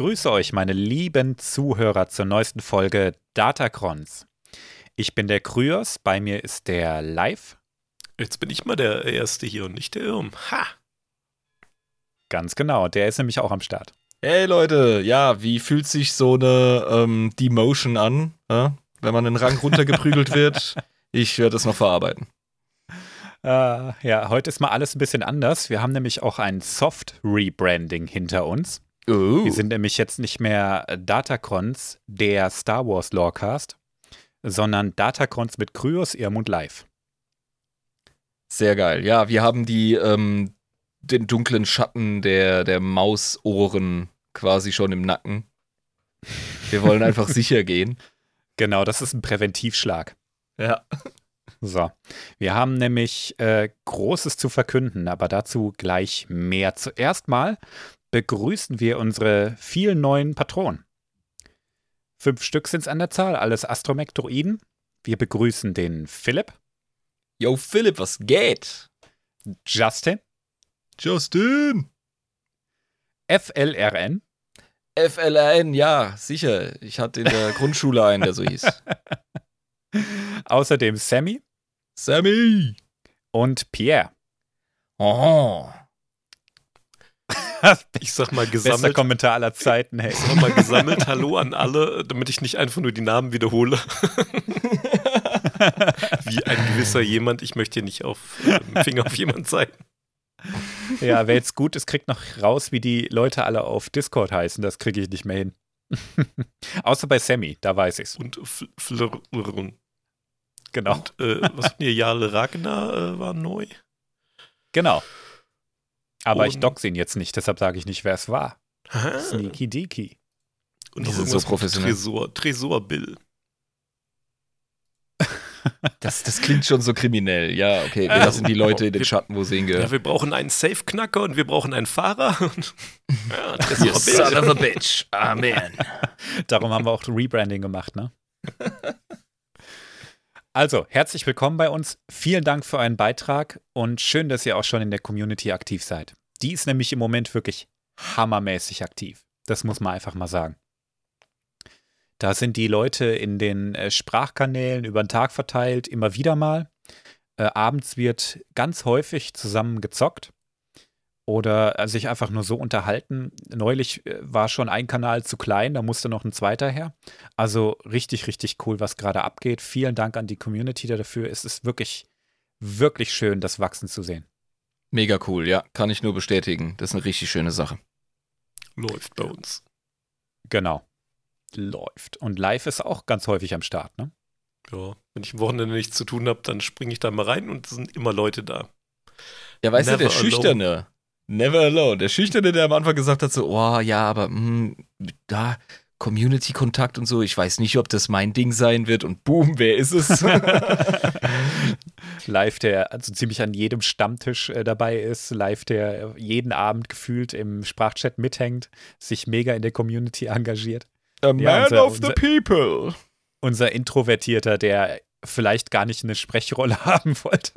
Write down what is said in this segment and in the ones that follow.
Ich grüße euch, meine lieben Zuhörer, zur neuesten Folge Datacrons. Ich bin der Kryos, bei mir ist der Live. Jetzt bin ich mal der Erste hier und nicht der Irm. Ha! Ganz genau, der ist nämlich auch am Start. Hey Leute, ja, wie fühlt sich so eine ähm, Demotion an, ja? wenn man einen Rang runtergeprügelt wird? Ich werde es noch verarbeiten. Uh, ja, heute ist mal alles ein bisschen anders. Wir haben nämlich auch ein Soft-Rebranding hinter uns. Oh. Wir sind nämlich jetzt nicht mehr Datacons, der Star Wars Lorecast, sondern Datacons mit Kryos, Irm und Live. Sehr geil. Ja, wir haben die, ähm, den dunklen Schatten der, der Mausohren quasi schon im Nacken. Wir wollen einfach sicher gehen. Genau, das ist ein Präventivschlag. Ja. So, wir haben nämlich äh, Großes zu verkünden, aber dazu gleich mehr. Zuerst mal begrüßen wir unsere vielen neuen Patronen. Fünf Stück sind es an der Zahl, alles Astromech-Droiden. Wir begrüßen den Philipp. Yo, Philipp, was geht? Justin. Justin. FLRN. FLRN, ja, sicher. Ich hatte in der Grundschule einen, der so hieß. Außerdem Sammy. Sammy. Und Pierre. Oh. Ich sag mal Bester gesammelt. Kommentar aller Zeiten, hey. Ich sag mal gesammelt Hallo an alle, damit ich nicht einfach nur die Namen wiederhole. Wie ein gewisser jemand. Ich möchte hier nicht auf äh, Finger auf jemand zeigen. Ja, wer jetzt gut ist, kriegt noch raus, wie die Leute alle auf Discord heißen. Das kriege ich nicht mehr hin. Außer bei Sammy, da weiß ich's. Und Fl- Flirren. Genau. Und äh, was wir? Jarle Ragnar äh, war neu. Genau. Aber ich Und- dox ihn jetzt nicht, deshalb sage ich nicht, wer es war. Aha. Sneaky Deaky. Und Die sind so professionell. Tresor, Tresor Bill. Das, das klingt schon so kriminell. Ja, okay, wir Äh, lassen die Leute in den Schatten, wo sie Ja, hingehören. wir brauchen einen Safe-Knacker und wir brauchen einen Fahrer. Und, ja, Tresor You Bill. son of a bitch. Amen. Darum haben wir auch Rebranding gemacht, ne? Also, herzlich willkommen bei uns. Vielen Dank für euren Beitrag und schön, dass ihr auch schon in der Community aktiv seid. Die ist nämlich im Moment wirklich hammermäßig aktiv. Das muss man einfach mal sagen. Da sind die Leute in den äh, Sprachkanälen über den Tag verteilt, immer wieder mal. Äh, abends wird ganz häufig zusammen gezockt oder äh, sich einfach nur so unterhalten. Neulich äh, war schon ein Kanal zu klein, da musste noch ein zweiter her. Also richtig, richtig cool, was gerade abgeht. Vielen Dank an die Community dafür. Es ist wirklich, wirklich schön, das wachsen zu sehen. Mega cool, ja, kann ich nur bestätigen. Das ist eine richtig schöne Sache. Läuft bei uns. Genau. Läuft. Und live ist auch ganz häufig am Start, ne? Ja, wenn ich am Wochenende nichts zu tun habe, dann springe ich da mal rein und es sind immer Leute da. Ja, weißt du, der Never alone. Schüchterne. Never alone. Der Schüchterne, der am Anfang gesagt hat, so, oh ja, aber mh, da, Community-Kontakt und so, ich weiß nicht, ob das mein Ding sein wird. Und boom, wer ist es? Live, der also ziemlich an jedem Stammtisch äh, dabei ist. Live, der jeden Abend gefühlt im Sprachchat mithängt, sich mega in der Community engagiert. A man unser- of unser- people. Unser Introvertierter, der vielleicht gar nicht eine Sprechrolle haben wollte.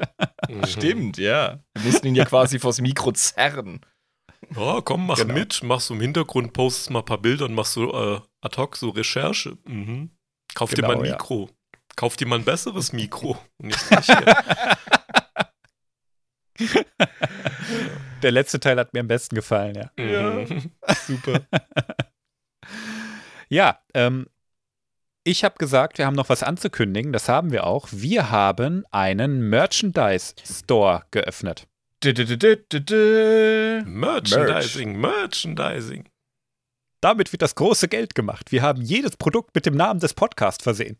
Mhm. Stimmt, ja. Wir mussten ihn ja quasi vors Mikro zerren. Ja, komm, mach Genau. mit, machst du im Hintergrund, postest mal ein paar Bilder und machst so äh, ad hoc so Recherche. Mhm. Kauf dir Genau, mal ein ja. Mikro. Kauf dir mal ein besseres Mikro. Der letzte Teil hat mir am besten gefallen, ja. Mhm. Super. Ja, ähm, ich habe gesagt, wir haben noch was anzukündigen. Das haben wir auch. Wir haben einen Merchandise-Store geöffnet. Merchandising, Merchandising. Damit wird das große Geld gemacht. Wir haben jedes Produkt mit dem Namen des Podcasts versehen.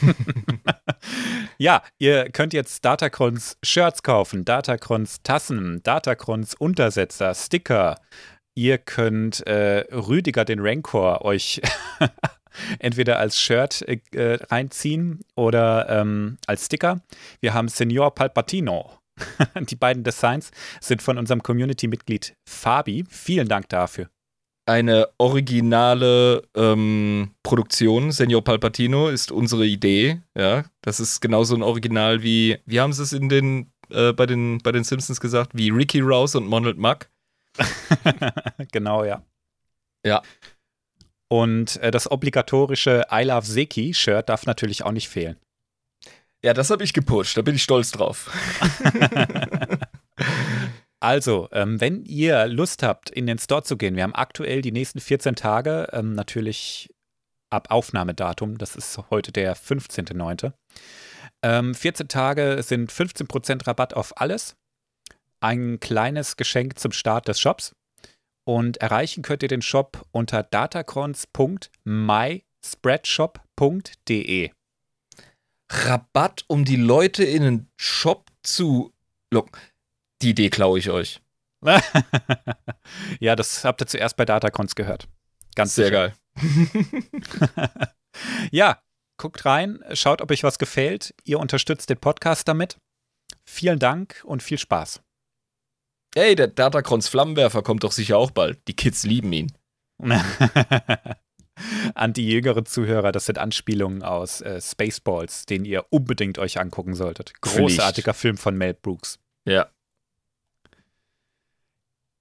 ja, ihr könnt jetzt Datacrons Shirts kaufen, Datacrons Tassen, Datacrons Untersetzer, Sticker. Ihr könnt äh, Rüdiger den Rancor euch entweder als Shirt äh, äh, reinziehen oder ähm, als Sticker. Wir haben Senior Palpatino. Die beiden Designs sind von unserem Community-Mitglied Fabi. Vielen Dank dafür. Eine originale ähm, Produktion, Senior Palpatino, ist unsere Idee. Ja, das ist genauso ein Original wie, wie haben sie es in den, äh, bei, den, bei den Simpsons gesagt, wie Ricky Rouse und Ronald Muck. genau, ja. Ja. Und äh, das obligatorische I Love Seki-Shirt darf natürlich auch nicht fehlen. Ja, das habe ich gepusht, da bin ich stolz drauf. Also, ähm, wenn ihr Lust habt, in den Store zu gehen, wir haben aktuell die nächsten 14 Tage, ähm, natürlich ab Aufnahmedatum, das ist heute der 15.09. Ähm, 14 Tage sind 15% Rabatt auf alles. Ein kleines Geschenk zum Start des Shops. Und erreichen könnt ihr den Shop unter datacrons.myspreadshop.de. Rabatt, um die Leute in den Shop zu locken. Die Idee klaue ich euch. ja, das habt ihr zuerst bei Datacons gehört. Ganz Sehr sicher. geil. ja, guckt rein, schaut, ob euch was gefällt. Ihr unterstützt den Podcast damit. Vielen Dank und viel Spaß. Ey, der Datacrons Flammenwerfer kommt doch sicher auch bald. Die Kids lieben ihn. An die jüngeren Zuhörer, das sind Anspielungen aus äh, Spaceballs, den ihr unbedingt euch angucken solltet. Großartiger Film von Mel Brooks. Ja.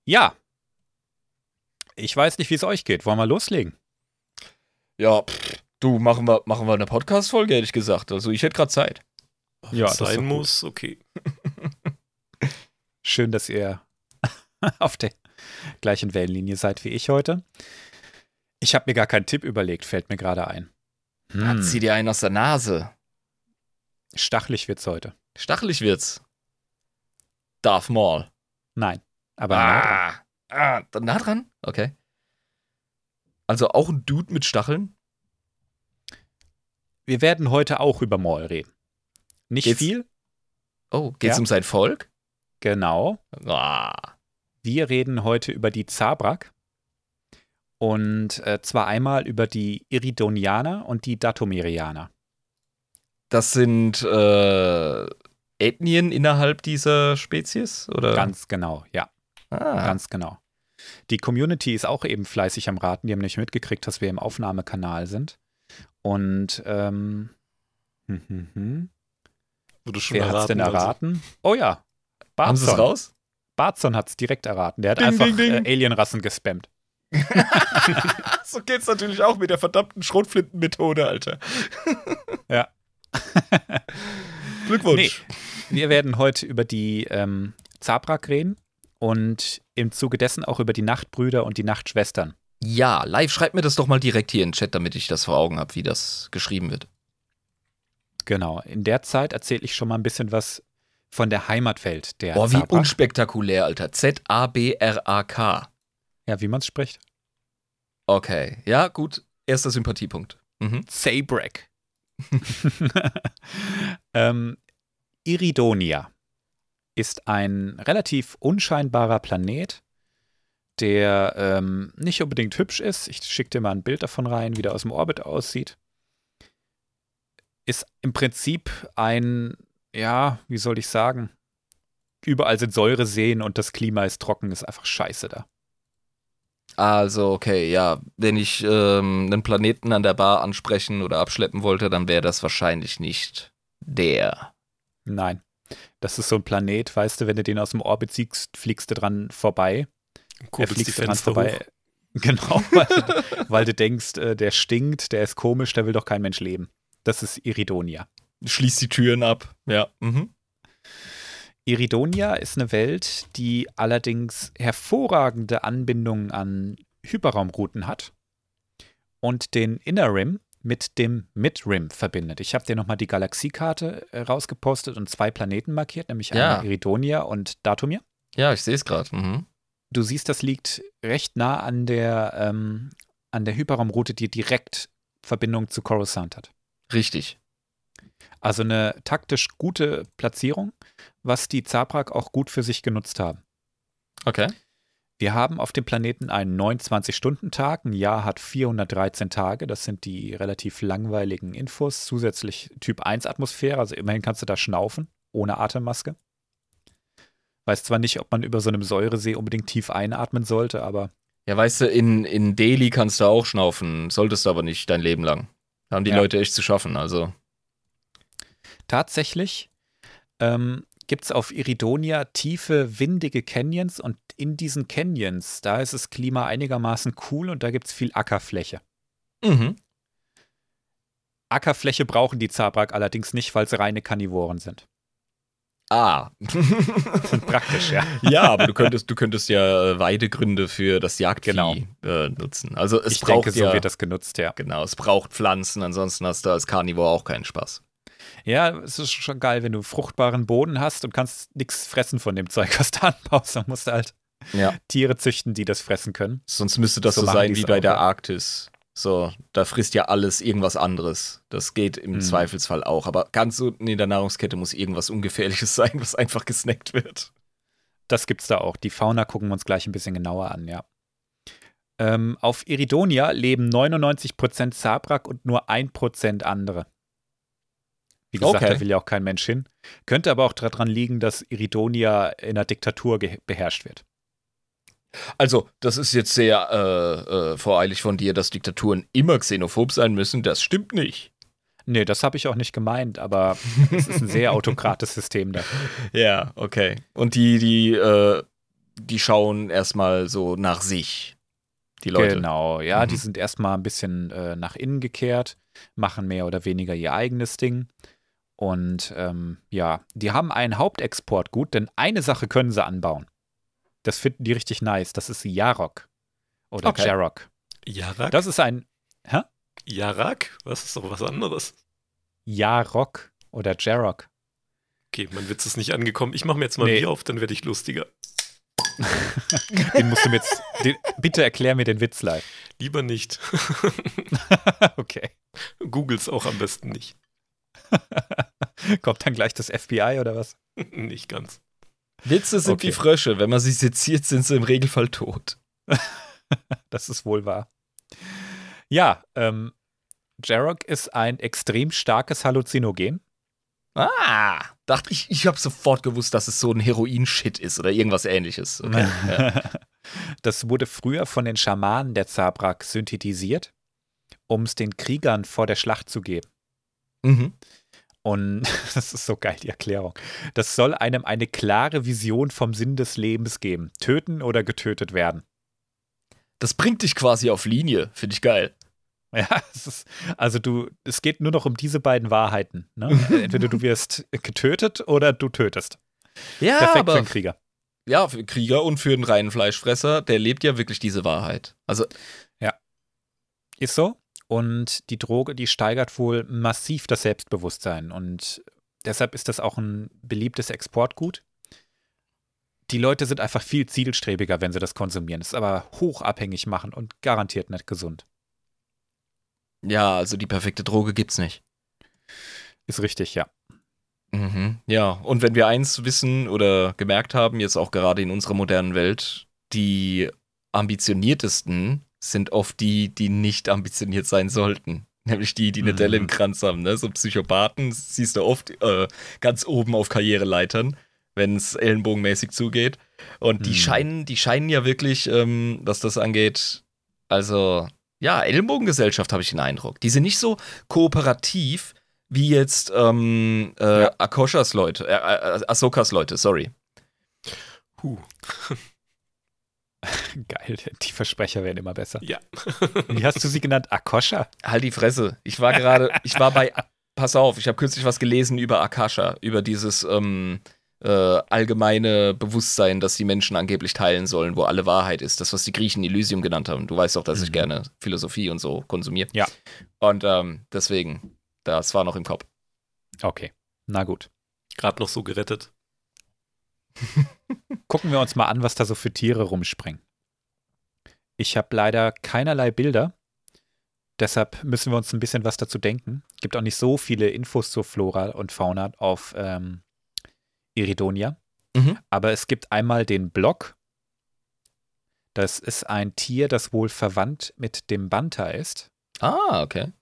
Ja. Ich weiß nicht, wie es euch geht. Wollen wir loslegen? Ja, pff, du, machen wir, machen wir eine Podcast-Folge, hätte ich gesagt. Also ich hätte gerade Zeit. Ja, das sein muss, okay. Schön, dass ihr auf der gleichen Wellenlinie seid wie ich heute. Ich habe mir gar keinen Tipp überlegt, fällt mir gerade ein. Hm, Zieh dir einen aus der Nase. stachelig wird's heute. Stachelig wird's. Darth Maul. Nein, aber nah dran. ah, ah, nah dran? Okay. Also auch ein Dude mit Stacheln? wir werden heute auch über Maul reden. Nicht Geht's- viel, Oh, geht's Ja. um sein Volk? Genau. Ah. Wir reden heute über die Zabrak. Und äh, zwar einmal über die Iridonianer und die Datomerianer. Das sind äh, Ethnien innerhalb dieser Spezies? Oder? Ganz genau, ja, ah. ganz genau. Die Community ist auch eben fleißig am Raten. Die haben nicht mitgekriegt, dass wir im Aufnahmekanal sind. Und ähm, hm, hm, hm. Wurde schon wer hat's denn also. erraten? Oh ja, Haben sie es Barzon. raus? Barzon hat's direkt erraten. Der hat Ding, einfach ding, ding. Äh, Alienrassen gespammt. so geht's natürlich auch mit der verdammten Schrotflintenmethode, Alter. Ja. Glückwunsch. Wir werden heute über die ähm, Zabrak reden und im Zuge dessen auch über die Nachtbrüder und die Nachtschwestern. Ja, live, schreibt mir das doch mal direkt hier in den Chat, damit ich das vor Augen habe, wie das geschrieben wird. Genau. In der Zeit erzähle ich schon mal ein bisschen was von der Heimatwelt der Boah, wie Zabrak. unspektakulär, Alter. Z-A-B-R-A-K. Ja, wie man es spricht. Okay, ja, gut. Erster Sympathiepunkt. Mhm. Zabrak. ähm, Iridonia ist ein relativ unscheinbarer Planet, der ähm, nicht unbedingt hübsch ist. Ich schicke dir mal ein Bild davon rein, wie der aus dem Orbit aussieht. Ist im Prinzip ein, ja, wie soll ich sagen, überall sind Säureseen und das Klima ist trocken, ist einfach scheiße da. Also, okay, ja. Wenn ich ähm, einen Planeten an der Bar ansprechen oder abschleppen wollte, dann wäre das wahrscheinlich nicht der. Nein. Das ist so ein Planet, weißt du, wenn du den aus dem Orbit siehst, fliegst du dran vorbei. Er Kurbelst fliegst du dran vorbei. hoch. Genau, weil, du- weil du denkst, äh, der stinkt, der ist komisch, da will doch kein Mensch leben. Das ist Iridonia. Schließt die Türen ab. Ja. Mhm. Iridonia ist eine Welt, die allerdings hervorragende Anbindungen an Hyperraumrouten hat und den Inner Rim mit dem Mid-Rim verbindet. Ich habe dir nochmal die Galaxiekarte äh, rausgepostet und zwei Planeten markiert, nämlich Ja. einmal Iridonia und Datumir. Ja, ich sehe es gerade. Mhm. Du siehst, das liegt recht nah an der, ähm, an der Hyperraumroute, die direkt Verbindung zu Coruscant hat. Richtig. Also eine taktisch gute Platzierung, was die Zabrak auch gut für sich genutzt haben. Okay. Wir haben auf dem Planeten einen 29-Stunden-Tag. Ein Jahr hat 413 Tage. Das sind die relativ langweiligen Infos. Zusätzlich Typ 1 Atmosphäre. Also immerhin kannst du da schnaufen, ohne Atemmaske. Weiß zwar nicht, ob man über so einem Säuresee unbedingt tief einatmen sollte, aber Ja, weißt du, in, in Delhi kannst du auch schnaufen, solltest du aber nicht dein Leben lang. Da haben die Ja. Leute echt zu schaffen, also. Tatsächlich ähm, gibt es auf Iridonia tiefe, windige Canyons und in diesen Canyons, da ist das Klima einigermaßen cool und da gibt es viel Ackerfläche. Mhm. Ackerfläche brauchen die Zabrak allerdings nicht, weil sie reine Karnivoren sind. Ah. Praktisch, ja. ja, aber du könntest, du könntest ja äh, Weidegründe für das Jagdvieh Genau. äh, nutzen. Also es ich braucht denke, so ja, wird das genutzt, ja. genau, es braucht Pflanzen, ansonsten hast du als Carnivore auch keinen Spaß. Ja, es ist schon geil, wenn du fruchtbaren Boden hast und kannst nichts fressen von dem Zeug, was du anbaust. Dann musst du halt Ja. Tiere züchten, die das fressen können. Sonst müsste das So so, sein wie bei auch, der ja. Arktis. So, da frisst ja alles irgendwas anderes. Das geht im Hm. Zweifelsfall auch. Aber ganz unten in der Nahrungskette muss irgendwas Ungefährliches sein, was einfach gesnackt wird. Das gibt's da auch. Die Fauna gucken wir uns gleich ein bisschen genauer an, ja. Ähm, auf Iridonia leben 99% Zabrak und nur 1% andere. Wie gesagt, Okay. da will ja auch kein Mensch hin. Könnte aber auch daran liegen, dass Iridonia in einer Diktatur beherrscht wird. Also, das ist jetzt sehr äh, äh, voreilig von dir, dass Diktaturen immer xenophob sein müssen. Das stimmt nicht. Nee, das habe ich auch nicht gemeint, aber es ist ein sehr autokrates System da. Ja, okay. Und die, die, äh, die schauen erstmal so nach sich. Die Leute. Genau, ja, die Mhm. sind erstmal ein bisschen äh, nach innen gekehrt, machen mehr oder weniger ihr eigenes Ding. Und ähm, ja, die haben ein Hauptexportgut, denn eine Sache können sie anbauen. Das finden die richtig nice. Das ist Jarok. Oder Okay. Jarok. Jarak? Das ist ein Jarak? Was ist doch was anderes? Jarok oder Jarok. Okay, mein Witz ist nicht angekommen. Ich mache mir jetzt mal Nee. Bier auf, dann werde ich lustiger. Den musst du mir jetzt. Den, bitte erklär mir den Witz live. Lieber nicht. okay. Googles auch am besten nicht. Kommt dann gleich das FBI oder was? nicht ganz. Witze sind Okay. wie Frösche. Wenn man sie seziert, sind sie im Regelfall tot. Das ist wohl wahr. Ja, ähm, Jarok ist ein extrem starkes Halluzinogen. Ah, dachte ich, ich habe sofort gewusst, dass es so ein Heroin-Shit ist oder irgendwas ähnliches. Okay. ja. Das wurde früher von den Schamanen der Zabrak synthetisiert, um es den Kriegern vor der Schlacht zu geben. mhm. Und das ist so geil, die Erklärung. Das soll einem eine klare Vision vom Sinn des Lebens geben. Töten oder getötet werden. Das bringt dich quasi auf Linie. Finde ich geil. Ja, ist, also du, es geht nur noch um diese beiden Wahrheiten. Ne? Entweder du wirst getötet oder du tötest. Ja, Perfekt für aber einen Krieger. ja, für Krieger und für einen reinen Fleischfresser, der lebt ja wirklich diese Wahrheit. Also, Ist so. Und die Droge, die steigert wohl massiv das Selbstbewusstsein. Und deshalb ist das auch ein beliebtes Exportgut. Die Leute sind einfach viel zielstrebiger, wenn sie das konsumieren. Es ist aber hochabhängig machen und garantiert nicht gesund. ja, also die perfekte Droge gibt's nicht. Ist richtig, ja. Mhm. Ja, und wenn wir eins wissen oder gemerkt haben, jetzt auch gerade in unserer modernen Welt, die ambitioniertesten sind oft die, die nicht ambitioniert sein sollten. Nämlich die, die eine Mhm. Delle im Kranz haben. Ne? So Psychopathen siehst du oft äh, ganz oben auf Karriereleitern, wenn es ellenbogenmäßig zugeht. Und die Mhm. scheinen, die scheinen ja wirklich, ähm, was das angeht, also ja, Ellenbogengesellschaft habe ich den Eindruck. Die sind nicht so kooperativ wie jetzt ähm, äh, Ja. Akoshas Leute, äh, äh, Ahsokas Leute, sorry. Huh. Geil, die Versprecher werden immer besser. Ja. Wie hast du sie genannt? Akosha? Halt die Fresse. Ich war gerade, ich war bei, pass auf, ich habe kürzlich was gelesen über Akasha, über dieses ähm, äh, allgemeine Bewusstsein, das die Menschen angeblich teilen sollen, wo alle Wahrheit ist. Das, was die Griechen Elysium genannt haben. Du weißt doch, dass ich Mhm. gerne Philosophie und so konsumiere. Ja. Und ähm, deswegen, das war noch im Kopf. Okay, na gut. Gerade noch so gerettet. Gucken wir uns mal an, was da so für Tiere rumspringen. Ich habe leider keinerlei Bilder, deshalb müssen wir uns ein bisschen was dazu denken. Gibt auch nicht so viele Infos zur Flora und Fauna auf ähm, Iridonia. Mhm. Aber es gibt einmal den Block. Das ist ein Tier, das wohl verwandt mit dem Banta ist. Ah, okay.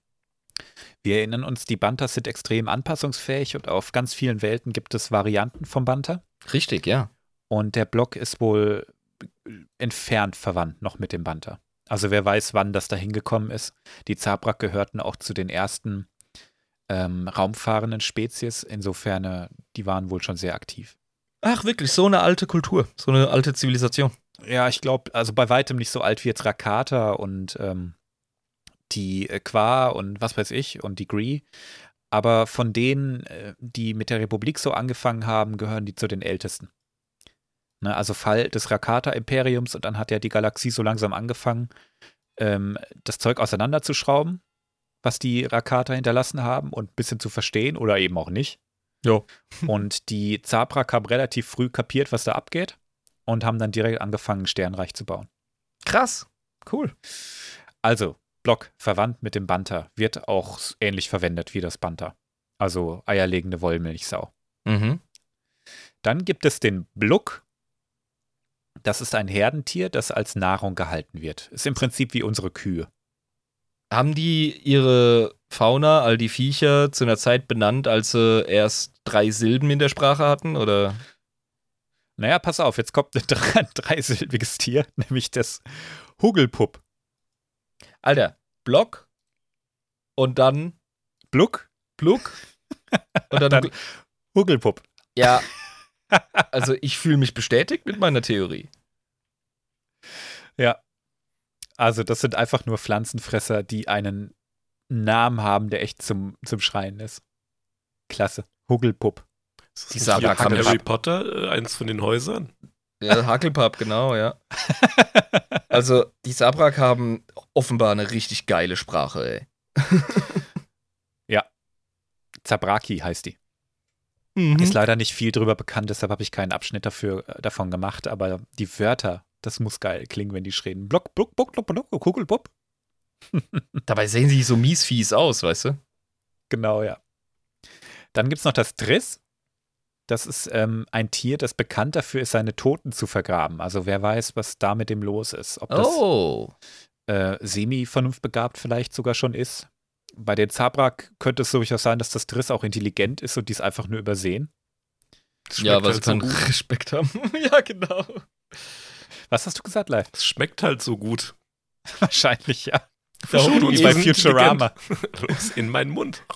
Wir erinnern uns, die Bantas sind extrem anpassungsfähig und auf ganz vielen Welten gibt es Varianten vom Banta. Richtig, ja. Und der Block ist wohl entfernt verwandt noch mit dem Banta. Also wer weiß, wann das da hingekommen ist. Die Zabrak gehörten auch zu den ersten ähm, raumfahrenden Spezies. Insofern, äh, die waren wohl schon sehr aktiv. Ach, wirklich, so eine alte Kultur, so eine alte Zivilisation. Ja, ich glaube, also bei weitem nicht so alt wie jetzt Rakata und ähm, die äh, Qua und was weiß ich und die Gree. Aber von denen, äh, die mit der Republik so angefangen haben, gehören die zu den ältesten. Ne, also Fall des Rakata-Imperiums und dann hat ja die Galaxie so langsam angefangen, ähm, das Zeug auseinanderzuschrauben, was die Rakata hinterlassen haben und ein bisschen zu verstehen oder eben auch nicht. Ja. Und die Zabrak haben relativ früh kapiert, was da abgeht und haben dann direkt angefangen, Sternreich zu bauen. Krass. Cool. Also, Block, verwandt mit dem Banter, wird auch ähnlich verwendet wie das Banter. Also eierlegende Wollmilchsau. Mhm. Dann gibt es den Bluck. Das ist ein Herdentier, das als Nahrung gehalten wird. Ist im Prinzip wie unsere Kühe. Haben die ihre Fauna, all die Viecher, zu einer Zeit benannt, als sie erst drei Silben in der Sprache hatten? Oder? Naja, pass auf, jetzt kommt ein drei, dreisilbiges Tier, nämlich das Hugelpupp. Alter, Block und dann Bluck, Bluck und dann, Dann- Hugelpupp. ja. Also ich fühle mich bestätigt mit meiner Theorie. Ja. Also, das sind einfach nur Pflanzenfresser, die einen Namen haben, der echt zum, zum Schreien ist. Klasse. Hugelpupp. Ist das Die nicht Harry Potter, äh, eins von den Häusern? Ja, Hackelpapp, genau, ja. Also die Sabrak haben offenbar eine richtig geile Sprache, ey. Zabraki heißt die. Mhm. Ist leider nicht viel drüber bekannt, deshalb habe ich keinen Abschnitt dafür äh, davon gemacht, aber die Wörter, das muss geil klingen, wenn die schreien. Block, Block, Block, Block, Block, Kugelpupp. Dabei sehen sie so mies fies aus, weißt du? Genau, ja. Dann gibt es noch das Driss. Das ist ähm, ein Tier, das bekannt dafür ist, seine Toten zu vergraben. Also wer weiß, was da mit dem los ist. Ob das Oh. äh, semi-vernunftbegabt vielleicht sogar schon ist. Bei den Zabrak könnte es durchaus sein, dass das Driss auch intelligent ist und dies einfach nur übersehen. Ja, weil sie halt so keinen gut. Respekt haben. ja, genau. Was hast du gesagt, Live? Es schmeckt halt so gut. Wahrscheinlich, ja. Verschont uns, bei Futurama. Los, in meinen Mund.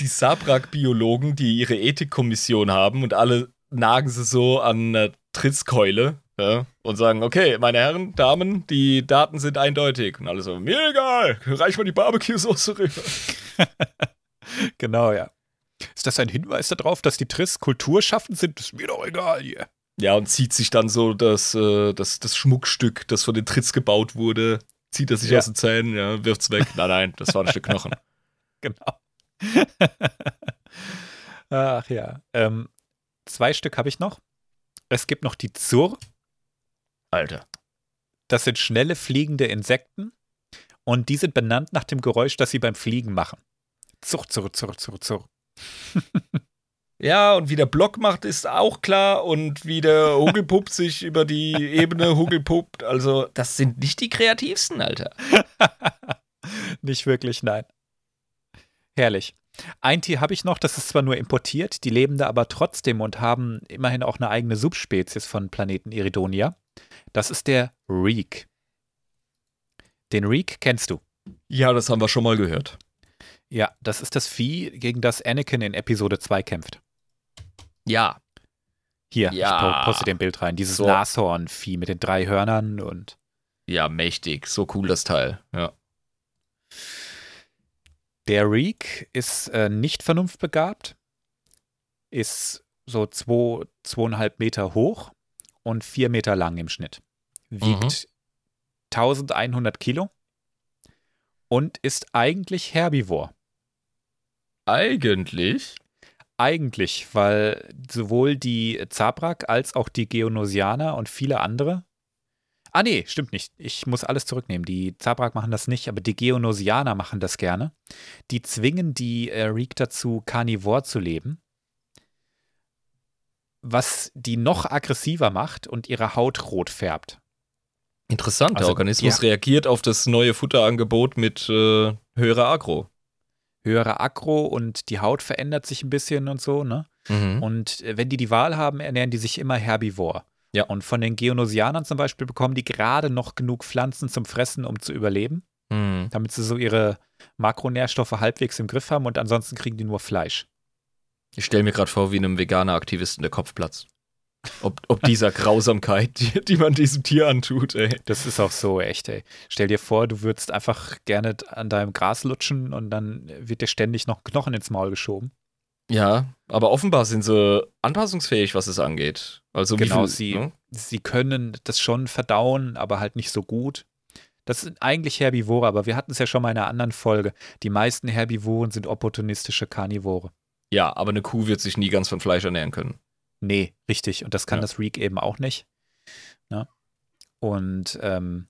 Die Sabrak-Biologen, die ihre Ethikkommission haben und alle nagen sie so an einer Tritzkeule ja, und sagen, okay, meine Herren, Damen, die Daten sind eindeutig. Und alle so, mir egal, reich mal die Barbecue-Soße rüber. Genau, ja. Ist das ein Hinweis darauf, dass die Triss kulturschaffend sind? Das ist mir doch egal hier. Ja, und zieht sich dann so das, äh, das, das Schmuckstück, das von den Tritz gebaut wurde, zieht er sich Ja. aus den Zähnen, ja, wirft's weg. Nein, nein, das war ein Stück Knochen. Genau. Ach ja. Ähm, zwei Stück habe ich noch. Es gibt noch die Zur. Alter. Das sind schnelle fliegende Insekten. Und die sind benannt nach dem Geräusch, das sie beim Fliegen machen. Zur, zur, zur, zur, zur. Ja, und wie der Block macht, ist auch klar. Und wie der Hugelpupp sich über die Ebene hugelpuppt. Also, das sind nicht die kreativsten, Alter. Nicht wirklich, nein. Herrlich. Ein Tier habe ich noch, das ist zwar nur importiert, die leben da aber trotzdem und haben immerhin auch eine eigene Subspezies von Planeten Iridonia. Das ist der Reek. Den Reek kennst du. Ja, das haben wir schon mal gehört. Ja, das ist das Vieh, gegen das Anakin in Episode 2 kämpft. Ja. Hier, Ja. ich po- poste dir ein Bild rein. Dieses So. Nashorn-Vieh mit den drei Hörnern und Ja, mächtig. So cool das Teil. Ja. Der Reek ist äh, nicht vernunftbegabt, ist so zwei, zweieinhalb Meter hoch und vier Meter lang im Schnitt. Wiegt 1100 Kilo und ist eigentlich Herbivor. Eigentlich. Eigentlich, weil sowohl die Zabrak als auch die Geonosianer und viele andere. Ah, nee, stimmt nicht. Ich muss alles zurücknehmen. Die Zabrak machen das nicht, aber die Geonosianer machen das gerne. Die zwingen die äh, Reek dazu, Carnivore zu leben. Was die noch aggressiver macht und ihre Haut rot färbt. Interessant. Der Also, Organismus ja. reagiert auf das neue Futterangebot mit äh, höherer Agro. Höhere Aggro und die Haut verändert sich ein bisschen und so, ne? Mhm. Und äh, wenn die die Wahl haben, ernähren die sich immer herbivor. Ja. Und von den Geonosianern zum Beispiel bekommen die gerade noch genug Pflanzen zum Fressen, um zu überleben, Mhm. damit sie so ihre Makronährstoffe halbwegs im Griff haben und ansonsten kriegen die nur Fleisch. Ich stelle mir gerade vor, wie einem Veganer-Aktivisten der Kopf platzt. Ob, ob dieser Grausamkeit, die, die man diesem Tier antut, ey. Das ist auch so echt, ey. Stell dir vor, du würdest einfach gerne an deinem Gras lutschen und dann wird dir ständig noch Knochen ins Maul geschoben. Ja, aber offenbar sind sie anpassungsfähig, was es angeht. Also Genau, viel, sie- ne? Sie können das schon verdauen, aber halt nicht so gut. Das sind eigentlich Herbivore, aber wir hatten es ja schon mal in einer anderen Folge. Die meisten Herbivoren sind opportunistische Karnivore. Ja, aber eine Kuh wird sich nie ganz von Fleisch ernähren können. Nee, richtig. Und das kann Ja. das Reek eben auch nicht. Ne? Und ähm,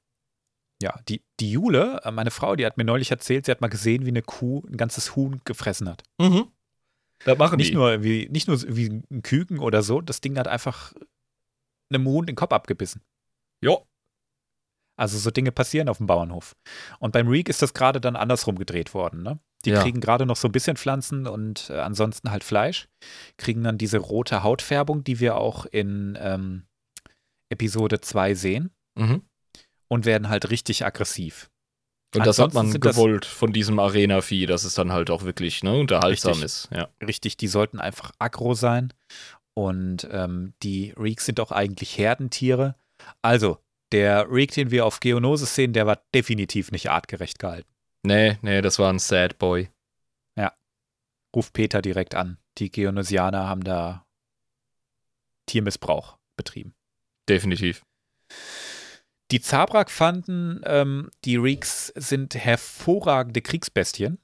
ja, die, die Jule, äh, meine Frau, die hat mir neulich erzählt, sie hat mal gesehen, wie eine Kuh ein ganzes Huhn gefressen hat. Mhm. Das machen Nicht die. nur, wie, nicht nur wie ein Küken oder so, das Ding hat einfach einem Huhn den Kopf abgebissen. Jo. Also so Dinge passieren auf dem Bauernhof. Und beim Reek ist das gerade dann andersrum gedreht worden. Ne? Die Ja. kriegen gerade noch so ein bisschen Pflanzen und äh, ansonsten halt Fleisch, kriegen dann diese rote Hautfärbung, die wir auch in ähm, Episode 2 sehen Mhm. und werden halt richtig aggressiv. Und das hat man gewollt von diesem Arena-Vieh, dass es dann halt auch wirklich ne, unterhaltsam Richtig. ist. Ja. Richtig, die sollten einfach aggro sein. Und ähm, die Reeks sind auch eigentlich Herdentiere. Also, der Reek, den wir auf Geonosis sehen, der war definitiv nicht artgerecht gehalten. Nee, nee, das war ein Sad Boy. Ruft Peter direkt an. Die Geonosianer haben da Tiermissbrauch betrieben. Definitiv. Die Zabrak fanden, ähm, die Reeks sind hervorragende Kriegsbestien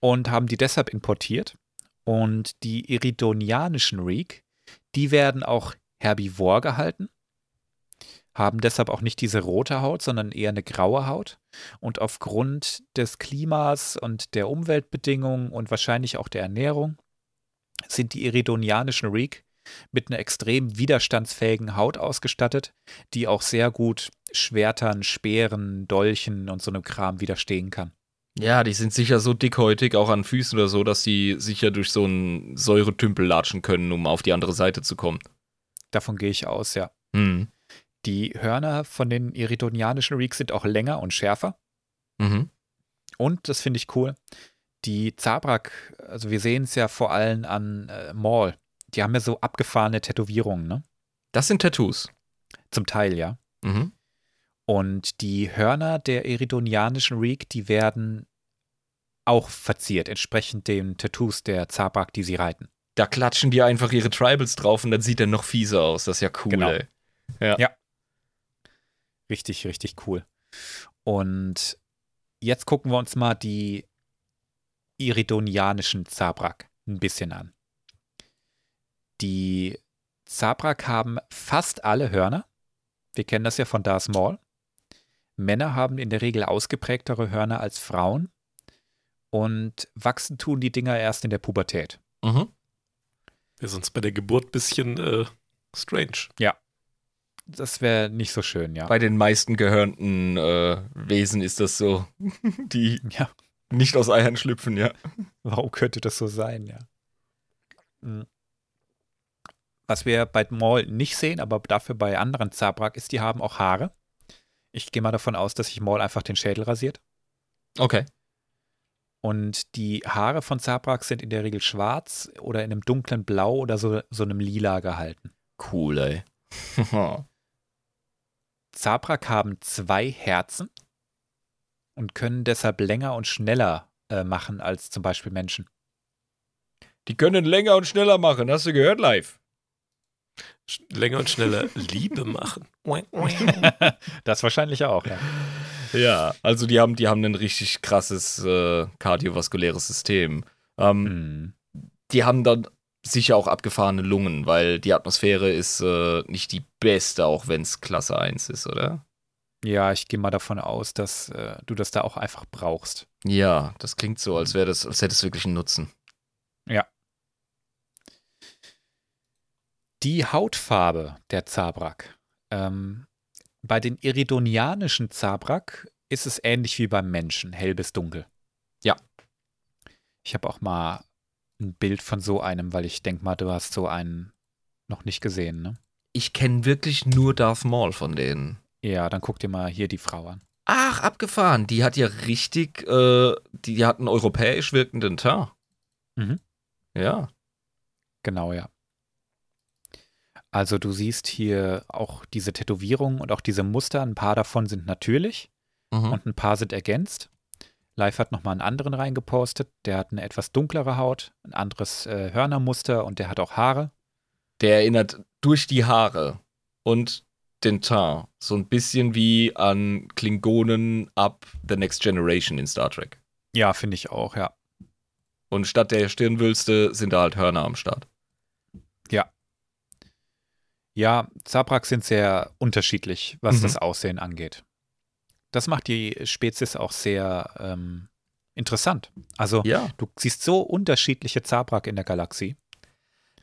und haben die deshalb importiert. Und die iridonianischen Reek, die werden auch herbivor gehalten, haben deshalb auch nicht diese rote Haut, sondern eher eine graue Haut. Und aufgrund des Klimas und der Umweltbedingungen und wahrscheinlich auch der Ernährung sind die iridonianischen Reek mit einer extrem widerstandsfähigen Haut ausgestattet, die auch sehr gut Schwertern, Speeren, Dolchen und so einem Kram widerstehen kann. Ja, die sind sicher so dickhäutig, auch an Füßen oder so, dass die sicher durch so einen Säuretümpel latschen können, um auf die andere Seite zu kommen. Davon gehe ich aus, ja. Mhm. Die Hörner von den iridonianischen Reeks sind auch länger und schärfer. Mhm. Und, das finde ich cool, die Zabrak, also wir sehen es ja vor allem an äh, Maul, die haben ja so abgefahrene Tätowierungen, ne? Das sind Tattoos. Zum Teil, ja. Mhm. Und die Hörner der iridonianischen Reek, die werden auch verziert, entsprechend den Tattoos der Zabrak, die sie reiten. Da klatschen die einfach ihre Tribals drauf und dann sieht er noch fieser aus. Das ist ja cool, Genau. ey. Richtig, richtig cool. Und jetzt gucken wir uns mal die iridonianischen Zabrak ein bisschen an. Die Zabrak haben fast alle Hörner. Wir kennen das ja von Darth Maul. Männer haben in der Regel ausgeprägtere Hörner als Frauen und wachsen tun die Dinger erst in der Pubertät. Mhm. Wäre sonst bei der Geburt ein bisschen äh, strange. Das wäre nicht so schön, ja. Bei den meisten gehörnten äh, Wesen ist das so. die Ja, nicht aus Eiern schlüpfen, ja. Warum könnte das so sein, ja? Mhm. Was wir bei Maul nicht sehen, aber dafür bei anderen Zabrak ist, die haben auch Haare. Ich gehe mal davon aus, dass sich Maul einfach den Schädel rasiert. Okay. Und die Haare von Zabrak sind in der Regel schwarz oder in einem dunklen Blau oder so, so einem Lila gehalten. Cool, ey. Zabrak haben zwei Herzen und können deshalb länger und schneller äh, machen als zum Beispiel Menschen. die können länger und schneller machen, hast du gehört live? Sch länger und schneller Liebe machen. Das wahrscheinlich auch, ja. Ja, also die haben, die haben ein richtig krasses äh, kardiovaskuläres System. Ähm, Mhm. Die haben dann sicher auch abgefahrene Lungen, weil die Atmosphäre ist äh, nicht die beste, auch wenn es Klasse 1 ist, oder? Ja, ich gehe mal davon aus, dass äh, du das da auch einfach brauchst. Ja, das klingt so, als wäre das, als hätte es wirklich einen Nutzen. Die Hautfarbe der Zabrak. Ähm, bei den iridonianischen Zabrak ist es ähnlich wie beim Menschen, hell bis dunkel. Ja. Ich habe auch mal ein Bild von so einem, weil ich denke mal, du hast so einen noch nicht gesehen, ne? Ich kenne wirklich nur Darth Maul von denen. Ja, dann guck dir mal hier die Frau an. Ach, abgefahren. Die hat ja richtig, äh, die, die hat einen europäisch wirkenden Teint. Mhm. Ja. Genau, ja. Also du siehst hier auch diese Tätowierungen und auch diese Muster. Ein paar davon sind natürlich Mhm. und ein paar sind ergänzt. Live hat nochmal einen anderen reingepostet. Der hat eine etwas dunklere Haut, ein anderes äh, Hörnermuster und der hat auch Haare. Der erinnert durch die Haare und den Teint so ein bisschen wie an Klingonen ab The Next Generation in Star Trek. Ja, finde ich auch, ja. Und statt der Stirnwülste sind da halt Hörner am Start. Ja, Zabrak sind sehr unterschiedlich, was Mhm. das Aussehen angeht. Das macht die Spezies auch sehr ähm, interessant. Also Ja. du siehst so unterschiedliche Zabrak in der Galaxie.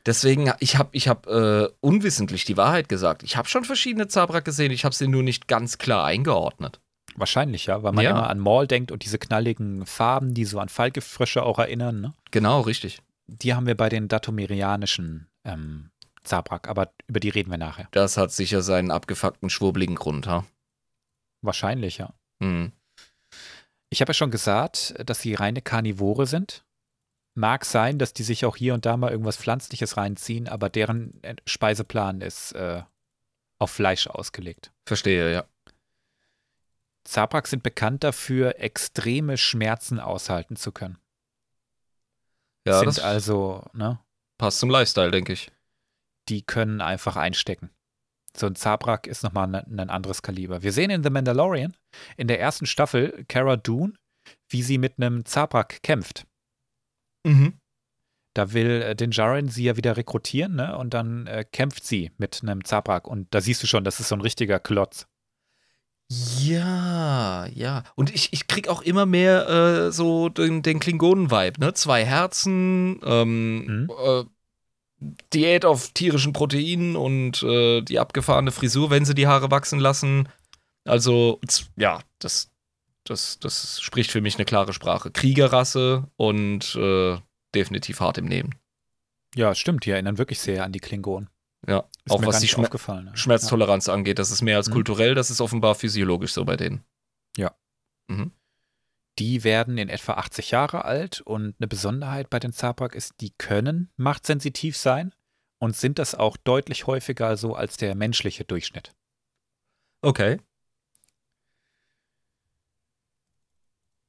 Deswegen, ich habe ich hab, äh, unwissentlich die Wahrheit gesagt. Ich habe schon verschiedene Zabrak gesehen, ich habe sie nur nicht ganz klar eingeordnet. Wahrscheinlich, ja, weil man Ja. immer an Maul denkt und diese knalligen Farben, die so an Falkefrische auch erinnern. Ne? Genau, richtig. Die haben wir bei den datomerianischen ähm, Zabrak, aber über die reden wir nachher. Das hat sicher seinen abgefuckten, schwurbligen Grund, ha? Wahrscheinlich, ja. Hm. Ich habe ja schon gesagt, dass sie reine Karnivore sind. Mag sein, dass die sich auch hier und da mal irgendwas Pflanzliches reinziehen, aber deren äh, Speiseplan ist äh, auf Fleisch ausgelegt. Verstehe, ja. Zabrak sind bekannt dafür, extreme Schmerzen aushalten zu können. Ja, sind das also, ne, passt zum Lifestyle, denke ich. die können einfach einstecken. So ein Zabrak ist nochmal ein, ein anderes Kaliber. Wir sehen in The Mandalorian in der ersten Staffel Cara Dune, wie sie mit einem Zabrak kämpft. Mhm. Da will äh, den Jaren sie ja wieder rekrutieren, ne? Und dann äh, kämpft sie mit einem Zabrak. Und da siehst du schon, das ist so ein richtiger Klotz. Ja, ja. Und ich, ich krieg auch immer mehr äh, so den, den Klingonen-Vibe, ne? Zwei Herzen, ähm, Mhm. äh, Diät auf tierischen Proteinen und äh, die abgefahrene Frisur, wenn sie die Haare wachsen lassen. Also, ja, das, das, das spricht für mich eine klare Sprache. Kriegerrasse und äh, definitiv hart im Nehmen. Ja, stimmt, die erinnern wirklich sehr an die Klingonen. Ja, Ist auch was die Schmer ne? Schmerztoleranz angeht, das ist mehr als Mhm. kulturell, das ist offenbar physiologisch so bei denen. Die werden in etwa 80 Jahre alt und eine Besonderheit bei den Zabrak ist, die können machtsensitiv sein und sind das auch deutlich häufiger so als der menschliche Durchschnitt. Okay.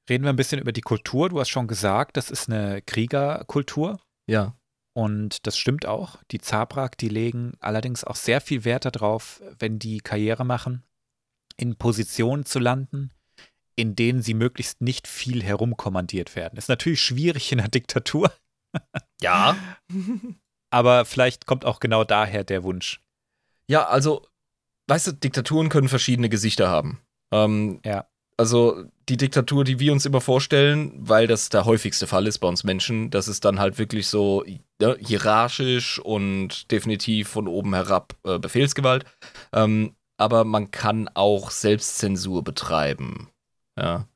Reden wir ein bisschen über die Kultur. Du hast schon gesagt, das ist eine Kriegerkultur. Ja. Und das stimmt auch. Die Zabrak, die legen allerdings auch sehr viel Wert darauf, wenn die Karriere machen, in Positionen zu landen, in denen sie möglichst nicht viel herumkommandiert werden. Ist natürlich schwierig in einer Diktatur, Ja. aber vielleicht kommt auch genau daher der Wunsch. Ja, also, weißt du, Diktaturen können verschiedene Gesichter haben. Ähm, Ja. Also die Diktatur, die wir uns immer vorstellen, weil das der häufigste Fall ist bei uns Menschen, das ist dann halt wirklich so ne, hierarchisch und definitiv von oben herab äh, Befehlsgewalt. Ähm, aber man kann auch Selbstzensur betreiben. Ja.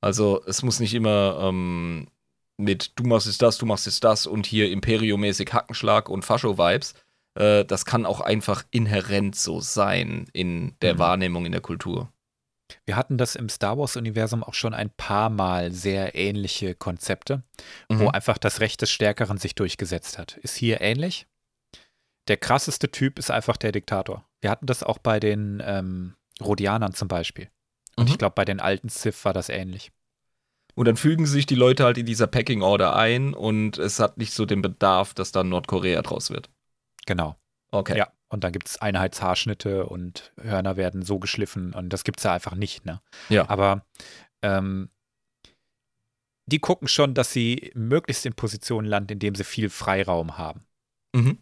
Also es muss nicht immer ähm, mit du machst jetzt das, du machst jetzt das und hier imperiomäßig Hackenschlag und Fascho-Vibes. Äh, das kann auch einfach inhärent so sein in der Mhm. Wahrnehmung in der Kultur. Wir hatten das im Star Wars-Universum auch schon ein paar Mal sehr ähnliche Konzepte, wo Mhm. einfach das Recht des Stärkeren sich durchgesetzt hat. Ist hier ähnlich. Der krasseste Typ ist einfach der Diktator. Wir hatten das auch bei den ähm, Rhodianern zum Beispiel. Und Mhm. ich glaube, bei den alten Sith war das ähnlich. Und dann fügen sich die Leute halt in dieser Packing Order ein und es hat nicht so den Bedarf, dass dann Nordkorea draus wird. Genau. Okay. Ja. Und dann gibt es Einheitshaarschnitte und Hörner werden so geschliffen und das gibt es ja einfach nicht, ne? Ja. Aber ähm, die gucken schon, dass sie möglichst in Positionen landen, in denen sie viel Freiraum haben. Mhm.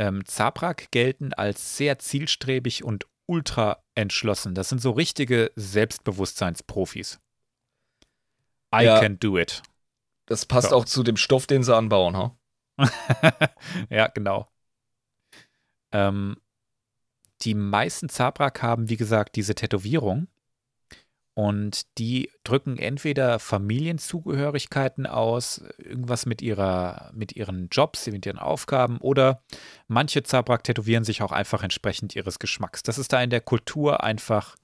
ähm, Zabrak gelten als sehr zielstrebig und ultra entschlossen. Das sind so richtige Selbstbewusstseinsprofis. I Ja. can do it. Das passt Ja. auch zu dem Stoff, den sie anbauen, ha? ja, genau. Ähm, die meisten Zabrak haben, wie gesagt, diese Tätowierung. Und die drücken entweder Familienzugehörigkeiten aus, irgendwas mit ihrer, mit ihren Jobs, mit ihren Aufgaben, oder manche Zabrak tätowieren sich auch einfach entsprechend ihres Geschmacks. Das ist da in der Kultur einfach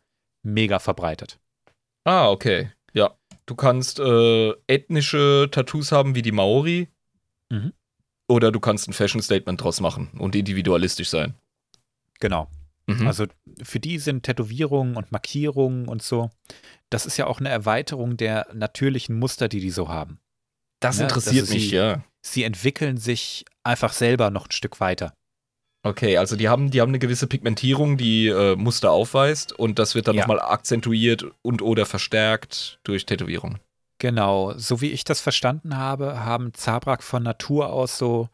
mega verbreitet. Ah, okay. Ja. Du kannst äh, ethnische Tattoos haben wie die Maori. Mhm. Oder du kannst ein Fashion Statement draus machen und individualistisch sein. Genau. Mhm. Also für die sind Tätowierungen und Markierungen und so, das ist ja auch eine Erweiterung der natürlichen Muster, die die so haben. das ja, interessiert ist mich, die- ja. Sie entwickeln sich einfach selber noch ein Stück weiter. Okay, also die haben, die haben eine gewisse Pigmentierung, die äh, Muster aufweist und das wird dann Ja. nochmal akzentuiert und oder verstärkt durch Tätowierungen. Genau, so wie ich das verstanden habe, haben Zabrak von Natur aus so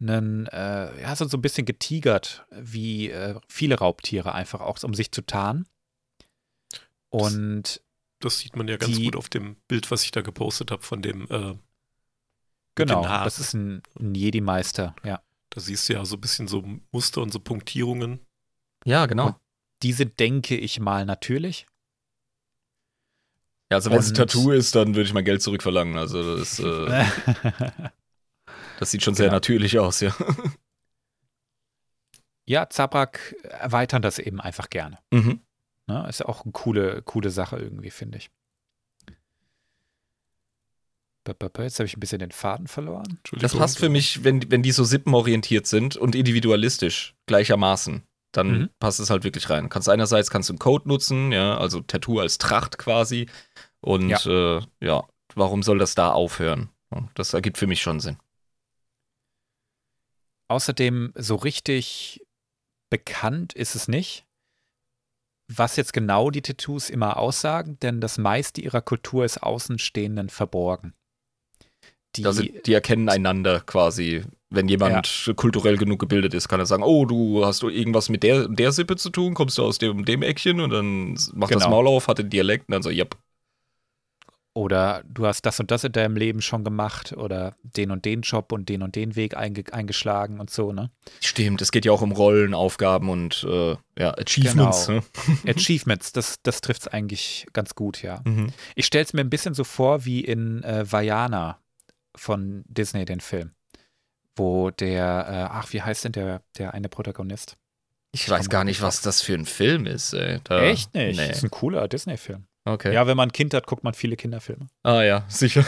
einen, äh, ja, so, so ein bisschen getigert, wie äh, viele Raubtiere einfach auch, um sich zu tarnen. Und Das sieht man ja ganz Die- gut auf dem Bild, was ich da gepostet habe von dem, äh, genau, das ist ein, ein Jedi-Meister, ja. da siehst du ja so ein bisschen so Muster und so Punktierungen. Ja, genau. Und- Diese denke ich mal natürlich. Ja, also wenn es ein Tattoo ist, dann würde ich mein Geld zurückverlangen. Also das, äh, das sieht schon sehr Genau. natürlich aus, ja. ja, Zabrak erweitern das eben einfach gerne. Mhm. Ne? Ist ja auch eine coole, coole Sache irgendwie, finde ich. Jetzt habe ich ein bisschen den Faden verloren. Das passt für mich, wenn, wenn die so sippenorientiert sind und individualistisch gleichermaßen. Dann Mhm. passt es halt wirklich rein. Kannst einerseits kannst du einen Code nutzen, ja, also Tattoo als Tracht quasi. Und ja, äh, ja warum soll das da aufhören? Das ergibt für mich schon Sinn. Außerdem, so richtig bekannt ist es nicht, was jetzt genau die Tattoos immer aussagen, denn das meiste ihrer Kultur ist Außenstehenden verborgen. Die, Also die erkennen einander quasi. Wenn jemand kulturell genug gebildet ist, kann er sagen, oh, du hast du irgendwas mit der, der Sippe zu tun, kommst du aus dem, dem Eckchen und dann macht das Genau. Maul auf, hat den Dialekt und dann so, yep. Oder du hast das und das in deinem Leben schon gemacht oder den und den Job und den und den Weg einge eingeschlagen und so, ne? Stimmt, es geht ja auch um Rollen, Aufgaben und äh, ja, Achievements. Genau. Ne? Achievements, das, das trifft es eigentlich ganz gut, ja. Mhm. Ich stelle es mir ein bisschen so vor wie in äh, Vajana von Disney, den Film. Wo der, äh, ach, wie heißt denn der, der eine Protagonist? Ich weiß gar nicht, was das für ein Film ist. Ey. Da, Echt nicht? Nee. Das ist ein cooler Disney-Film. Okay. Ja, wenn man ein Kind hat, guckt man viele Kinderfilme. Ah ja, sicher.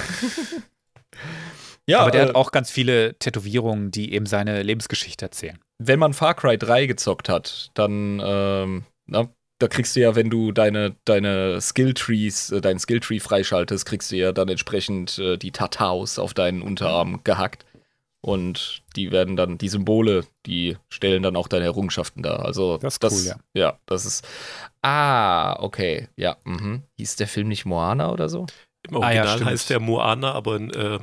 ja, Aber der äh, hat auch ganz viele Tätowierungen, die eben seine Lebensgeschichte erzählen. wenn man Far Cry 3 gezockt hat, dann, ähm, na, da kriegst du ja, wenn du deine, deine Skilltrees, äh, deinen Skilltree freischaltest, kriegst du ja dann entsprechend äh, die Tataus auf deinen Unterarm gehackt. Und die werden dann, die Symbole, die stellen dann auch deine Errungenschaften dar. Also Das ist cool, ja. Ja, das ist. Ah, okay. Ja, mhm. Hieß der Film nicht Moana oder so? Im Ah ja, Original heißt der Moana, aber äh,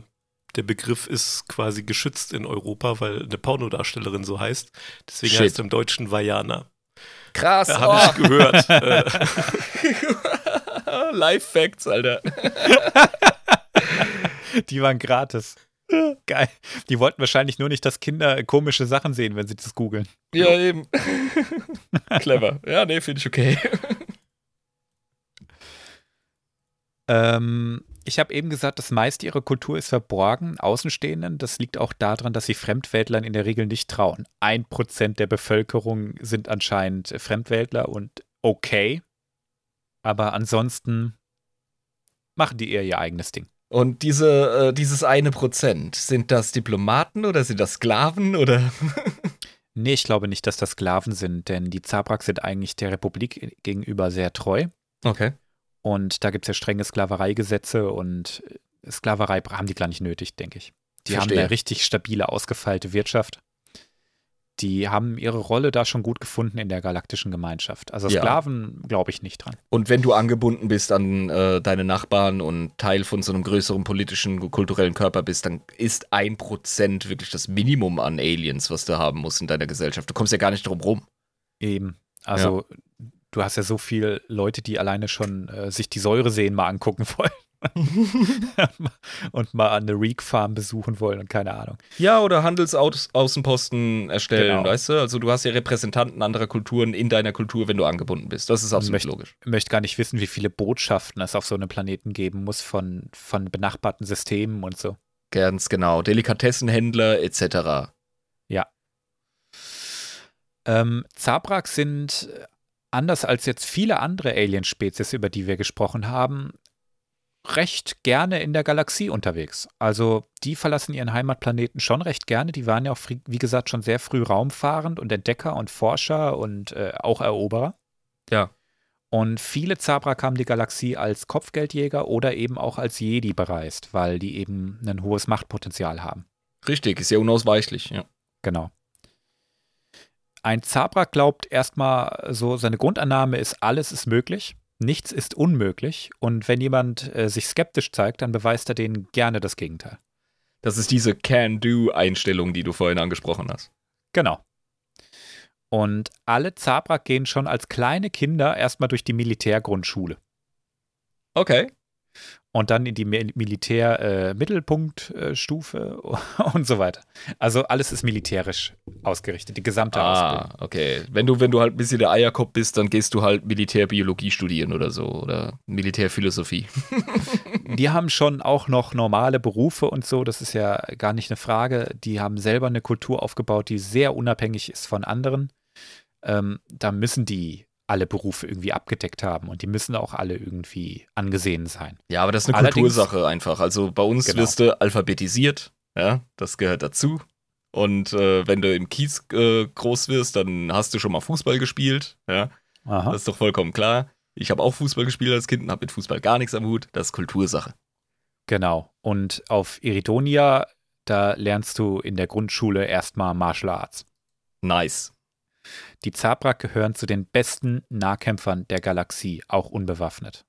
der Begriff ist quasi geschützt in Europa, weil eine Pornodarstellerin so heißt. Deswegen Shit. heißt er im Deutschen Vajana. Krass, Ja, Habe ich gehört. äh, Live Facts, Alter. Die waren gratis. Geil. Die wollten wahrscheinlich nur nicht, dass Kinder komische Sachen sehen, wenn sie das googeln. Ja, eben. Clever. Ja, nee, finde ich okay. Ähm, ich habe eben gesagt, das meiste ihrer Kultur ist verborgen, Außenstehenden. Das liegt auch daran, dass sie Fremdweltlern in der Regel nicht trauen. Ein Prozent der Bevölkerung sind anscheinend Fremdweltler und okay. Aber ansonsten machen die eher ihr eigenes Ding. Und diese, äh, dieses eine Prozent, sind das Diplomaten oder sind das Sklaven oder? Nee, ich glaube nicht, dass das Sklaven sind, denn die Zabraks sind eigentlich der Republik gegenüber sehr treu. Okay. Und da gibt es ja strenge Sklavereigesetze und Sklaverei haben die gar nicht nötig, denke ich. Die Verstehe. haben eine richtig stabile, ausgefeilte Wirtschaft. Die haben ihre Rolle da schon gut gefunden in der galaktischen Gemeinschaft. Also Ja. Sklaven glaube ich nicht dran. Und wenn du angebunden bist an äh, deine Nachbarn und Teil von so einem größeren politischen, kulturellen Körper bist, dann ist ein Prozent wirklich das Minimum an Aliens, was du haben musst in deiner Gesellschaft. Du kommst ja gar nicht drum rum. Eben. Also du hast ja so viele Leute, die alleine schon äh, sich die Säureseen mal angucken wollen. und mal eine Reek-Farm besuchen wollen und keine Ahnung. Ja, oder Handelsaußenposten erstellen, Genau. weißt du? Also du hast ja Repräsentanten anderer Kulturen in deiner Kultur, wenn du angebunden bist. Das ist absolut möchte- logisch. möchte gar nicht wissen, wie viele Botschaften es auf so einem Planeten geben muss von, von benachbarten Systemen und so. Ganz genau. Delikatessenhändler etc. Ähm, Zabrak sind äh, anders als jetzt viele andere Alien-Spezies, über die wir gesprochen haben, recht gerne in der Galaxie unterwegs. Also die verlassen ihren Heimatplaneten schon recht gerne. Die waren ja auch, wie gesagt, schon sehr früh raumfahrend und Entdecker und Forscher und äh, auch Eroberer. Ja. Und viele Zabrak haben die Galaxie als Kopfgeldjäger oder eben auch als Jedi bereist, weil die eben ein hohes Machtpotenzial haben. Richtig, ist ja unausweichlich, ja. Genau. Ein Zabrak glaubt erstmal so, seine Grundannahme ist, alles ist möglich, nichts ist unmöglich. Und wenn jemand äh, sich skeptisch zeigt, dann beweist er denen gerne das Gegenteil. Das ist diese Can-Do-Einstellung, die du vorhin angesprochen hast. Genau. Und alle Zabrak gehen schon als kleine Kinder erstmal durch die Militärgrundschule. Okay und dann in die Militär-Mittelpunktstufe äh, und so weiter. Also alles ist militärisch ausgerichtet, die gesamte ah, Ausbildung. okay. Wenn du, wenn du halt ein bisschen der Eierkopf bist, dann gehst du halt Militärbiologie studieren oder so oder Militärphilosophie. die haben schon auch noch normale Berufe und so, das ist ja gar nicht eine Frage. Die haben selber eine Kultur aufgebaut, die sehr unabhängig ist von anderen. Ähm, da müssen die alle Berufe irgendwie abgedeckt haben und die müssen auch alle irgendwie angesehen sein. Ja, aber das ist eine Allerdings, Kultursache einfach. Also bei uns genau. wirst du alphabetisiert, ja, das gehört dazu. Und äh, wenn du im Kiez äh, groß wirst, dann hast du schon mal Fußball gespielt, ja. Aha. Das ist doch vollkommen klar. Ich habe auch Fußball gespielt als Kind und habe mit Fußball gar nichts am Hut. Das ist Kultursache. Genau. Und auf Iridonia, da lernst du in der Grundschule erstmal Martial Arts. Nice. Die Zabrak gehören zu den besten Nahkämpfern der Galaxie, auch unbewaffnet.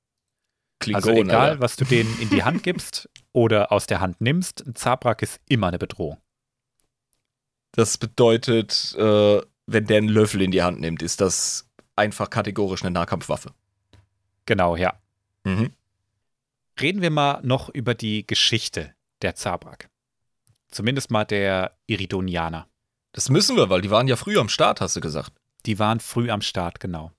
Klingon, also egal, oder? was du denen in die Hand gibst oder aus der Hand nimmst, ein Zabrak ist immer eine Bedrohung. Das bedeutet, äh, wenn der einen Löffel in die Hand nimmt, ist das einfach kategorisch eine Nahkampfwaffe. Genau, ja. Mhm. Reden wir mal noch über die Geschichte der Zabrak. Zumindest mal der Iridonianer. Das müssen wir, weil die waren ja früh am Start, hast du gesagt. Die waren früh am Start, genau.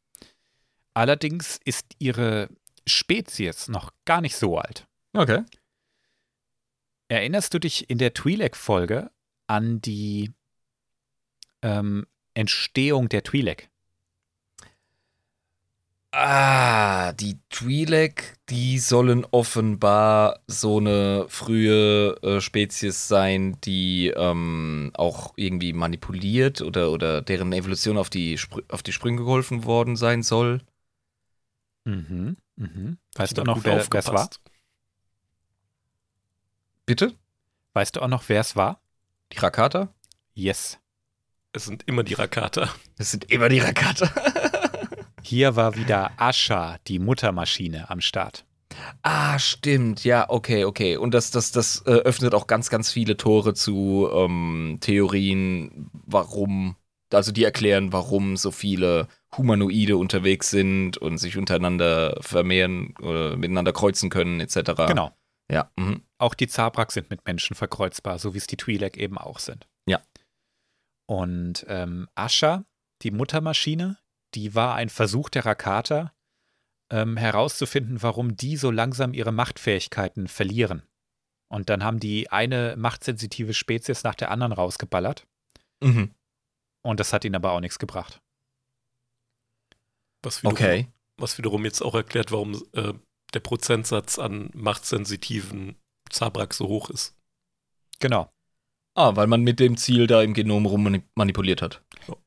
Allerdings ist ihre Spezies noch gar nicht so alt. Okay. Erinnerst du dich in der Twi'lek-Folge an die ähm, Entstehung der Twi'lek? Ah, die Twi'lek, die sollen offenbar so eine frühe äh, Spezies sein, die ähm, auch irgendwie manipuliert oder, oder deren Evolution auf die, Spr auf die Sprünge geholfen worden sein soll. Mhm, mhm. Weißt du auch noch, wer es war? Bitte? Weißt du auch noch, wer es war? Die Rakata? Yes. Es sind immer die Rakata. Es sind immer die Rakata. Hier war wieder Ascha, die Muttermaschine, am Start. Ah, stimmt. Ja, okay, okay. Und das, das, das äh, öffnet auch ganz, ganz viele Tore zu ähm, Theorien, warum, also die erklären, warum so viele Humanoide unterwegs sind und sich untereinander vermehren oder miteinander kreuzen können, etc. Genau. Ja. Mhm. Auch die Zabrak sind mit Menschen verkreuzbar, so wie es die Twi'lek eben auch sind. Ja. Und ähm, Ascha, die Muttermaschine, die war ein Versuch der Rakata, ähm, herauszufinden, warum die so langsam ihre Machtfähigkeiten verlieren. Und dann haben die eine machtsensitive Spezies nach der anderen rausgeballert. Mhm. Und das hat ihnen aber auch nichts gebracht. Was wiederum, okay. was wiederum jetzt auch erklärt, warum äh, der Prozentsatz an machtsensitiven Zabrak so hoch ist. Genau. Ah, weil man mit dem Ziel da im Genom rum manipuliert hat.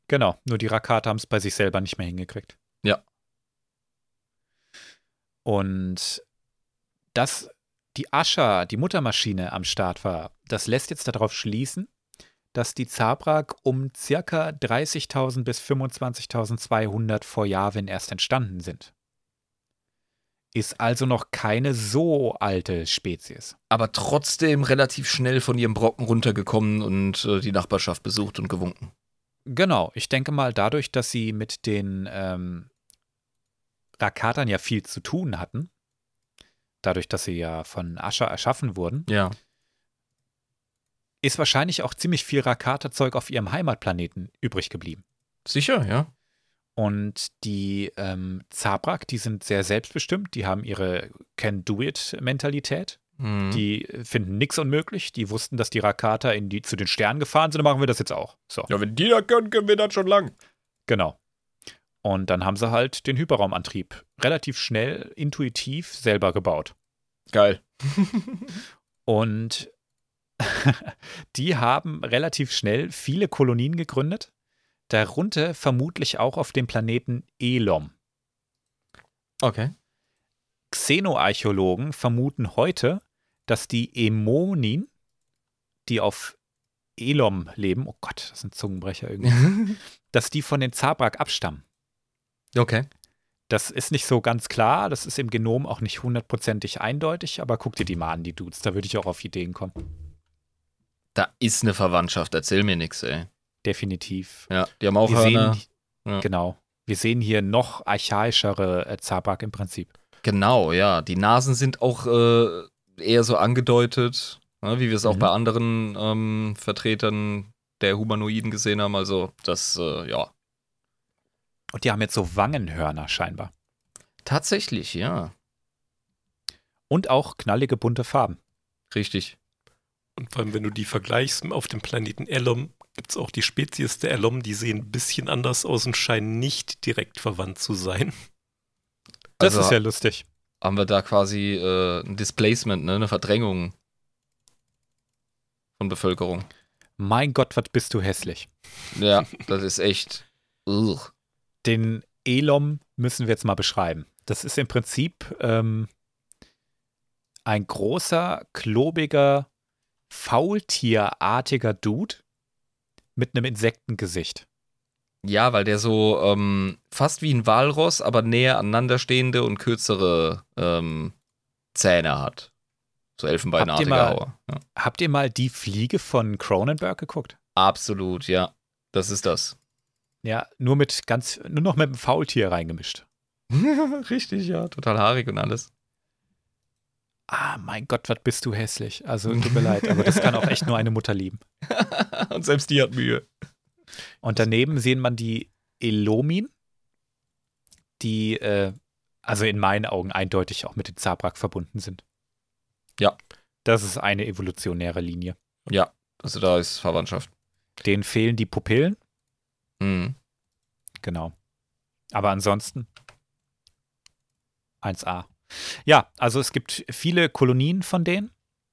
Genau, nur die Rakata haben es bei sich selber nicht mehr hingekriegt. Ja. Und dass die Ascha, die Muttermaschine, am Start war, das lässt jetzt darauf schließen, dass die Zabrak um circa 30.000 bis 25.200 vor Yavin erst entstanden sind. Ist also noch keine so alte Spezies. Aber trotzdem relativ schnell von ihrem Brocken runtergekommen und äh, die Nachbarschaft besucht und gewunken. Genau, ich denke mal, dadurch, dass sie mit den ähm, Rakatern ja viel zu tun hatten, dadurch, dass sie ja von Ascher erschaffen wurden, ja. ist wahrscheinlich auch ziemlich viel Rakata-Zeug auf ihrem Heimatplaneten übrig geblieben. Sicher, ja. Und die ähm, Zabrak, die sind sehr selbstbestimmt, die haben ihre Can-Do-It-Mentalität. Mhm. Die finden nichts unmöglich. Die wussten, dass die Rakata in die, zu den Sternen gefahren sind, dann machen wir das jetzt auch. So. Ja, wenn die das können, können wir das schon lang. Genau. Und dann haben sie halt den Hyperraumantrieb relativ schnell, intuitiv selber gebaut. Geil. Und die haben relativ schnell viele Kolonien gegründet, darunter vermutlich auch auf dem Planeten Elom. Okay. Xenoarchäologen vermuten heute, dass die Emonin, die auf Elom leben, oh Gott, das sind Zungenbrecher irgendwie, dass die von den Zabrak abstammen. okay. Das ist nicht so ganz klar, das ist im Genom auch nicht hundertprozentig eindeutig, aber guck dir die mal an, die Dudes, da würde ich auch auf Ideen kommen. Da ist eine Verwandtschaft, erzähl mir nichts, ey. Definitiv. Ja, die haben auch Wir Hörner. sehen, Ja. Genau. Wir sehen hier noch archaischere äh, Zabrak im Prinzip. Genau, ja. Die Nasen sind auch äh, eher so angedeutet, ne, wie wir es auch Mhm. bei anderen ähm, Vertretern der Humanoiden gesehen haben. Also, das, äh, ja. Und die haben jetzt so Wangenhörner scheinbar. Tatsächlich, ja. Und auch knallige bunte Farben. Richtig. Und vor allem, wenn du die vergleichst auf dem Planeten Elom, gibt es auch die Spezies der Elom, die sehen ein bisschen anders aus und scheinen nicht direkt verwandt zu sein. Das Also- ist ja lustig. Haben wir da quasi äh, ein Displacement, ne, eine Verdrängung von Bevölkerung. Mein Gott, was bist du hässlich. Ja, das ist echt. Ugh. Den Elom müssen wir jetzt mal beschreiben. Das ist im Prinzip ähm, ein großer, klobiger, faultierartiger Dude mit einem Insektengesicht. Ja, weil der so ähm, fast wie ein Walross, aber näher aneinander stehende und kürzere ähm, Zähne hat. So elfenbeinartige mal- Haue. Ja. Habt ihr mal die Fliege von Cronenberg geguckt? Absolut, ja. Das ist das. Ja, nur mit ganz, nur noch mit einem Faultier reingemischt. Richtig, ja. Total haarig und alles. Ah, mein Gott, was bist du hässlich. Also tut mir leid, aber das kann auch echt nur eine Mutter lieben. und selbst die hat Mühe. Und daneben sehen man die Elomin, die äh, also in meinen Augen eindeutig auch mit den Zabrak verbunden sind. Ja. Das ist eine evolutionäre Linie. Ja, also da ist Verwandtschaft. Denen fehlen die Pupillen, Mhm. genau. Aber ansonsten 1a. Ja, also es gibt viele Kolonien von denen.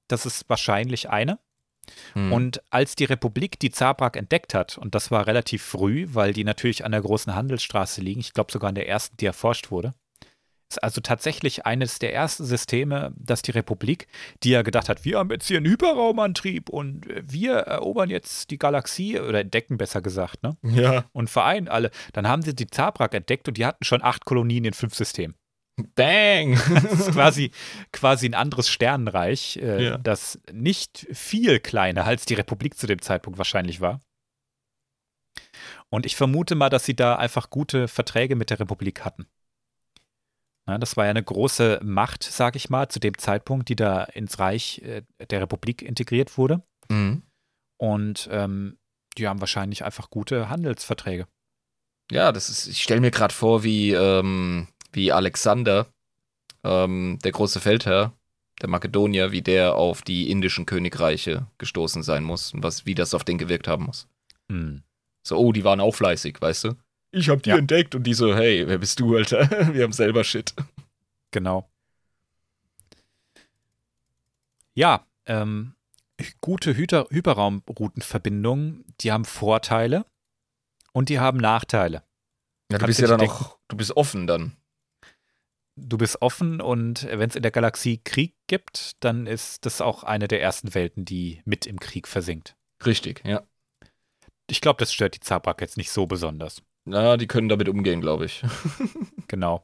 Das ist wahrscheinlich eine. Mhm. Und als die Republik die Zabrak entdeckt hat, und das war relativ früh, weil die natürlich an der großen Handelsstraße liegen, ich glaube sogar an der ersten, die erforscht wurde, ist also tatsächlich eines der ersten Systeme, dass die Republik, die ja gedacht hat, wir haben jetzt hier einen Hyperraumantrieb und wir erobern jetzt die Galaxie oder entdecken besser gesagt, ne? ja. Und vereinen alle. Dann haben sie die Zabrak entdeckt und die hatten schon acht Kolonien in fünf Systemen. Dang. Das ist quasi, quasi ein anderes Sternenreich, äh, Ja. das nicht viel kleiner als die Republik zu dem Zeitpunkt wahrscheinlich war. Und ich vermute mal, dass sie da einfach gute Verträge mit der Republik hatten. Ja, das war ja eine große Macht, sag ich mal, zu dem Zeitpunkt, die da ins Reich äh, der Republik integriert wurde. Mhm. Und ähm, die haben wahrscheinlich einfach gute Handelsverträge. Ja, das ist, ich stelle mir gerade vor, wie, ähm, wie Alexander, ähm, der große Feldherr der Makedonier, wie der auf die indischen Königreiche gestoßen sein muss und was, wie das auf den gewirkt haben muss. Hm. So, oh, die waren auch fleißig, weißt du? Ich hab die Ja. entdeckt und die so, hey, wer bist du, Alter? Wir haben selber Shit. Genau. Ja, ähm, gute Hyper Hyperraumroutenverbindungen, die haben Vorteile und die haben Nachteile. Ja, du Kannst bist ja dann auch, du bist offen dann. Du bist offen und wenn es in der Galaxie Krieg gibt, dann ist das auch eine der ersten Welten, die mit im Krieg versinkt. Richtig, ja. Ich glaube, das stört die Zabrak jetzt nicht so besonders. Na, die können damit umgehen, glaube ich. Genau.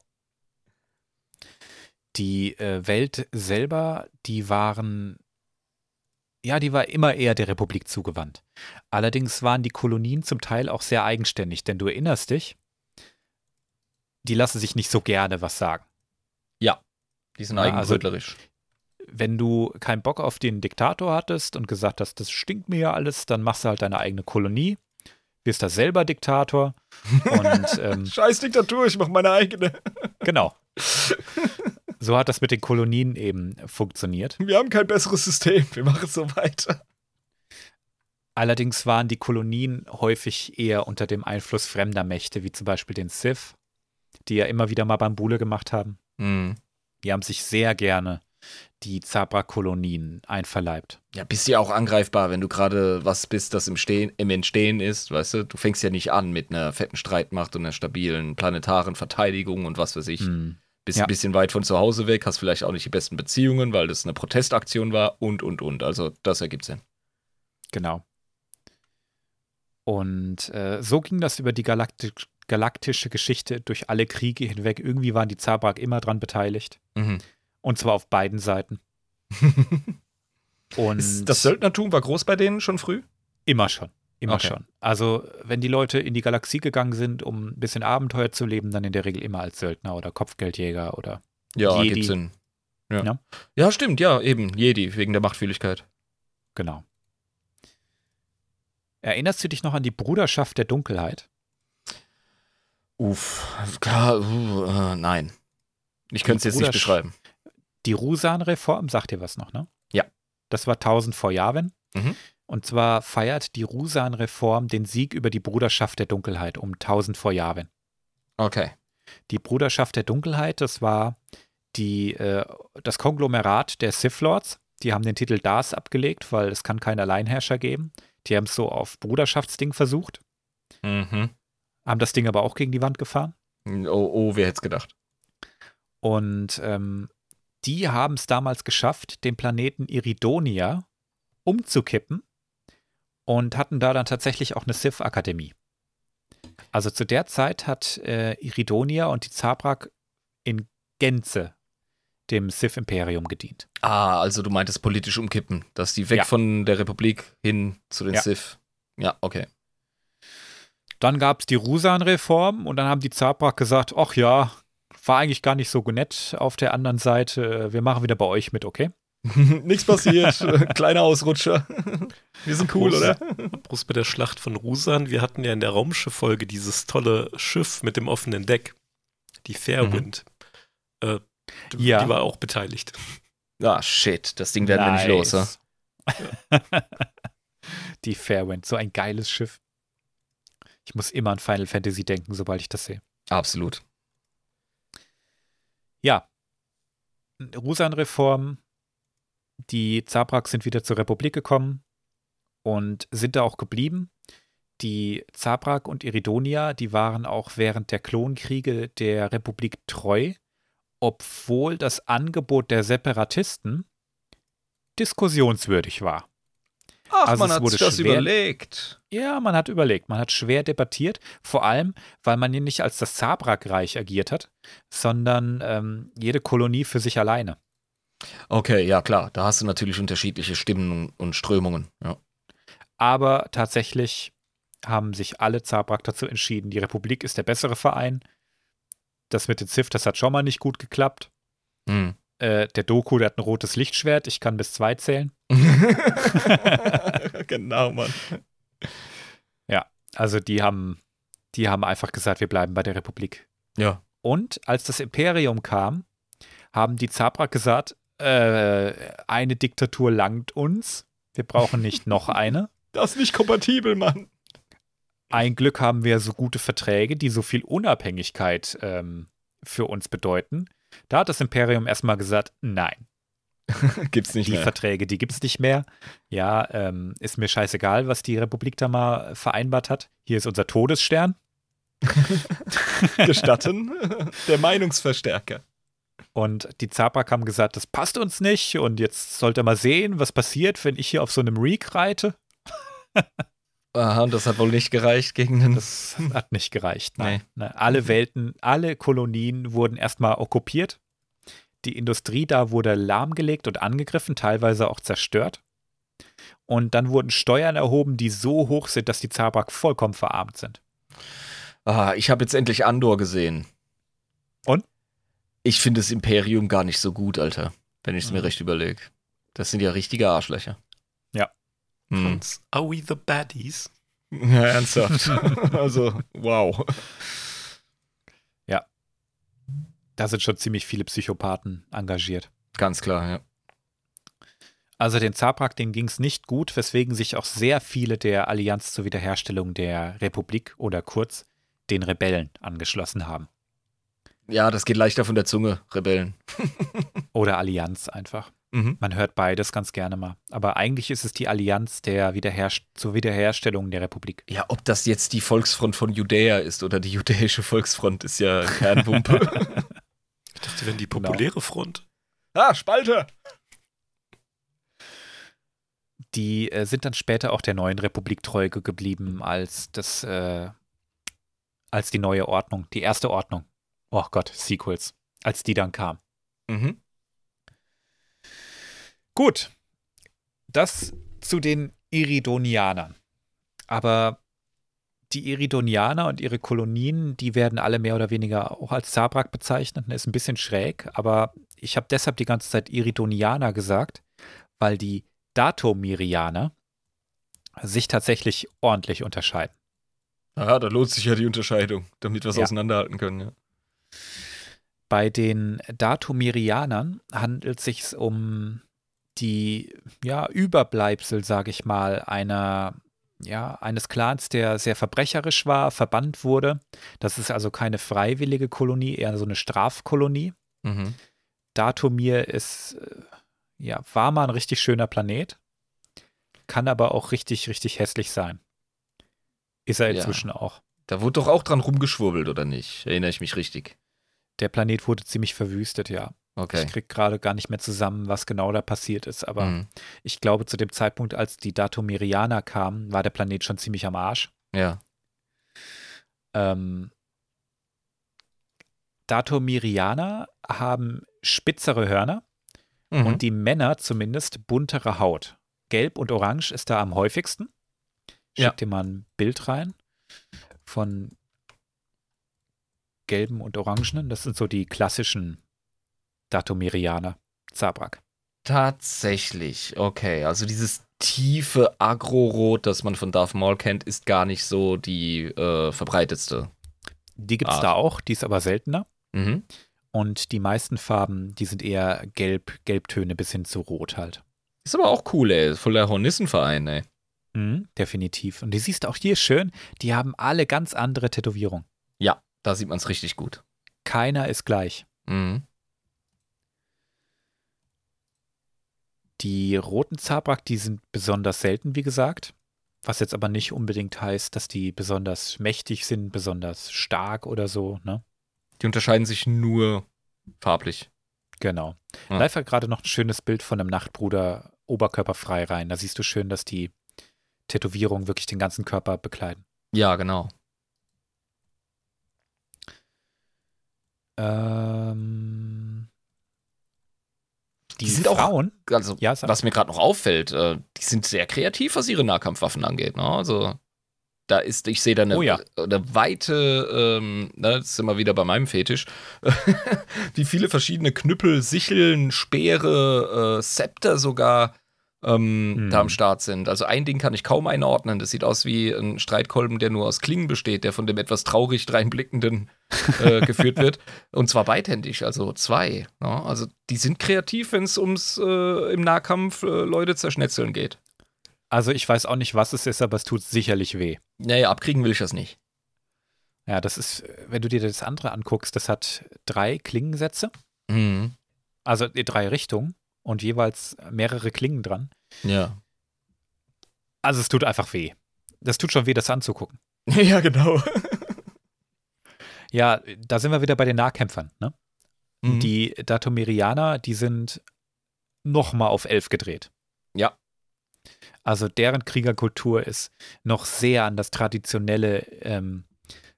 Die äh, Welt selber, die waren, ja, die war immer eher der Republik zugewandt. Allerdings waren die Kolonien zum Teil auch sehr eigenständig, denn du erinnerst dich, die lassen sich nicht so gerne was sagen. Die sind Ja, also- eigenbrötlerisch. Wenn du keinen Bock auf den Diktator hattest und gesagt hast, das stinkt mir ja alles, dann machst du halt deine eigene Kolonie, wirst da selber Diktator und ähm, Scheiß Diktatur, ich mach meine eigene. genau. So hat das mit den Kolonien eben funktioniert. Wir haben kein besseres System, wir machen so weiter. Allerdings waren die Kolonien häufig eher unter dem Einfluss fremder Mächte, wie zum Beispiel den Sith, die ja immer wieder mal Bambule gemacht haben. Mhm. Die haben sich sehr gerne die Zabra-Kolonien einverleibt. Ja, bist ja auch angreifbar, wenn du gerade was bist, das im, Stehen, im Entstehen ist, weißt du? Du fängst ja nicht an mit einer fetten Streitmacht und einer stabilen planetaren Verteidigung und was weiß ich. Hm. Bist Ja. ein bisschen weit von zu Hause weg, hast vielleicht auch nicht die besten Beziehungen, weil das eine Protestaktion war und, und, und. Also das ergibt Sinn. Genau. Und äh, so ging das über die Galakti galaktische Geschichte durch alle Kriege hinweg. Irgendwie waren die Zabrak immer dran beteiligt. Mhm. Und zwar auf beiden Seiten. Und Ist das Söldnertum war groß bei denen schon früh? Immer schon. Immer Okay. schon. Also, wenn die Leute in die Galaxie gegangen sind, um ein bisschen Abenteuer zu leben, dann in der Regel immer als Söldner oder Kopfgeldjäger oder. Ja, Jedi. gibt Sinn. Ja. Ja. ja, stimmt, ja, eben. Jedi, wegen der Machtfühligkeit. Genau. Erinnerst du dich noch an die Bruderschaft der Dunkelheit? Uff, klar, uh, äh, nein. Ich könnte es jetzt nicht beschreiben. Die Rusan-Reform, sagt dir was noch, ne? Ja. Das war 1000 vor Jahren. Mhm. Und zwar feiert die Rusan-Reform den Sieg über die Bruderschaft der Dunkelheit um 1000 vor Jahren. Okay. Die Bruderschaft der Dunkelheit, das war die, äh, das Konglomerat der Sith Lords. Die haben den Titel Das abgelegt, weil es kann keinen Alleinherrscher geben. Die haben es so auf Bruderschaftsding versucht, Mhm. Haben das Ding aber auch gegen die Wand gefahren. Oh, oh, wer hätte es gedacht? Und ähm, die haben es damals geschafft, den Planeten Iridonia umzukippen und hatten da dann tatsächlich auch eine Sith-Akademie. Also zu der Zeit hat äh, Iridonia und die Zabrak in Gänze dem Sith-Imperium gedient. Ah, also du meintest politisch umkippen, dass die weg Ja. von der Republik hin zu den Ja. Sith. Ja, okay. Dann gab es die Rusan-Reform und dann haben die Zabrak gesagt, ach ja, war eigentlich gar nicht so nett auf der anderen Seite, wir machen wieder bei euch mit, okay? Nichts passiert. Kleiner Ausrutscher. Wir sind cool, oder? Bloß bei der Schlacht von Rusan, wir hatten ja in der Raumschiff-Folge dieses tolle Schiff mit dem offenen Deck, die Fairwind. Äh, d- Ja. Die war auch beteiligt. Ah, shit. Das Ding werden wir nicht los, ja? Die Fairwind, so ein geiles Schiff. Ich muss immer an Final Fantasy denken, sobald ich das sehe. Absolut. Ja. Rusan-Reform. Die Zabrak sind wieder zur Republik gekommen und sind da auch geblieben. Die Zabrak und Iridonia, die waren auch während der Klonkriege der Republik treu, obwohl das Angebot der Separatisten diskussionswürdig war. Ach, Also man hat sich das schwer- überlegt. Ja, man hat überlegt, man hat schwer debattiert, vor allem, weil man hier nicht als das Zabrak-Reich agiert hat, sondern ähm, jede Kolonie für sich alleine. Okay, ja klar. Da hast du natürlich unterschiedliche Stimmen und Strömungen. Ja. Aber tatsächlich haben sich alle Zabrak dazu entschieden, die Republik ist der bessere Verein. Das mit den Sith, das hat schon mal nicht gut geklappt. Hm. Äh, der Doku, der hat ein rotes Lichtschwert, ich kann bis zwei zählen. genau, Mann. Also die haben, die haben einfach gesagt, wir bleiben bei der Republik. Ja. Und als das Imperium kam, haben die Zabrak gesagt, äh, eine Diktatur langt uns. Wir brauchen nicht noch eine. Das ist nicht kompatibel, Mann. Ein Glück haben wir so gute Verträge, die so viel Unabhängigkeit ähm, für uns bedeuten. Da hat das Imperium erstmal gesagt, nein, Gibt's nicht die mehr. Verträge, die gibt's nicht mehr. Ja, ähm, ist mir scheißegal, was die Republik da mal vereinbart hat. Hier ist unser Todesstern. Gestatten? Der Meinungsverstärker. Und die Zabrak haben gesagt, das passt uns nicht und jetzt sollt ihr mal sehen, was passiert, wenn ich hier auf so einem Reek reite. Aha, und das hat wohl nicht gereicht gegen den. Das hat nicht gereicht. Nein. Ne, Alle Welten, alle Kolonien wurden erstmal okkupiert. Die Industrie da wurde lahmgelegt und angegriffen, teilweise auch zerstört. Und dann wurden Steuern erhoben, die so hoch sind, dass die Zabrak vollkommen verarmt sind. Ah, ich habe jetzt endlich Andor gesehen. Und? Ich finde das Imperium gar nicht so gut, Alter. Wenn ich es mir Mhm. recht überlege. Das sind ja richtige Arschlöcher. Ja. Hm. Are we the baddies? Ja, ernsthaft. also, wow. Da sind schon ziemlich viele Psychopathen engagiert. Ganz klar, ja. Also den Zabrak, denen ging es nicht gut, weswegen sich auch sehr viele der Allianz zur Wiederherstellung der Republik oder kurz den Rebellen angeschlossen haben. Ja, das geht leichter von der Zunge, Rebellen. Oder Allianz einfach. Mhm. Man hört beides ganz gerne mal. Aber eigentlich ist es die Allianz der Wiederherst zur Wiederherstellung der Republik. Ja, ob das jetzt die Volksfront von Judäa ist oder die judäische Volksfront, ist ja Kernwumpe. Ich dachte, wir wären die Genau. populäre Front. ah, Spalte! Die äh, sind dann später auch der neuen Republik treu ge- geblieben als das, äh, als die neue Ordnung, die erste Ordnung. Oh Gott, Sequels, als die dann kam. Mhm. Gut, das zu den Iridonianern. Aber die Iridonianer und ihre Kolonien, die werden alle mehr oder weniger auch als Zabrak bezeichnet. Das ist ein bisschen schräg, aber ich habe deshalb die ganze Zeit Iridonianer gesagt, weil die Datomirianer sich tatsächlich ordentlich unterscheiden. Ah, da lohnt sich ja die Unterscheidung, damit wir es Ja. auseinanderhalten können, ja. Bei den Datomirianern handelt es sich um die ja, Überbleibsel, sage ich mal, einer, ja, eines Clans, der sehr verbrecherisch war, verbannt wurde. Das ist also keine freiwillige Kolonie, eher so eine Strafkolonie. Mhm. Datomir ist, äh, ja, war mal ein richtig schöner Planet, kann aber auch richtig, richtig hässlich sein. Ist er Ja. inzwischen auch. Da wurde doch auch dran rumgeschwurbelt, oder nicht? Erinnere ich mich richtig. Der Planet wurde ziemlich verwüstet, ja. Okay. Ich krieg gerade gar nicht mehr zusammen, was genau da passiert ist, aber Mhm. ich glaube, zu dem Zeitpunkt, als die Datomirianer kamen, war der Planet schon ziemlich am Arsch. Ja. Ähm, Datomirianer haben spitzere Hörner Mhm. und die Männer zumindest buntere Haut. Gelb und Orange ist da am häufigsten. Ich Ja. schick dir mal ein Bild rein von gelben und orangenen. Das sind so die klassischen Datomirianer. Zabrak. Tatsächlich, okay. Also dieses tiefe Agro-Rot, das man von Darth Maul kennt, ist gar nicht so die äh, verbreitetste. Die gibt es da auch, die ist aber seltener. Mhm. Und die meisten Farben, die sind eher gelb, Gelbtöne bis hin zu rot halt. Ist aber auch cool, ey. Voll der Hornissenverein, ey. Mhm, definitiv. Und die siehst du auch hier schön, die haben alle ganz andere Tätowierungen. Ja, da sieht man es richtig gut. Keiner ist gleich. Mhm. Die roten Zabrak, die sind besonders selten, wie gesagt. Was jetzt aber nicht unbedingt heißt, dass die besonders mächtig sind, besonders stark oder so, ne? Die unterscheiden sich nur farblich. Genau. Ja. Live hat gerade noch ein schönes Bild von einem Nachtbruder oberkörperfrei rein. Da siehst du schön, dass die Tätowierungen wirklich den ganzen Körper bekleiden. Ja, genau. Ähm, die, Die sind auch- Frauen, Also, Ja, was mir gerade noch auffällt, äh, die sind sehr kreativ, was ihre Nahkampfwaffen angeht. Ne? Also, da ist, ich sehe da eine, Oh ja. eine weite, ähm, ne, das ist immer wieder bei meinem Fetisch, wie viele verschiedene Knüppel, Sicheln, Speere, äh, Zepter sogar ähm, Hm. da am Start sind. Also ein Ding kann ich kaum einordnen. Das sieht aus wie ein Streitkolben, der nur aus Klingen besteht, der von dem etwas traurig dreinblickenden äh, geführt wird. Und zwar beidhändig, also zwei. Ja? Also die sind kreativ, wenn es ums äh, im Nahkampf äh, Leute zerschnetzeln geht. also ich weiß auch nicht, was es ist, aber es tut sicherlich weh. Naja, abkriegen will ich das nicht. Ja, das ist, wenn du dir das andere anguckst, das hat drei Klingensätze, Mhm. also drei Richtungen und jeweils mehrere Klingen dran. Ja. Also es tut einfach weh. Das tut schon weh, das anzugucken. ja, genau. Ja, da sind wir wieder bei den Nahkämpfern. Ne? Mhm. Die Datomirianer, die sind nochmal auf elf gedreht. Ja. Also deren Kriegerkultur ist noch sehr an das traditionelle ähm,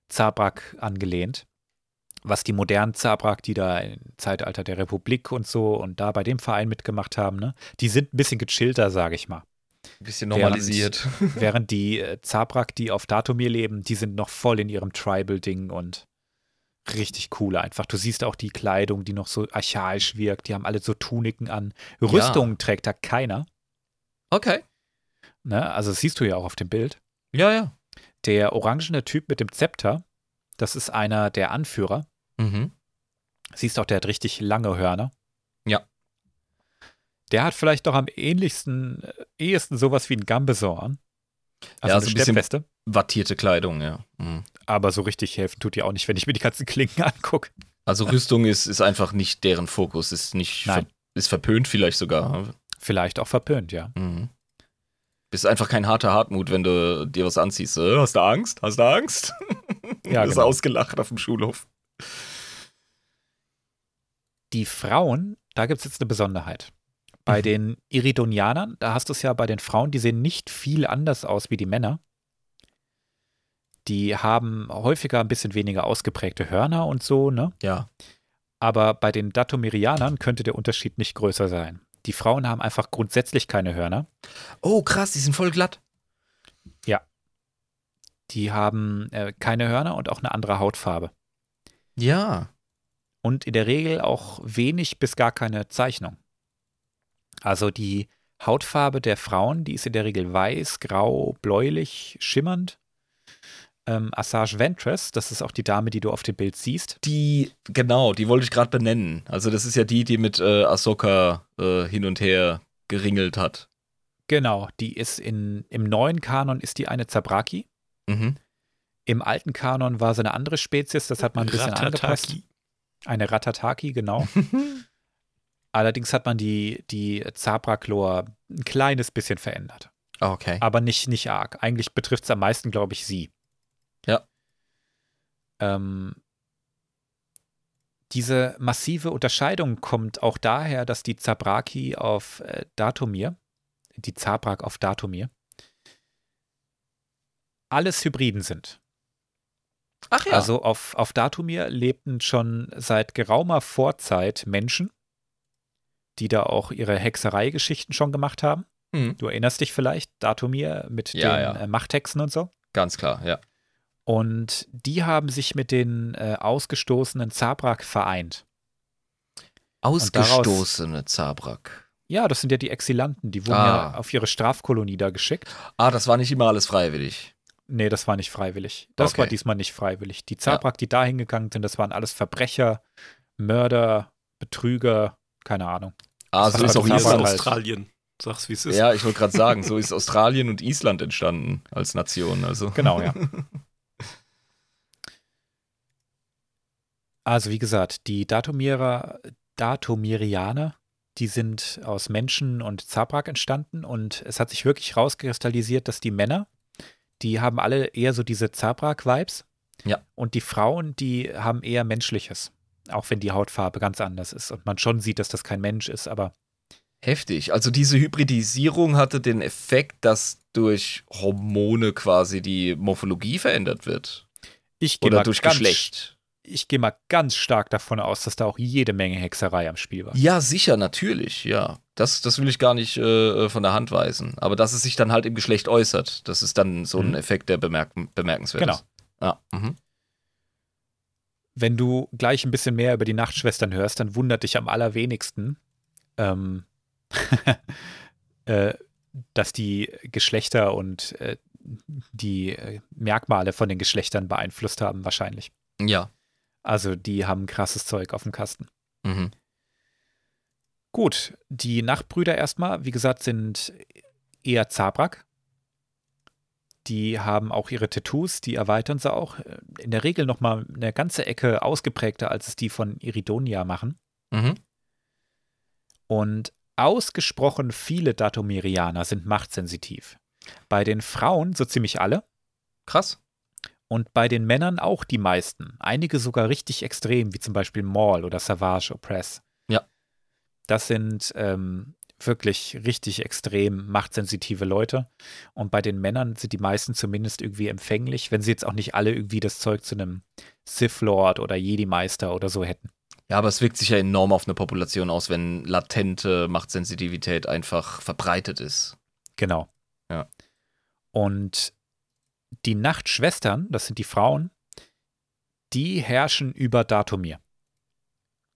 Zabrak angelehnt. Was die modernen Zabrak, die da im Zeitalter der Republik und so und da bei dem Verein mitgemacht haben, ne, die sind ein bisschen gechillter, sage ich mal. Ein bisschen normalisiert. Während die äh, Zabrak, die auf Datomir leben, die sind noch voll in ihrem Tribal-Ding und richtig cool einfach. Du siehst auch die Kleidung, die noch so archaisch wirkt. Die haben alle so Tuniken an. Rüstungen trägt da keiner. Okay. Ne? Also das siehst du ja auch auf dem Bild. Ja, ja. Der orangene Typ mit dem Zepter, das ist einer der Anführer. Mhm. Siehst auch, der hat richtig lange Hörner. Ja. Der hat vielleicht noch am ähnlichsten, äh, ehesten sowas wie ein Gambeson an. Also Ja, eine so ein bisschen- Steppweste. Wattierte Kleidung, ja. Mhm. Aber so richtig helfen tut die auch nicht, wenn ich mir die ganzen Klingen angucke. Also Rüstung ist, ist einfach nicht deren Fokus, ist nicht ver ist verpönt vielleicht sogar. Vielleicht auch verpönt, ja. Mhm. Bist einfach kein harter Hartmut, wenn du dir was anziehst. Hast du Angst? Hast du Angst? Ja, genau. ausgelacht auf dem Schulhof. Die Frauen, da gibt es jetzt eine Besonderheit. Bei Mhm. den Iridonianern, da hast du es ja bei den Frauen, die sehen nicht viel anders aus wie die Männer. Die haben häufiger ein bisschen weniger ausgeprägte Hörner und so, ne? Ja. Aber bei den Datomirianern könnte der Unterschied nicht größer sein. Die Frauen haben einfach grundsätzlich keine Hörner. Oh, krass, die sind voll glatt. Die haben äh, keine Hörner und auch eine andere Hautfarbe. Ja. Und in der Regel auch wenig bis gar keine Zeichnung. Also die Hautfarbe der Frauen, die ist in der Regel weiß, grau, bläulich, schimmernd. Ähm, Assage Ventress, das ist auch die Dame, die du auf dem Bild siehst. Die, genau, die wollte ich gerade benennen. Also, das ist ja die, die mit äh, Ahsoka äh, hin und her geringelt hat. Genau, die ist in, im neuen Kanon ist die eine Zabraki. Mhm. Im alten Kanon war sie eine andere Spezies, das hat man ein bisschen angepasst. Ratataki. Eine Ratataki, genau. Allerdings hat man die, die Zabraklor ein kleines bisschen verändert. Okay. Aber nicht, nicht arg. Eigentlich betrifft es am meisten, glaube ich, sie. Ja. Ähm, diese massive Unterscheidung kommt auch daher, dass die Zabraki auf äh, Datomir, die Zabrak auf Datomir, alles Hybriden sind. Ach ja. Also auf, auf Datumir lebten schon seit geraumer Vorzeit Menschen, die da auch ihre Hexereigeschichten schon gemacht haben. Mhm. Du erinnerst dich vielleicht, Datumir mit Ja, den ja. Äh, Machthexen und so. Ganz klar, ja. Und die haben sich mit den äh, ausgestoßenen Zabrak vereint. Ausgestoßene Zabrak. Ja, das sind ja die Exilanten, die wurden Ah. ja auf ihre Strafkolonie da geschickt. Ah, das war nicht immer alles freiwillig. Nee, das war nicht freiwillig. Das Okay. war diesmal nicht freiwillig. Die Zabrak, die da hingegangen sind, das waren alles Verbrecher, Mörder, Betrüger, keine Ahnung. Ah, Das so ist auch Hier ist Zabrak Island. halt. Australien. Sag's, wie es ist. Ja, ich wollte gerade sagen, so ist Australien und Island entstanden als Nation. Also. Genau, ja. Also wie gesagt, die Datomierer, Datomirianer, die sind aus Menschen und Zabrak entstanden und es hat sich wirklich rauskristallisiert, dass die Männer, die haben alle eher so diese Zabrak-Vibes. Ja. Und die Frauen, die haben eher Menschliches. Auch wenn die Hautfarbe ganz anders ist und man schon sieht, dass das kein Mensch ist, aber Heftig. Also diese Hybridisierung hatte den Effekt, dass durch Hormone quasi die Morphologie verändert wird. ich gehe Oder mal, durch ganz, Geschlecht. ich gehe mal ganz stark davon aus, dass da auch jede Menge Hexerei am Spiel war. Ja, sicher, natürlich, ja. Das, das will ich gar nicht äh, von der Hand weisen. Aber dass es sich dann halt im Geschlecht äußert, das ist dann so ein Mhm. Effekt, der bemerken, bemerkenswert Genau. ist. Ja, mhm. wenn du gleich ein bisschen mehr über die Nachtschwestern hörst, dann wundert dich am allerwenigsten, ähm, äh, dass die Geschlechter und äh, die äh, Merkmale von den Geschlechtern beeinflusst haben, wahrscheinlich. ja. Also die haben krasses Zeug auf dem Kasten. Mhm. Gut, die Nachtbrüder erstmal, wie gesagt, sind eher Zabrak. Die haben auch ihre Tattoos, die erweitern sie auch. In der Regel nochmal eine ganze Ecke ausgeprägter, als es die von Iridonia machen. Mhm. Und ausgesprochen viele Datomirianer sind machtsensitiv. Bei den Frauen so ziemlich alle Krass. und bei den Männern auch die meisten. Einige sogar richtig extrem, wie zum Beispiel Maul oder Savage Opress. Das sind ähm, wirklich richtig extrem machtsensitive Leute. Und bei den Männern sind die meisten zumindest irgendwie empfänglich, wenn sie jetzt auch nicht alle irgendwie das Zeug zu einem Sith Lord oder Jedi-Meister oder so hätten. Ja, aber es wirkt sich ja enorm auf eine Population aus, wenn latente Machtsensitivität einfach verbreitet ist. Genau. Ja. Und die Nachtschwestern, das sind die Frauen, die herrschen über Datomir.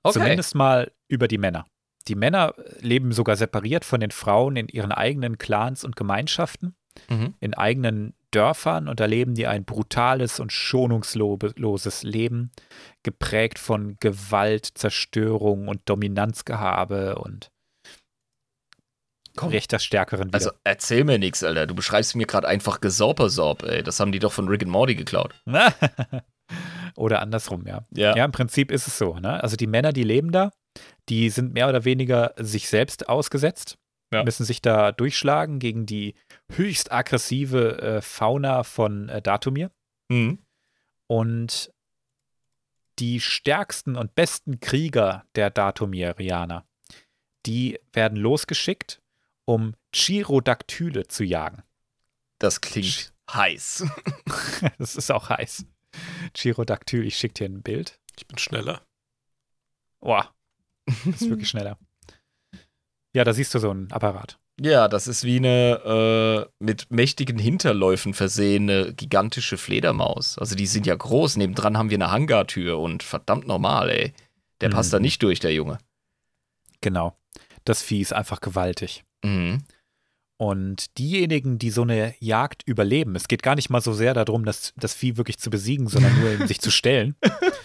Zumindest mal über die Männer. Die Männer leben sogar separiert von den Frauen in ihren eigenen Clans und Gemeinschaften, Mhm. in eigenen Dörfern und da leben die ein brutales und schonungsloses Leben, geprägt von Gewalt, Zerstörung und Dominanzgehabe und Komm. recht das Stärkeren wieder. Also erzähl mir nichts, Alter. Du beschreibst mir gerade einfach Gesorpersorb, ey. Das haben die doch von Rick and Morty geklaut. Oder andersrum, ja. Ja. Ja, im Prinzip ist es so. Ne? Also die Männer, die leben da, die sind mehr oder weniger sich selbst ausgesetzt, Ja. müssen sich da durchschlagen gegen die höchst aggressive äh, Fauna von äh, Datumir. Mhm. Und die stärksten und besten Krieger der Datumirianer, die werden losgeschickt, um Chirodactyle zu jagen. Das klingt heiß. Das ist auch heiß. Chirodactyl, ich schicke dir ein Bild. Ich bin schneller. Boah, ist wirklich schneller. Ja, da siehst du so einen Apparat. Ja, das ist wie eine äh, mit mächtigen Hinterläufen versehene gigantische Fledermaus. Also die sind ja groß. Nebendran haben wir eine Hangartür und verdammt normal, ey. Der Mhm. passt da nicht durch, der Junge. Genau. Das Vieh ist einfach gewaltig. Mhm. Und diejenigen, die so eine Jagd überleben, es geht gar nicht mal so sehr darum, das, das Vieh wirklich zu besiegen, sondern nur sich zu stellen.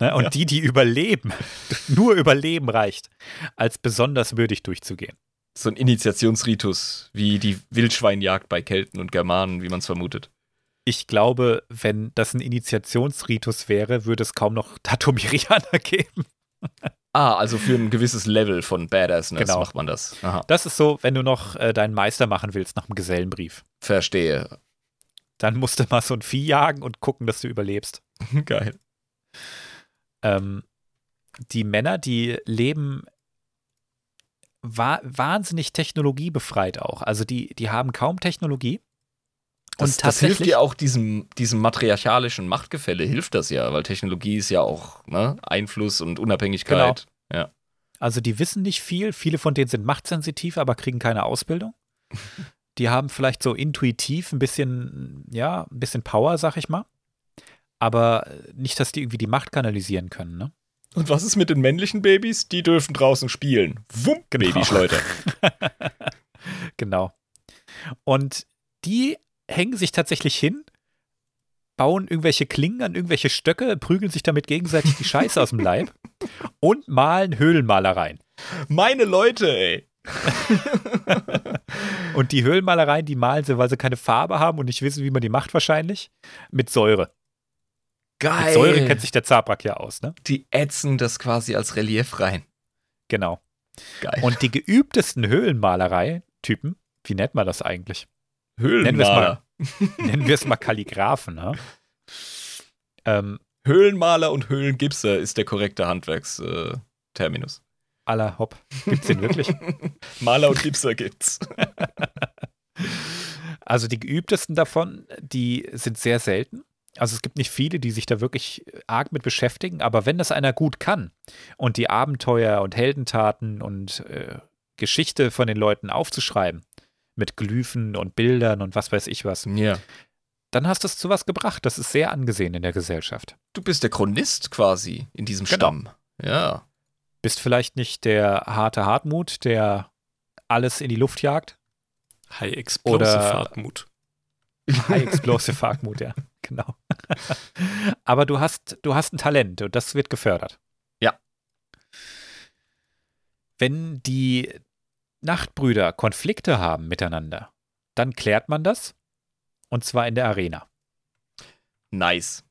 Ne? Und die, die überleben, nur überleben reicht, als besonders würdig durchzugehen. So ein Initiationsritus, wie die Wildschweinjagd bei Kelten und Germanen, wie man es vermutet. Ich glaube, wenn das ein Initiationsritus wäre, würde es kaum noch Datumirianer geben. Ah, also für ein gewisses Level von Badassness Genau. macht man das. Aha, Das ist so, wenn du noch äh, deinen Meister machen willst nach dem Gesellenbrief. verstehe. Dann musst du mal so ein Vieh jagen und gucken, dass du überlebst. Geil. Ähm, die Männer, die leben wa wahnsinnig technologiebefreit auch. Also die, die haben kaum Technologie. Das, und das hilft dir auch diesem, diesem matriarchalischen Machtgefälle, hilft das ja, weil Technologie ist ja auch ne, Einfluss und Unabhängigkeit. Ja. also die wissen nicht viel. Viele von denen sind machtsensitiv, aber kriegen keine Ausbildung. Die haben vielleicht so intuitiv ein bisschen, ja, ein bisschen Power, sag ich mal. Aber nicht, dass die irgendwie die Macht kanalisieren können, ne? Und was ist mit den männlichen Babys? Die dürfen draußen spielen. Wumm, Genau. Babyschleuder. Genau. Und die hängen sich tatsächlich hin, bauen irgendwelche Klingen an irgendwelche Stöcke, prügeln sich damit gegenseitig die Scheiße aus dem Leib und malen Höhlenmalereien. Meine Leute, ey. Und die Höhlenmalereien, die malen sie, weil sie keine Farbe haben und nicht wissen, wie man die macht wahrscheinlich, mit Säure. Geil. Mit Säure kennt sich der Zabrak ja aus, ne? die ätzen das quasi als Relief rein. Genau. Geil. Und die geübtesten Höhlenmalerei-Typen, wie nennt man das eigentlich? Höhlenmaler. Nennen wir es mal Kalligraphen, ne? Ähm, Höhlenmaler und Höhlengipser ist der korrekte Handwerksterminus. Äh, aller Hopp. Gibt's den wirklich? Maler und Gipser gibt's. Also die geübtesten davon, die sind sehr selten. Also es gibt nicht viele, die sich da wirklich arg mit beschäftigen, aber wenn das einer gut kann und die Abenteuer und Heldentaten und äh, Geschichte von den Leuten aufzuschreiben, mit Glyphen und Bildern und was weiß ich was, Ja. dann hast du es zu was gebracht. Das ist sehr angesehen in der Gesellschaft. Du bist der Chronist quasi in diesem Genau. Stamm. Ja. Bist vielleicht nicht der harte Hartmut, der alles in die Luft jagt. High Explosive Hartmut. High Explosive Hartmut, ja, genau. Aber du hast, du hast ein Talent und das wird gefördert. Ja. Wenn die Nachtbrüder Konflikte haben miteinander, dann klärt man das und zwar in der Arena. Nice.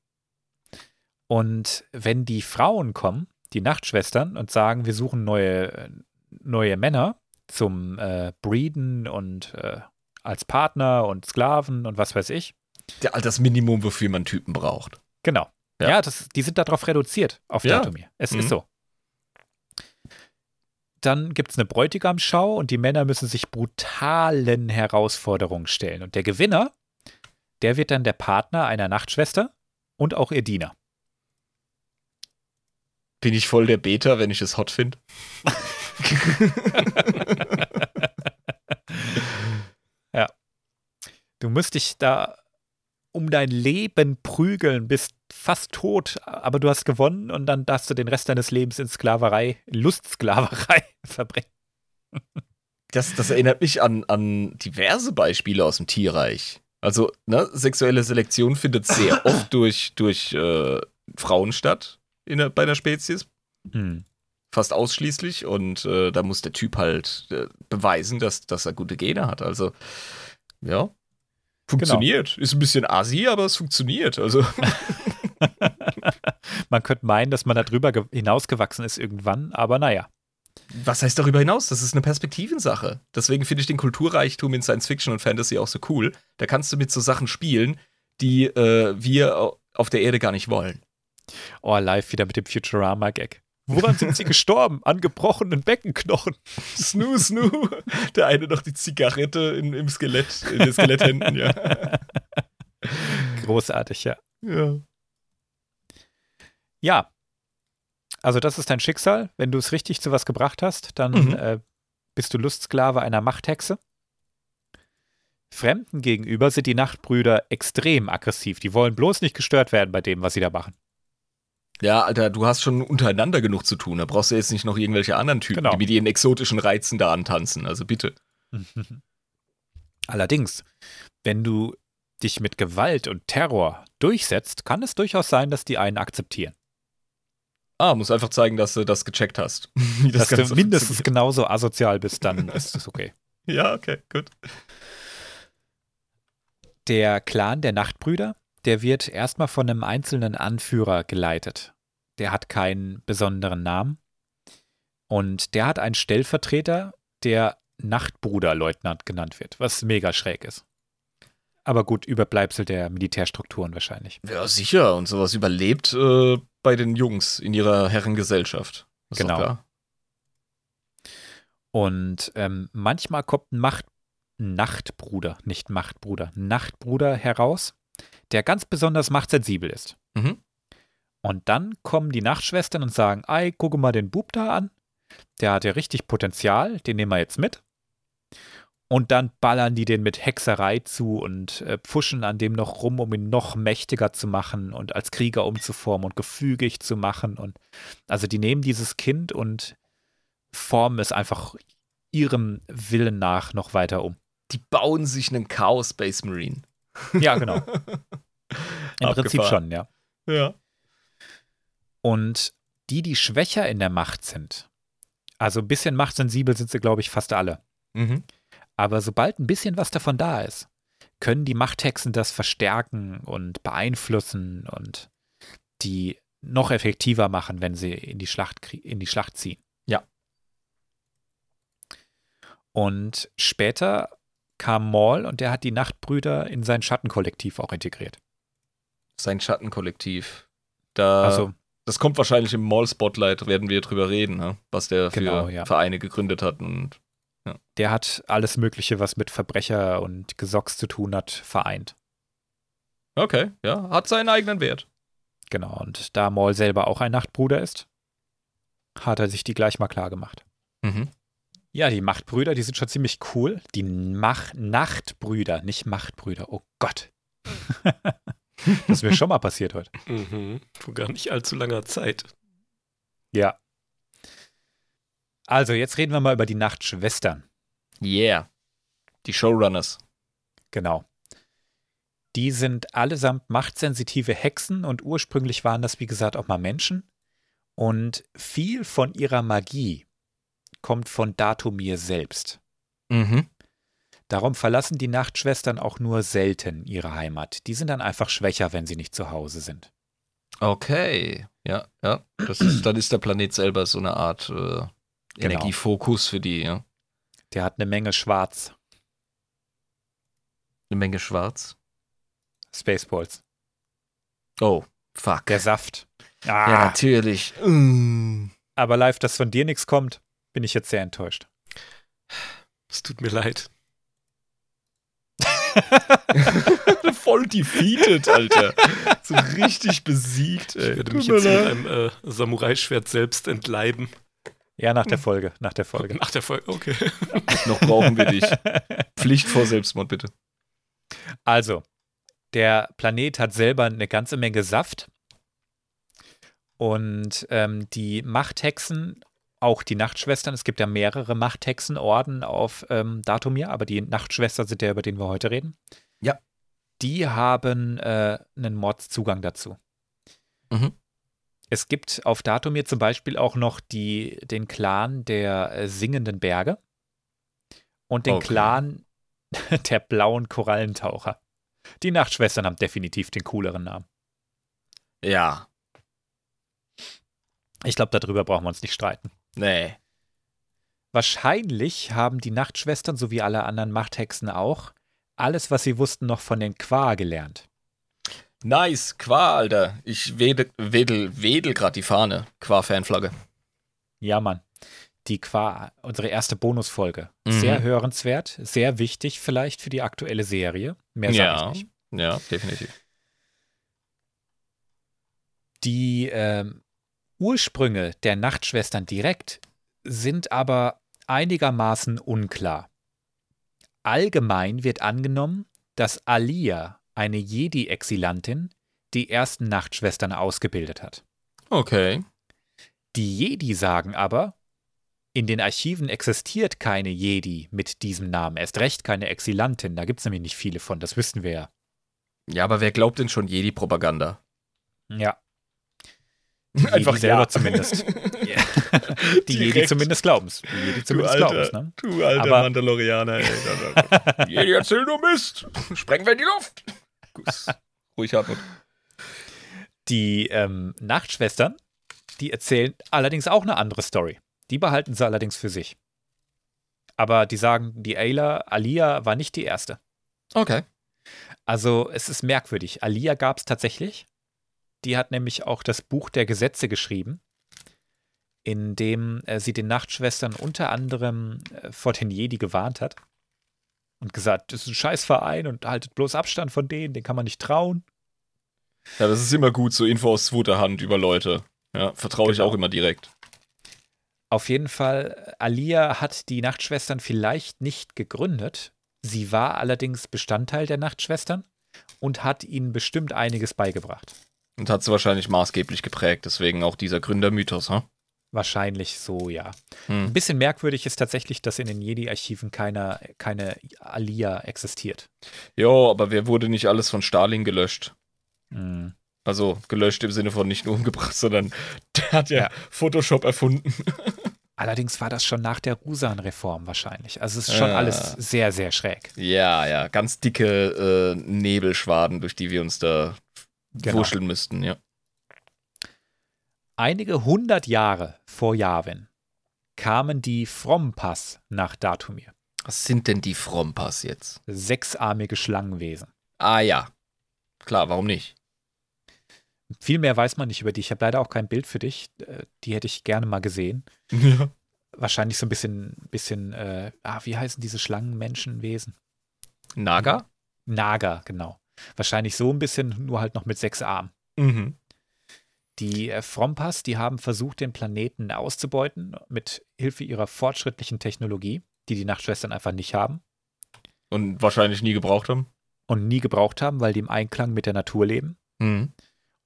Und wenn die Frauen kommen, die Nachtschwestern, und sagen, wir suchen neue, neue Männer zum äh, Breeden und äh, als Partner und Sklaven und was weiß ich, Der, das Minimum, wofür man Typen braucht. Genau. Ja. Ja, das, die sind darauf reduziert, auf Ja. Datumir. Es Mhm. ist so. Dann gibt es eine Bräutigamschau und die Männer müssen sich brutalen Herausforderungen stellen. Und der Gewinner, der wird dann der Partner einer Nachtschwester und auch ihr Diener. Bin ich voll der Beta, wenn ich es hot finde? Du musst dich da um dein Leben prügeln, bist fast tot, aber du hast gewonnen und dann darfst du den Rest deines Lebens in Sklaverei, Lustsklaverei verbringen. Das, das erinnert mich an, an diverse Beispiele aus dem Tierreich. Also, ne, sexuelle Selektion findet sehr oft durch, durch äh, Frauen statt in der, bei einer Spezies. Hm. Fast ausschließlich. Und äh, da muss der Typ halt äh, beweisen, dass, dass er gute Gene hat. Also, ja. Funktioniert. Ist ein bisschen assi, aber es funktioniert. Also, man könnte meinen, dass man darüber hinausgewachsen ist irgendwann, aber naja. Was heißt darüber hinaus? Das ist eine Perspektivensache. Deswegen finde ich den Kulturreichtum in Science Fiction und Fantasy auch so cool. Da kannst du mit so Sachen spielen, die äh, wir auf der Erde gar nicht wollen. Oh, live wieder mit dem Futurama-Gag. Woran sind sie gestorben? An gebrochenen Beckenknochen. Snoo, snoo. Der eine noch die Zigarette in, im Skelett, in den Skeletthänden, ja. Großartig, ja. Ja. Ja. Also, das ist dein Schicksal. Wenn du es richtig zu was gebracht hast, dann Mhm. äh, bist du Lustsklave einer Machthexe. Fremden gegenüber sind die Nachtbrüder extrem aggressiv. Die wollen bloß nicht gestört werden bei dem, was sie da machen. Ja, Alter, du hast schon untereinander genug zu tun. Da brauchst du jetzt nicht noch irgendwelche anderen Typen, Genau. die mit ihren exotischen Reizen da antanzen. Also bitte. Allerdings, wenn du dich mit Gewalt und Terror durchsetzt, kann es durchaus sein, dass die einen akzeptieren. Ah, muss einfach zeigen, dass du das gecheckt hast. Dass du Ganze mindestens genauso asozial bist, dann ist es okay. Ja, okay, gut. Der Clan der Nachtbrüder, der wird erstmal von einem einzelnen Anführer geleitet. Der hat keinen besonderen Namen. Und der hat einen Stellvertreter, der Nachtbruderleutnant genannt wird, was mega schräg ist. Aber gut, Überbleibsel der Militärstrukturen wahrscheinlich. Ja, sicher. Und sowas überlebt äh, bei den Jungs in ihrer Herrengesellschaft. Ist Genau. Und ähm, manchmal kommt ein Macht Nachtbruder, nicht Machtbruder, Nachtbruder heraus, der ganz besonders machtsensibel ist. Mhm. Und dann kommen die Nachtschwestern und sagen, ei, gucke mal den Bub da an. Der hat ja richtig Potenzial, den nehmen wir jetzt mit. Und dann ballern die den mit Hexerei zu und äh, pfuschen an dem noch rum, um ihn noch mächtiger zu machen und als Krieger umzuformen und gefügig zu machen. Und also die nehmen dieses Kind und formen es einfach ihrem Willen nach noch weiter um. Die bauen sich einen Chaos Space Marine. Ja, genau. Im Prinzip schon, ja. Ja. Und die, die schwächer in der Macht sind, also ein bisschen machtsensibel sind sie, glaube ich, fast alle. Mhm. Aber sobald ein bisschen was davon da ist, können die Machthexen das verstärken und beeinflussen und die noch effektiver machen, wenn sie in die Schlacht, in die Schlacht ziehen. Ja. Und später kam Maul und der hat die Nachtbrüder in sein Schattenkollektiv auch integriert. Sein Schattenkollektiv. Da, Also das kommt wahrscheinlich im Mall Spotlight, werden wir drüber reden, ne? was der für Genau, ja. Vereine gegründet hat. Und der hat alles Mögliche, was mit Verbrecher und Gesocks zu tun hat, vereint. okay, ja, hat seinen eigenen Wert. Genau, und da Maul selber auch ein Nachtbruder ist, hat er sich die gleich mal klar gemacht. Mhm. Ja, die Machtbrüder, die sind schon ziemlich cool. Die Mach Nachtbrüder, nicht Machtbrüder. Oh Gott. das ist mir schon mal passiert heute. Mhm. Vor gar nicht allzu langer Zeit. Ja. Also, jetzt reden wir mal über die Nachtschwestern. Yeah. Die Showrunners. Genau. Die sind allesamt machtsensitive Hexen und ursprünglich waren das, wie gesagt, auch mal Menschen. Und viel von ihrer Magie kommt von Datumir selbst. Mhm. Darum verlassen die Nachtschwestern auch nur selten ihre Heimat. Die sind dann einfach schwächer, wenn sie nicht zu Hause sind. Okay. Ja, ja. Das ist, dann ist der Planet selber so eine Art äh, Energiefokus für die, ja. Der hat eine Menge Schwarz. Eine Menge Schwarz. Spaceballs. Oh, fuck. Der Saft. ja, Ah, natürlich. Mm. aber live, dass von dir nichts kommt, bin ich jetzt sehr enttäuscht. Es tut mir leid. Voll defeated, Alter. So richtig besiegt, Ich ey. werde Tut mich jetzt mit einem äh, Samurai-Schwert selbst entleiben. Ja, nach der Folge, nach der Folge. Nach der Folge, okay. Noch brauchen wir dich. Pflicht vor Selbstmord, bitte. Also, der Planet hat selber eine ganze Menge Saft. Und ähm, die Machthexen, auch die Nachtschwestern, es gibt ja mehrere Machthexenorden auf ähm, Datumir, aber die Nachtschwestern sind der, über den wir heute reden. Ja. Die haben äh, einen Mordszugang dazu. Mhm. Es gibt auf Datumir zum Beispiel auch noch die, den Clan der äh, singenden Berge und den Okay. Clan der blauen Korallentaucher. Die Nachtschwestern haben definitiv den cooleren Namen. Ja. Ich glaube, darüber brauchen wir uns nicht streiten. Nee. Wahrscheinlich haben die Nachtschwestern sowie alle anderen Machthexen auch alles, was sie wussten, noch von den Qua gelernt. Nice, Qua, Alter. Ich wedel, wedel, wedel gerade die Fahne. Qua-Fanflagge. Ja, Mann. Die Qua, unsere erste Bonusfolge. Mhm. Sehr hörenswert, sehr wichtig vielleicht für die aktuelle Serie. Mehr sage Ja. ich nicht. Ja, definitiv. Die ähm, Ursprünge der Nachtschwestern direkt sind aber einigermaßen unklar. Allgemein wird angenommen, dass Alia, eine Jedi-Exilantin, die ersten Nachtschwestern ausgebildet hat. Okay. Die Jedi sagen aber, in den Archiven existiert keine Jedi mit diesem Namen, erst recht keine Exilantin, da gibt es nämlich nicht viele von, das wissen wir ja. Ja, aber wer glaubt denn schon Jedi-Propaganda? Ja. Jedi selber zumindest. Ja. Die Jedi zumindest glauben's. Die Jedi zumindest glauben's, ne? Du alter Aber- Mandalorianer, ey. Jedi erzähl nur Mist. Sprengen wir in die Luft. Ruhig Hartmut. Die ähm, Nachtschwestern, die erzählen allerdings auch eine andere Story. Die behalten sie allerdings für sich. Aber die sagen, die Ayla, Alia war nicht die erste. Okay. Also es ist merkwürdig. Alia gab es tatsächlich. Die hat nämlich auch das Buch der Gesetze geschrieben, in dem äh, sie den Nachtschwestern unter anderem äh, vor den Jedi gewarnt hat. Und gesagt, das ist ein Scheißverein und haltet bloß Abstand von denen, den kann man nicht trauen. Ja, das ist immer gut, so Info aus zweiter Hand über Leute. Ja, vertraue ich Genau. auch immer direkt. Auf jeden Fall, Alia hat die Nachtschwestern vielleicht nicht gegründet. Sie war allerdings Bestandteil der Nachtschwestern und hat ihnen bestimmt einiges beigebracht. Und hat sie wahrscheinlich maßgeblich geprägt, deswegen auch dieser Gründermythos, ha? Wahrscheinlich so, ja. Hm. Ein bisschen merkwürdig ist tatsächlich, dass in den Jedi-Archiven keine, keine Alia existiert. Ja, aber wer wurde nicht alles von Stalin gelöscht? Hm. Also gelöscht im Sinne von nicht nur umgebracht, sondern der hat ja, Ja. Photoshop erfunden. Allerdings war das schon nach der Rusan-Reform wahrscheinlich. Also es ist schon Ja. alles sehr, sehr schräg. Ja, ja, ganz dicke äh, Nebelschwaden, durch die wir uns da Genau. wurscheln müssten, ja. Einige hundert Jahre vor Yavin kamen die Frompas nach Datumir. Was sind denn die Frompas jetzt? Sechsarmige Schlangenwesen. Ah ja. Klar, warum nicht? Viel mehr weiß man nicht über die. Ich habe leider auch kein Bild für dich. Äh, Die hätte ich gerne mal gesehen. Ja. Wahrscheinlich so ein bisschen, bisschen, äh, ah, wie heißen diese Schlangenmenschenwesen? Naga? Naga, genau. Wahrscheinlich so ein bisschen, nur halt noch mit sechs Armen. Mhm. Die äh, Frompas, die haben versucht, den Planeten auszubeuten, mit Hilfe ihrer fortschrittlichen Technologie, die die Nachtschwestern einfach nicht haben Und wahrscheinlich nie gebraucht haben. und nie gebraucht haben, weil die im Einklang mit der Natur leben. Mhm.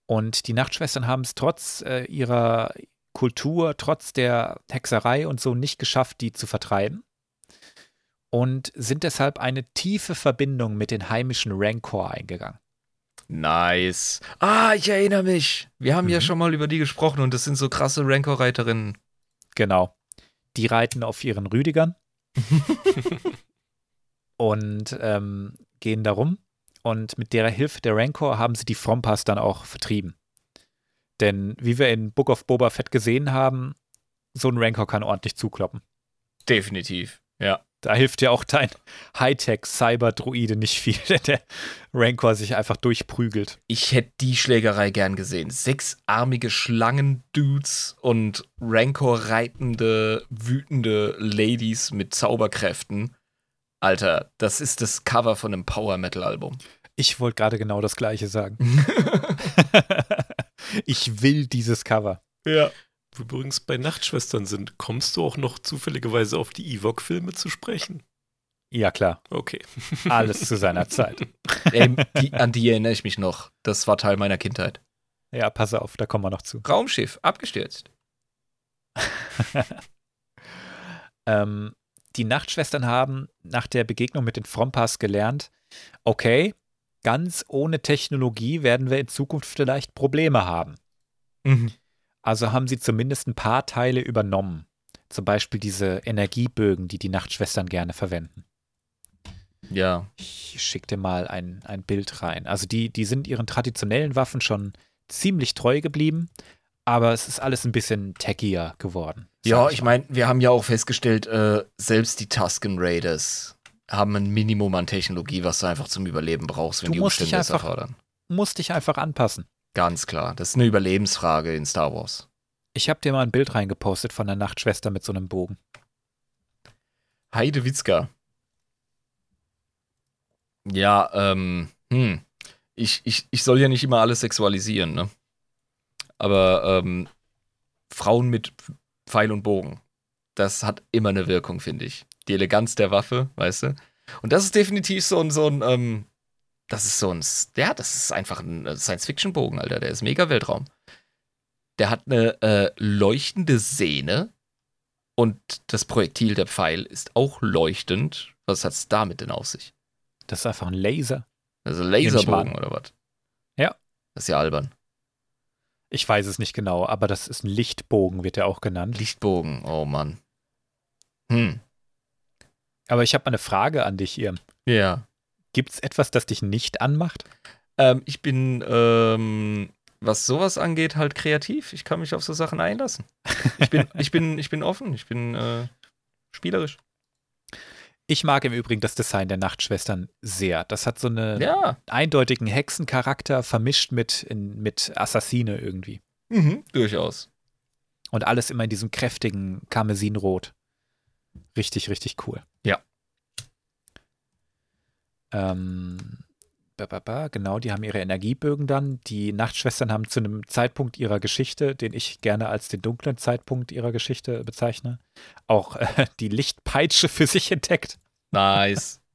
Und die Nachtschwestern haben es trotz äh, ihrer Kultur, trotz der Hexerei und so nicht geschafft, die zu vertreiben. Und sind deshalb eine tiefe Verbindung mit den heimischen Rancor eingegangen. Nice. Ah, ich erinnere mich. Wir haben ja Mhm. schon mal über die gesprochen und das sind so krasse Rancor-Reiterinnen. Genau. Die reiten auf ihren Rüdigern und ähm, gehen darum. Und mit der Hilfe der Rancor haben sie die Frompas dann auch vertrieben. Denn wie wir in Book of Boba Fett gesehen haben, so ein Rancor kann ordentlich zukloppen. Definitiv. Ja. Da hilft ja auch dein Hightech-Cyber-Druide nicht viel, wenn der Rancor sich einfach durchprügelt. Ich hätte die Schlägerei gern gesehen. Sechsarmige Schlangen-Dudes und Rancor-reitende, wütende Ladies mit Zauberkräften. Alter, das ist das Cover von einem Power-Metal-Album. Ich wollte gerade genau das Gleiche sagen. ich will dieses Cover. ja. Wo wir übrigens bei Nachtschwestern sind, kommst du auch noch zufälligerweise auf die Ewok-Filme zu sprechen? Ja, klar. Okay. Alles zu seiner Zeit. Ey, die, an die erinnere ich mich noch. Das war Teil meiner Kindheit. Ja, pass auf, da kommen wir noch zu. Raumschiff, abgestürzt. Ähm, die Nachtschwestern haben nach der Begegnung mit den Frompas gelernt, okay, ganz ohne Technologie werden wir in Zukunft vielleicht Probleme haben. Mhm. Also haben sie zumindest ein paar Teile übernommen. Zum Beispiel diese Energiebögen, die die Nachtschwestern gerne verwenden. Ja. Ich schick dir mal ein, ein Bild rein. Also die, die sind ihren traditionellen Waffen schon ziemlich treu geblieben, aber es ist alles ein bisschen tackier geworden. Ja, ich meine, wir haben ja auch festgestellt, äh, selbst die Tusken Raiders haben ein Minimum an Technologie, was du einfach zum Überleben brauchst, wenn Du die Umstände es erfordern. Musst dich einfach anpassen. Ganz klar. Das ist eine Überlebensfrage in Star Wars. Ich habe dir mal ein Bild reingepostet von der Nachtschwester mit so einem Bogen. Heide Witzka. Ja, ähm, hm. Ich, ich, ich soll ja nicht immer alles sexualisieren, ne? Aber ähm, Frauen mit Pfeil und Bogen, das hat immer eine Wirkung, finde ich. Die Eleganz der Waffe, weißt du? Und das ist definitiv so ein, so ein, ähm, das ist so ein, ja, das ist einfach ein äh, Science-Fiction-Bogen, Alter. Der ist mega Weltraum. Der hat eine äh, leuchtende Sehne und das Projektil, der Pfeil, ist auch leuchtend. Was hat's damit denn auf sich? Das ist einfach ein Laser. Also Laserbogen oder was? Ja. Das ist ja albern. Ich weiß es nicht genau, aber das ist ein Lichtbogen, wird er auch genannt. Lichtbogen, oh Mann. Hm. Aber ich habe mal eine Frage an dich, Irm. Ja. Gibt es etwas, das dich nicht anmacht? Ähm, ich bin, ähm, was sowas angeht, halt kreativ. Ich kann mich auf so Sachen einlassen. Ich bin, ich bin, ich bin offen, ich bin äh, spielerisch. Ich mag im Übrigen das Design der Nachtschwestern sehr. Das hat so einen Ja. eindeutigen Hexencharakter vermischt mit, in, mit Assassine irgendwie. Mhm, durchaus. Und alles immer in diesem kräftigen Karmesinrot. Richtig, richtig cool. Ja. Ähm, genau, die haben ihre Energiebögen dann. Die Nachtschwestern haben zu einem Zeitpunkt ihrer Geschichte, den ich gerne als den dunklen Zeitpunkt ihrer Geschichte bezeichne, auch äh, die Lichtpeitsche für sich entdeckt. Nice.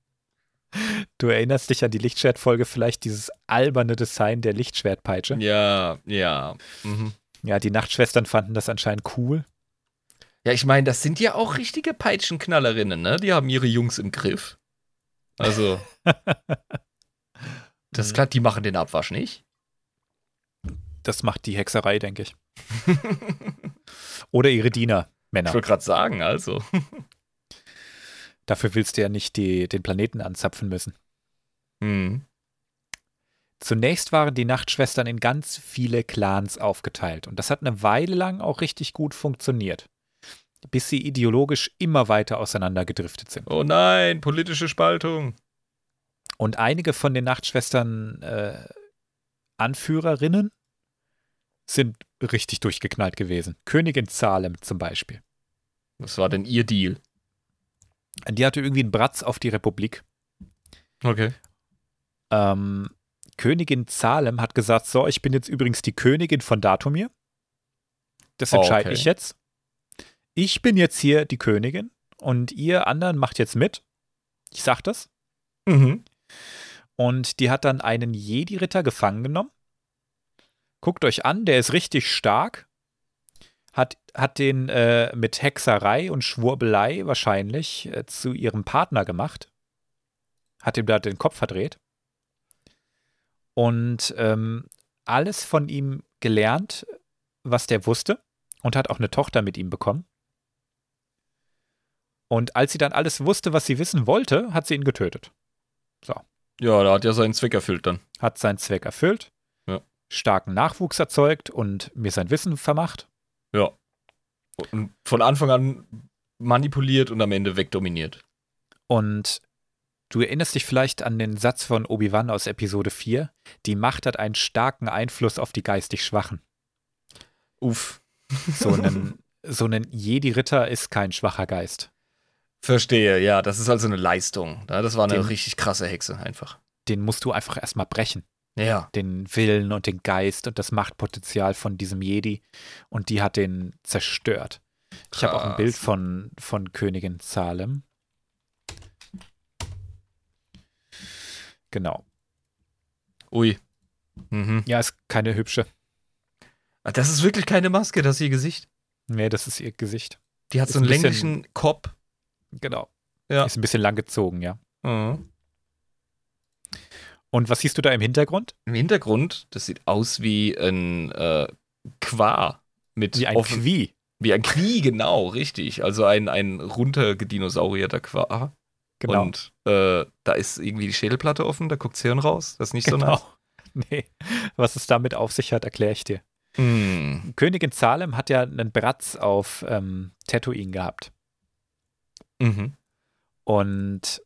Du erinnerst dich an die Lichtschwertfolge vielleicht, dieses alberne Design der Lichtschwertpeitsche. ja, ja. Mhm. Ja, die Nachtschwestern fanden das anscheinend cool. Ja, ich meine, das sind ja auch richtige Peitschenknallerinnen, ne? Die haben ihre Jungs im Griff. Also. das ist klar, die machen den Abwasch nicht. Das macht die Hexerei, denke ich. Oder ihre Diener, Männer. Ich wollte gerade sagen, also. Dafür willst du ja nicht die, den Planeten anzapfen müssen. Hm. Zunächst waren die Nachtschwestern in ganz viele Clans aufgeteilt und das hat eine Weile lang auch richtig gut funktioniert, bis sie ideologisch immer weiter auseinandergedriftet sind. Oh nein, politische Spaltung. Und einige von den Nachtschwestern äh, Anführerinnen sind richtig durchgeknallt gewesen. Königin Salem zum Beispiel. Was war denn ihr Deal? Die hatte irgendwie einen Bratz auf die Republik. Okay. Ähm, Königin Salem hat gesagt, so, ich bin jetzt übrigens die Königin von Datumir. Das Oh, entscheide okay. ich jetzt. Ich bin jetzt hier die Königin und ihr anderen macht jetzt mit. Ich sag das. Mhm. Und die hat dann einen Jedi-Ritter gefangen genommen. Guckt euch an, der ist richtig stark. Hat, hat den äh, mit Hexerei und Schwurbelei wahrscheinlich äh, zu ihrem Partner gemacht. Hat ihm da den Kopf verdreht. Und ähm, alles von ihm gelernt, was der wusste. Und hat auch eine Tochter mit ihm bekommen. Und als sie dann alles wusste, was sie wissen wollte, hat sie ihn getötet. Ja, da hat ja seinen Zweck erfüllt dann. hat seinen Zweck erfüllt, Ja. starken Nachwuchs erzeugt und mir sein Wissen vermacht. Ja. Und von Anfang an manipuliert und am Ende wegdominiert. Und du erinnerst dich vielleicht an den Satz von Obi-Wan aus Episode 4, die Macht hat einen starken Einfluss auf die geistig Schwachen. Uff. So ein, so ein Jedi-Ritter ist kein schwacher Geist. Verstehe, ja, das ist also eine Leistung. Ja, das war eine Den- richtig krasse Hexe einfach. Den musst du einfach erstmal brechen. Ja. Den Willen und den Geist und das Machtpotenzial von diesem Jedi. Und die hat den zerstört. Ich habe auch ein Krass. Bild von, von Königin Salem. Genau. Ui. Mhm. Ja, ist keine hübsche. Ah, Das ist wirklich keine Maske, das ist ihr Gesicht. Nee, das ist ihr Gesicht. Die hat Ist so einen länglichen Kopf. Genau. Ja. Ist ein bisschen lang gezogen, ja. Mhm. Und was siehst du da im Hintergrund? Im Hintergrund, das sieht aus wie ein äh, Qua. Mit Wie ein offen- Qui. Wie ein Qui, genau, richtig. Also ein, ein runtergedinosaurierter Qua. Genau. Und äh, da ist irgendwie die Schädelplatte offen, da guckt Hirn raus. Das ist nicht so genau. nice. nee, was es damit auf sich hat, erkläre ich dir. Hm. Königin Salem hat ja einen Bratz auf ähm, Tatooine gehabt. Mhm. Und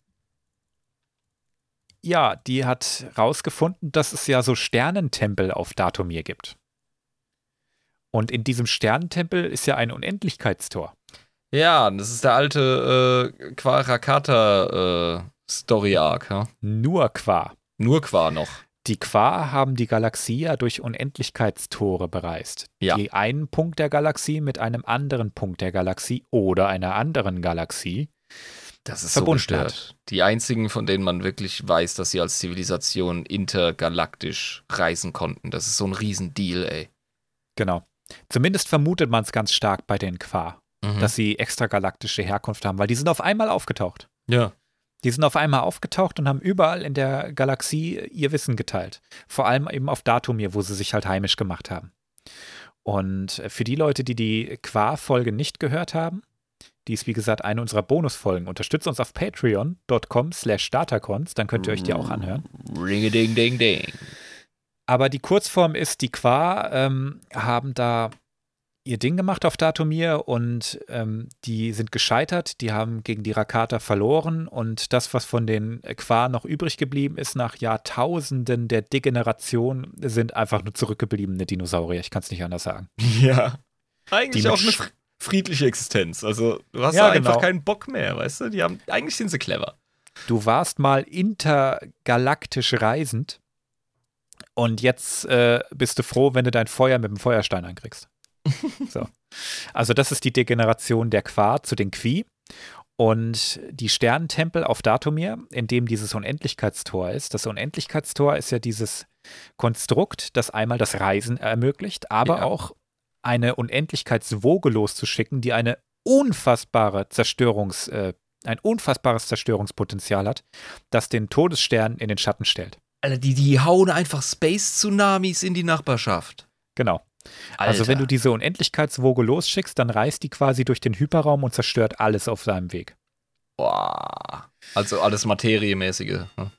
ja, die hat rausgefunden, dass es ja so Sternentempel auf Datumir gibt. Und in diesem Sternentempel ist ja ein Unendlichkeitstor. Ja, das ist der alte äh, Quarakata äh, Story Arc, ja? Nur Qua. Nur Qua noch. Die Qua haben die Galaxie ja durch Unendlichkeitstore bereist. Ja. Die einen Punkt der Galaxie mit einem anderen Punkt der Galaxie oder einer anderen Galaxie. Das ist verbunden so gestört. Die einzigen, von denen man wirklich weiß, dass sie als Zivilisation intergalaktisch reisen konnten. Das ist so ein Riesendeal, ey. Genau. Zumindest vermutet man es ganz stark bei den Qua, Mhm. dass sie extragalaktische Herkunft haben, weil die sind auf einmal aufgetaucht. ja. Die sind auf einmal aufgetaucht und haben überall in der Galaxie ihr Wissen geteilt. Vor allem eben auf Datumir, wo sie sich halt heimisch gemacht haben. Und für die Leute, die die Qua-Folge nicht gehört haben, die ist wie gesagt eine unserer Bonusfolgen. Unterstützt uns auf patreon.com slash datacons, dann könnt ihr euch die auch anhören. Ringe ding ding ding. Aber die Kurzform ist, die Qua ähm, haben da ihr Ding gemacht auf Datumir und ähm, die sind gescheitert, die haben gegen die Rakata verloren und das, was von den Qua noch übrig geblieben ist, nach Jahrtausenden der Degeneration, sind einfach nur zurückgebliebene Dinosaurier. Ich kann es nicht anders sagen. Ja. Eigentlich Die auch eine friedliche Existenz. Also, du hast Ja, da einfach genau. keinen Bock mehr, weißt du? Die haben, eigentlich sind sie clever. Du warst mal intergalaktisch reisend und jetzt äh, bist du froh, wenn du dein Feuer mit dem Feuerstein ankriegst. so. Also das ist die Degeneration der Qua zu den Qui. Und die Sternentempel auf Datumir, in dem dieses Unendlichkeitstor ist. Das Unendlichkeitstor ist ja dieses Konstrukt, das einmal das Reisen ermöglicht, aber Ja. auch eine Unendlichkeitswoge loszuschicken, die eine unfassbare Zerstörungs, äh, ein unfassbares Zerstörungspotenzial hat, das den Todesstern in den Schatten stellt. Alter, die, die hauen einfach Space-Tsunamis in die Nachbarschaft. Genau. Also wenn du diese Unendlichkeitswoge losschickst, dann reist die quasi durch den Hyperraum und zerstört alles auf seinem Weg. Boah. Also alles Materiemäßige. ne?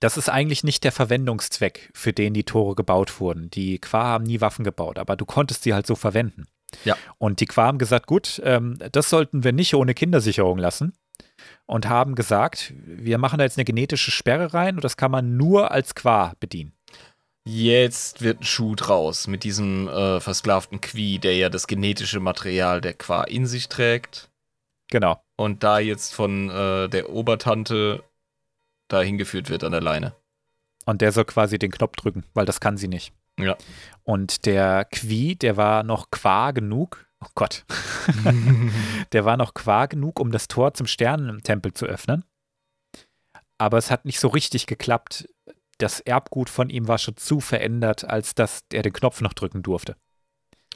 Das ist eigentlich nicht der Verwendungszweck, für den die Tore gebaut wurden. Die Qua haben nie Waffen gebaut, aber du konntest sie halt so verwenden. Ja. Und die Qua haben gesagt, gut, ähm, das sollten wir nicht ohne Kindersicherung lassen. Und haben gesagt, wir machen da jetzt eine genetische Sperre rein und das kann man nur als Qua bedienen. Jetzt wird ein Schuh draus mit diesem äh, versklavten Qui, der ja das genetische Material der Qua in sich trägt. Genau. Und da jetzt von äh, der Obertante dahin geführt wird an der Leine. Und der soll quasi den Knopf drücken, weil das kann sie nicht. Ja. Und der Qui, der war noch Qua genug. Oh Gott. der war noch Qua genug, um das Tor zum Sternentempel zu öffnen. Aber es hat nicht so richtig geklappt. Das Erbgut von ihm war schon zu verändert, als dass er den Knopf noch drücken durfte.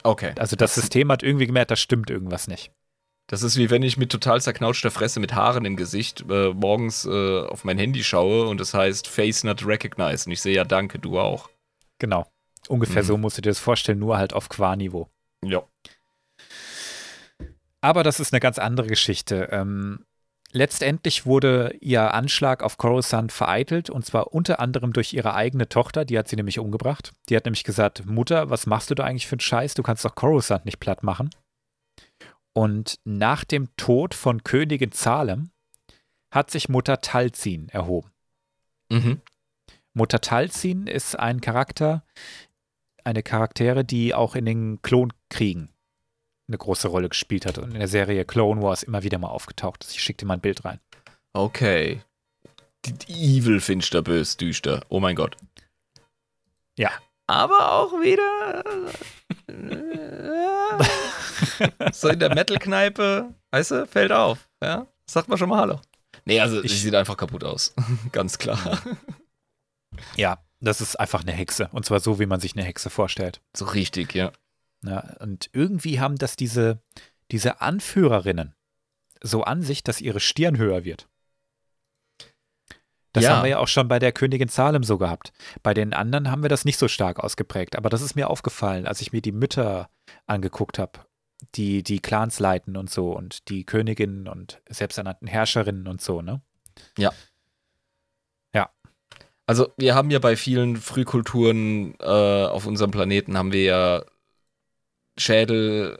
Okay. Also das System hat irgendwie gemerkt, da stimmt irgendwas nicht. Das ist wie wenn ich mit total zerknautschter Fresse mit Haaren im Gesicht äh, morgens äh, auf mein Handy schaue und es heißt Face not recognized. Und ich sehe ja, danke, du auch. Genau. Ungefähr Mhm. so musst du dir das vorstellen, nur halt auf Qua-Niveau. Ja. Aber das ist eine ganz andere Geschichte. Ähm, letztendlich wurde ihr Anschlag auf Coruscant vereitelt und zwar unter anderem durch ihre eigene Tochter, die hat sie nämlich umgebracht. Die hat nämlich gesagt, Mutter, was machst du da eigentlich für einen Scheiß? Du kannst doch Coruscant nicht platt machen. Und nach dem Tod von Königin Salem hat sich Mutter Talzin erhoben. Mhm. Mutter Talzin ist ein Charakter, eine Charaktere, die auch in den Klonkriegen eine große Rolle gespielt hat und in der Serie Clone Wars immer wieder mal aufgetaucht ist. Ich schicke dir mal ein Bild rein. Okay. Die, Evil finster bös düster. Oh mein Gott. Ja. Aber auch wieder. so in der Metal-Kneipe, weißt du, fällt auf. Ja? Sagt man schon mal Hallo. Nee, also Ich- sie sieht einfach kaputt aus. Ganz klar. Ja, das ist einfach eine Hexe. Und zwar so, wie man sich eine Hexe vorstellt. So richtig, ja. Ja, und irgendwie haben das diese, diese Anführerinnen so an sich, dass ihre Stirn höher wird. Das Ja. haben wir ja auch schon bei der Königin Salem so gehabt. Bei den anderen haben wir das nicht so stark ausgeprägt. Aber das ist mir aufgefallen, als ich mir die Mütter angeguckt habe, die die Clans leiten und so und die Königinnen und selbsternannten Herrscherinnen und so, ne? Also wir haben ja bei vielen Frühkulturen äh, auf unserem Planeten haben wir ja Schädel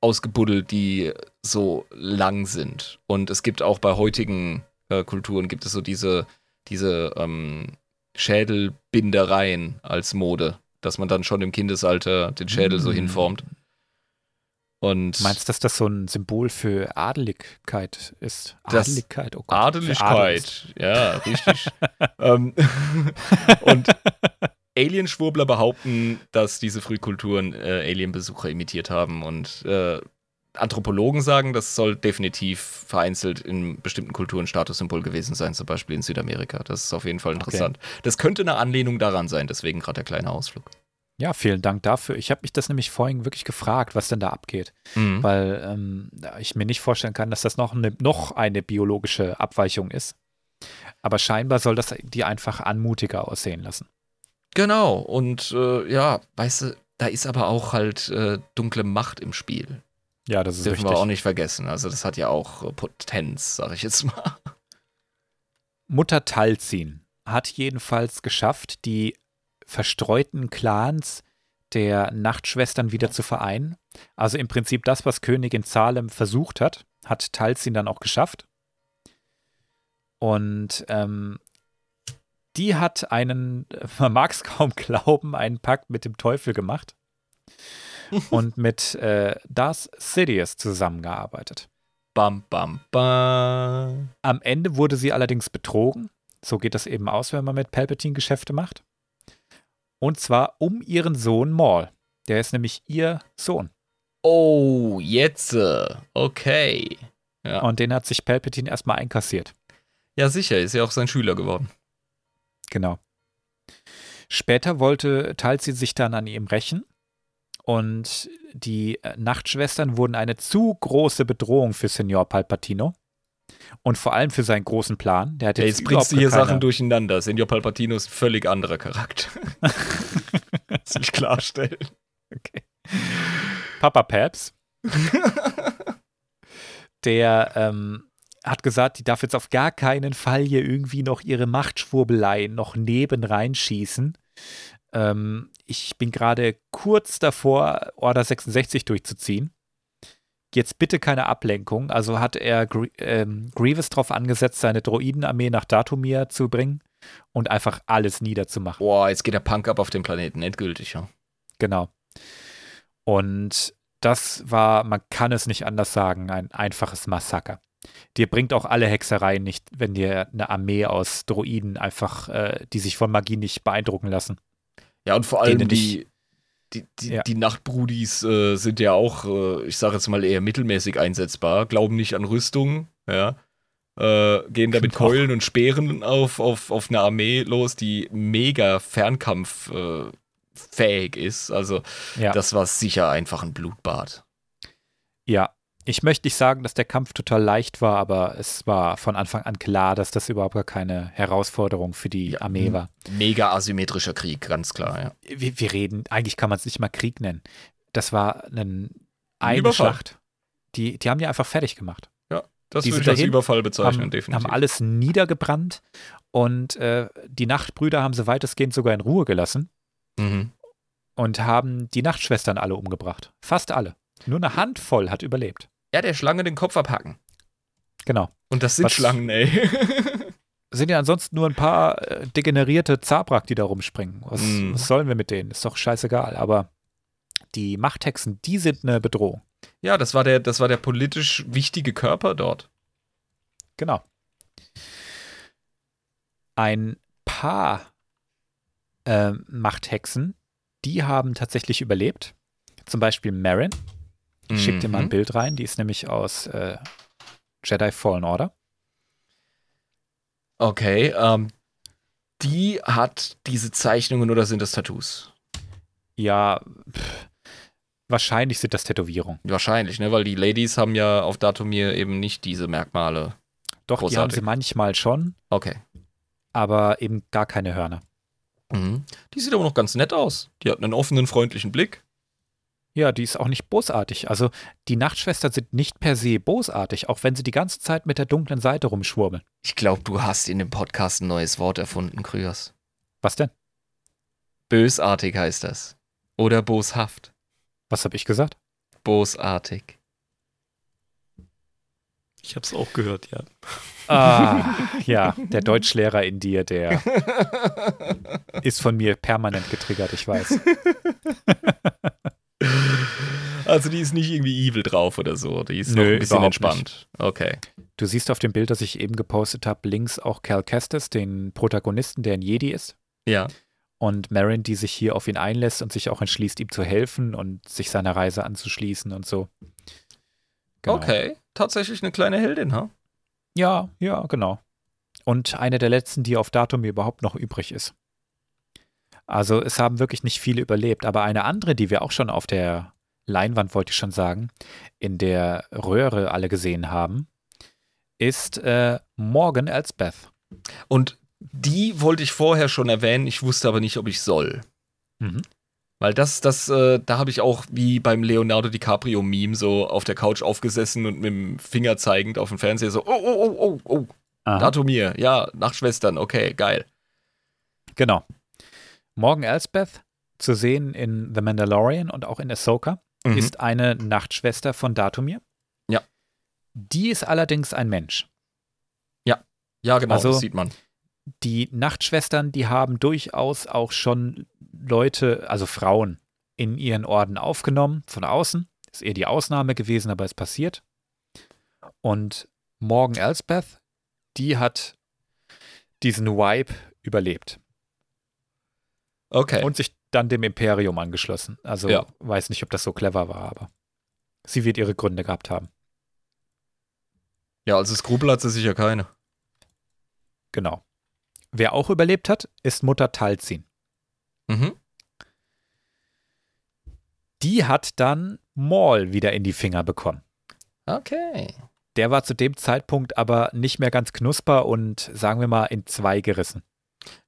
ausgebuddelt, die so lang sind. Und es gibt auch bei heutigen äh, Kulturen gibt es so diese, diese ähm, Schädelbindereien als Mode, dass man dann schon im Kindesalter den Schädel so Mm. hinformt. Und Meinst du, dass das so ein Symbol für Adeligkeit ist? Adeligkeit, oh Gott. für Adel ist- Adeligkeit, ja, richtig. ähm, und Alienschwurbler behaupten, dass diese Frühkulturen äh, Alienbesucher imitiert haben und äh, Anthropologen sagen, das soll definitiv vereinzelt in bestimmten Kulturen Statussymbol gewesen sein, zum Beispiel in Südamerika. Das ist auf jeden Fall interessant. Das könnte eine Anlehnung daran sein, deswegen gerade der kleine Ausflug. Ja, vielen Dank dafür. Ich habe mich das nämlich vorhin wirklich gefragt, was denn da abgeht. Mhm. weil ähm, ich mir nicht vorstellen kann, dass das noch eine, noch eine biologische Abweichung ist. Aber scheinbar soll das die einfach anmutiger aussehen lassen. Genau, und äh, ja, weißt du, da ist aber auch halt äh, dunkle Macht im Spiel. Ja, das ist dürfen richtig. wir auch nicht vergessen. Also das hat ja auch äh, Potenz, sag ich jetzt mal. Mutter Talzin hat jedenfalls geschafft, die verstreuten Clans der Nachtschwestern wieder zu vereinen. Also im Prinzip das, was Königin Salem versucht hat, hat Talzin dann auch geschafft. Und ähm, die hat einen, man mag es kaum glauben, einen Pakt mit dem Teufel gemacht und mit äh, Darth Sidious zusammengearbeitet. Bam, bam, bam. Am Ende wurde sie allerdings betrogen. So geht das eben aus, wenn man mit Palpatine Geschäfte macht. Und zwar um ihren Sohn Maul. Der ist nämlich ihr Sohn. Oh, jetzt. äh, Okay. Ja. Und den hat sich Palpatine erstmal einkassiert. ja, sicher, ist ja auch sein Schüler geworden. Genau. Später wollte Talzi sich dann an ihm rächen. Und die äh, Nachtschwestern wurden eine zu große Bedrohung für Senor Palpatino. Und vor allem für seinen großen Plan. Der hat Ja, jetzt, jetzt bringst du hier keine- Sachen durcheinander. Senior Palpatino ist ein völlig anderer Charakter. das will ich klarstellen. Okay. Papa Paps. der ähm, hat gesagt, die darf jetzt auf gar keinen Fall hier irgendwie noch ihre Machtschwurbelei noch neben reinschießen. Ähm, ich bin gerade kurz davor, Order 66 durchzuziehen. Jetzt bitte keine Ablenkung. Also hat er Gr ähm, Grievous drauf angesetzt, seine Droidenarmee nach Datumir zu bringen und einfach alles niederzumachen. Boah, jetzt geht der Punk ab auf dem Planeten, endgültig, ja. Genau. Und das war, man kann es nicht anders sagen, ein einfaches Massaker. Dir bringt auch alle Hexereien nicht, wenn dir eine Armee aus Droiden einfach, äh, die sich von Magie nicht beeindrucken lassen. Ja, und vor allem Denen die, die, die, Ja. die Nachtbrudis äh, sind ja auch, äh, ich sage jetzt mal, eher mittelmäßig einsetzbar, glauben nicht an Rüstung, ja. Äh, gehen da mit. Keulen und Speeren auf, auf, auf eine Armee los, die mega Fernkampf äh, ist. Also, Ja. das war sicher einfach ein Blutbad. Ja. Ich möchte nicht sagen, dass der Kampf total leicht war, aber es war von Anfang an klar, dass das überhaupt gar keine Herausforderung für die Ja. Armee war. Mega asymmetrischer Krieg, ganz klar, ja. Wir, wir reden, eigentlich kann man es nicht mal Krieg nennen. Das war ein, eine Überfall. Schlacht. Die, die haben die einfach fertig gemacht. Das Die würde ich als Überfall bezeichnen, haben, definitiv. haben alles niedergebrannt und äh, die Nachtbrüder haben sie weitestgehend sogar in Ruhe gelassen mhm. und haben die Nachtschwestern alle umgebracht. Fast alle. Nur eine Handvoll hat überlebt. Ja, der Schlange den Kopf abhacken. Genau. Und das sind Was- Schlangen, ey. Sind ja ansonsten nur ein paar äh, degenerierte Zabrak, die da rumspringen. Was, Mhm. was sollen wir mit denen? Ist doch scheißegal. Aber die Machthexen, die sind eine Bedrohung. Ja, das war der, das war der politisch wichtige Körper dort. Genau. Ein paar ähm, Machthexen, die haben tatsächlich überlebt. Zum Beispiel Marin. Ich schick dir mal ein Mhm. Bild rein. Die ist nämlich aus äh, Jedi Fallen Order. Okay, ähm, die hat diese Zeichnungen oder sind das Tattoos? Ja, pff, wahrscheinlich sind das Tätowierungen. Wahrscheinlich, ne? Weil die Ladies haben ja auf Datumir eben nicht diese Merkmale. Doch, die haben Großartig. sie manchmal schon, Okay. aber eben gar keine Hörner. Mhm. Die sieht aber noch ganz nett aus. Die hat einen offenen, freundlichen Blick. Ja, die ist auch nicht bosartig. Also die Nachtschwestern sind nicht per se bosartig, auch wenn sie die ganze Zeit mit der dunklen Seite rumschwurbeln. Ich glaube, du hast in dem Podcast ein neues Wort erfunden, Kryos. Was denn? Bösartig heißt das. Oder boshaft. Was habe ich gesagt? Bosartig. Ich habe es auch gehört, ja. Ah, ja, der Deutschlehrer in dir, der ist von mir permanent getriggert, ich weiß. Also die ist nicht irgendwie evil drauf oder so. Die ist Nö, noch ein bisschen entspannt. Okay. Du siehst auf dem Bild, das ich eben gepostet habe, links auch Cal Kestis, den Protagonisten, der ein Jedi ist. Ja. Und Marin, die sich hier auf ihn einlässt und sich auch entschließt, ihm zu helfen und sich seiner Reise anzuschließen und so. Genau. Okay. Tatsächlich eine kleine Heldin, ha? Ja, ja, genau. Und eine der letzten, die auf Datum überhaupt noch übrig ist. Also es haben wirklich nicht viele überlebt, aber eine andere, die wir auch schon auf der Leinwand, wollte ich schon sagen, in der Röhre alle gesehen haben, ist äh, Morgan Elsbeth. Und die wollte ich vorher schon erwähnen, ich wusste aber nicht, ob ich soll. Mhm. Weil das, das, äh, da habe ich auch wie beim Leonardo DiCaprio-Meme so auf der Couch aufgesessen und mit dem Finger zeigend auf dem Fernseher so, oh, oh, oh, oh, oh. Datumir, ja, Nachtschwestern, okay, geil. Genau. Morgan Elsbeth, zu sehen in The Mandalorian und auch in Ahsoka, Mhm. ist eine Nachtschwester von Datumir. Ja. Die ist allerdings ein Mensch. Ja, genau, Also- das sieht man. Die Nachtschwestern, die haben durchaus auch schon Leute, also Frauen, in ihren Orden aufgenommen, von außen. Ist eher die Ausnahme gewesen, aber es passiert. Und Morgan Elsbeth, die hat diesen Vibe überlebt. Okay. Und sich dann dem Imperium angeschlossen. Also Ja. weiß nicht, ob das so clever war, aber sie wird ihre Gründe gehabt haben. ja, also Skrupel hat sie sicher keine. Genau. Wer auch überlebt hat, ist Mutter Talzin. Mhm. Die hat dann Maul wieder in die Finger bekommen. Okay. Der war zu dem Zeitpunkt aber nicht mehr ganz knusper und sagen wir mal in zwei gerissen.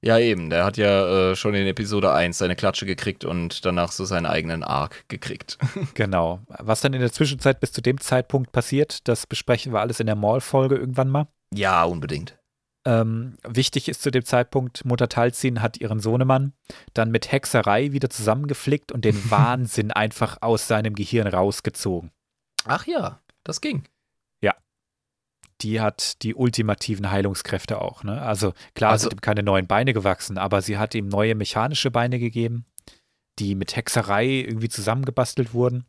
Ja, eben. Der hat ja äh, schon in Episode 1 seine Klatsche gekriegt und danach so seinen eigenen Arc gekriegt. Genau. Was dann in der Zwischenzeit bis zu dem Zeitpunkt passiert, das besprechen wir alles in der Maul-Folge irgendwann mal. ja, unbedingt. Ähm, wichtig ist zu dem Zeitpunkt, Mutter Talzin hat ihren Sohnemann dann mit Hexerei wieder zusammengeflickt und den Wahnsinn einfach aus seinem Gehirn rausgezogen. Ach ja, das ging. Die hat die ultimativen Heilungskräfte auch. Ne? Also klar Also- sind ihm keine neuen Beine gewachsen, aber sie hat ihm neue mechanische Beine gegeben, die mit Hexerei irgendwie zusammengebastelt wurden.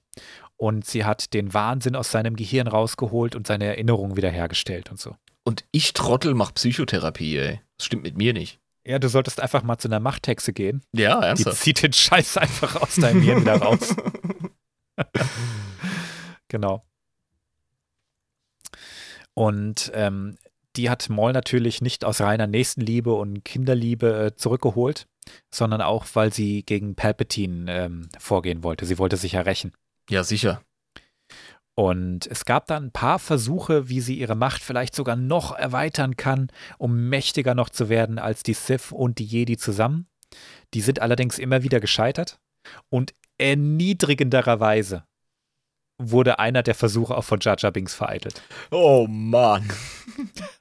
Und sie hat den Wahnsinn aus seinem Gehirn rausgeholt und seine Erinnerungen wiederhergestellt und so. Und ich Trottel mach Psychotherapie, ey. Das stimmt mit mir nicht. Ja, du solltest einfach mal zu einer Machthexe gehen. Ja, Die ernsthaft. zieht den Scheiß einfach aus deinem Hirn wieder raus. genau. Und ähm, die hat Maul natürlich nicht aus reiner Nächstenliebe und Kinderliebe äh, zurückgeholt, sondern auch, weil sie gegen Palpatine ähm, vorgehen wollte. Sie wollte sich ja rächen. Ja, sicher. Und es gab dann ein paar Versuche, wie sie ihre Macht vielleicht sogar noch erweitern kann, um mächtiger noch zu werden als die Sith und die Jedi zusammen. Die sind allerdings immer wieder gescheitert. Und erniedrigenderweise wurde einer der Versuche auch von Jar Jar Binks vereitelt. Oh Mann.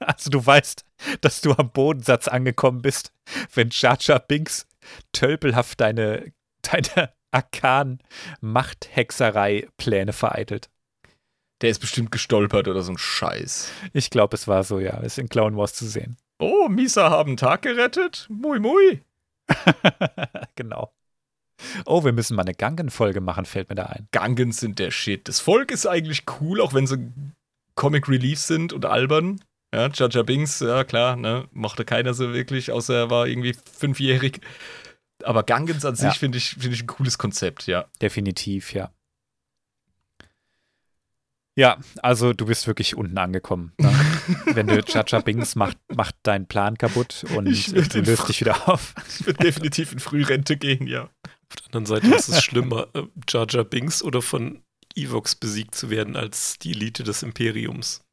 Also du weißt, dass du am Bodensatz angekommen bist, wenn Jar Jar Binks tölpelhaft deine, deine Arkan-Machthexerei-Pläne vereitelt. Der ist bestimmt gestolpert oder so ein Scheiß. Ich glaube, es war so, ja. Ist in Clone Wars zu sehen. Oh, Misa haben Tag gerettet? Mui, mui. genau. Oh, wir müssen mal eine Gangen-Folge machen, fällt mir da ein. Gangens sind der Shit. Das Volk ist eigentlich cool, auch wenn sie Comic Relief sind und albern. Ja, Jar Binks, ja klar, ne, mochte keiner so wirklich, außer er war irgendwie fünfjährig. Aber Gangens an sich Ja. finde ich, finde ich ein cooles Konzept, ja. Definitiv, ja. Ja, also du bist wirklich unten angekommen. Ne? Wenn du Jar Binks macht, macht deinen Plan kaputt und du löst dich wieder auf. Ich würde definitiv in Frührente gehen, ja. Auf der anderen Seite ist es schlimmer, äh, Jar Jar Binks oder von Evox besiegt zu werden als die Elite des Imperiums.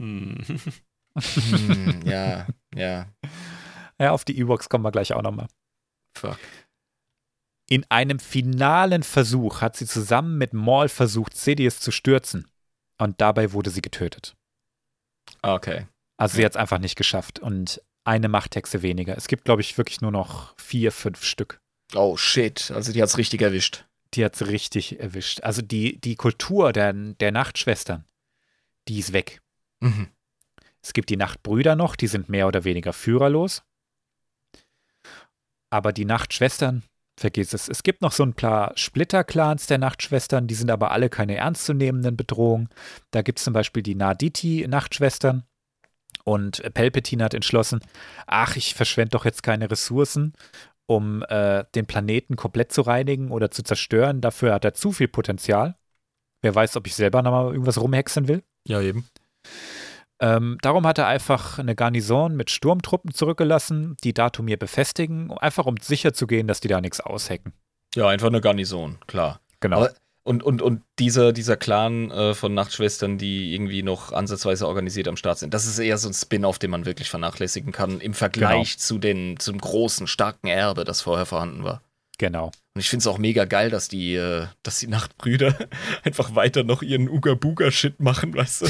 Hm. Hm, ja, ja. Ja, auf die Ewoks kommen wir gleich auch nochmal. Fuck. In einem finalen Versuch hat sie zusammen mit Maul versucht, Sidious zu stürzen. Und dabei wurde sie getötet. Ah, Okay. Also sie hat es einfach nicht geschafft. Und eine Machthexe weniger. Es gibt, glaube ich, wirklich nur noch vier, fünf Stück. Oh shit, also die hat's richtig erwischt. Die hat's richtig erwischt. Also die, die Kultur der, der Nachtschwestern, die ist weg. Mhm. Es gibt die Nachtbrüder noch, die sind mehr oder weniger führerlos. Aber die Nachtschwestern, vergiss es. Es gibt noch so ein paar Splitter-Clans der Nachtschwestern, die sind aber alle keine ernstzunehmenden Bedrohungen. Da gibt es zum Beispiel die Naditi-Nachtschwestern. Und Palpatine hat entschlossen, ach, ich verschwende doch jetzt keine Ressourcen, um äh, den Planeten komplett zu reinigen oder zu zerstören. Dafür hat er zu viel Potenzial. Wer weiß, ob ich selber nochmal irgendwas rumhexen will. Ja, eben. Ähm, darum hat er einfach eine Garnison mit Sturmtruppen zurückgelassen, die Datumir befestigen, einfach um sicher zu gehen, dass die da nichts aushecken. Ja, einfach eine Garnison, klar. Genau. Aber, und, und, und dieser, dieser Clan äh, von Nachtschwestern, die irgendwie noch ansatzweise organisiert am Start sind, das ist eher so ein Spin-off, den man wirklich vernachlässigen kann im Vergleich Genau. zu den, zum großen, starken Erbe, das vorher vorhanden war. genau. Und ich finde es auch mega geil, dass die, äh, dass die Nachtbrüder einfach weiter noch ihren Uga-Buga-Shit machen, weißt du?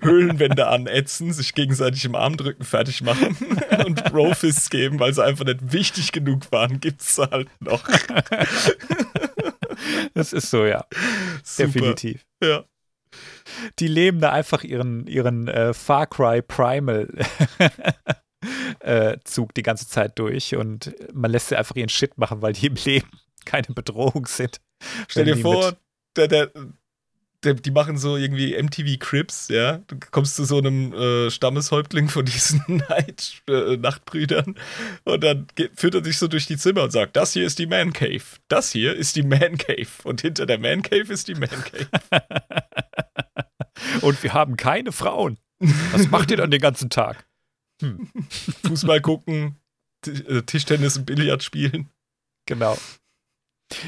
Höhlenwände anätzen, sich gegenseitig im Arm drücken, fertig machen und Bro-Fists geben, weil sie einfach nicht wichtig genug waren, gibt's sie halt noch. Das ist so, ja. Super. Definitiv. Ja. Die leben da einfach ihren, ihren äh, Far Cry Primal äh, Zug die ganze Zeit durch und man lässt sie einfach ihren Shit machen, weil die im Leben keine Bedrohung sind. Stell dir vor, der, der, die machen so irgendwie MTV Crips, ja. Du kommst zu so einem äh, Stammeshäuptling von diesen Night, äh, Nachtbrüdern und dann geht, führt er sich so durch die Zimmer und sagt, das hier ist die Man Cave, das hier ist die Man Cave und hinter der Man Cave ist die Man Cave. Und wir haben keine Frauen. Was macht ihr dann den ganzen Tag? Fußball gucken, äh, Tischtennis und Billard spielen. Genau.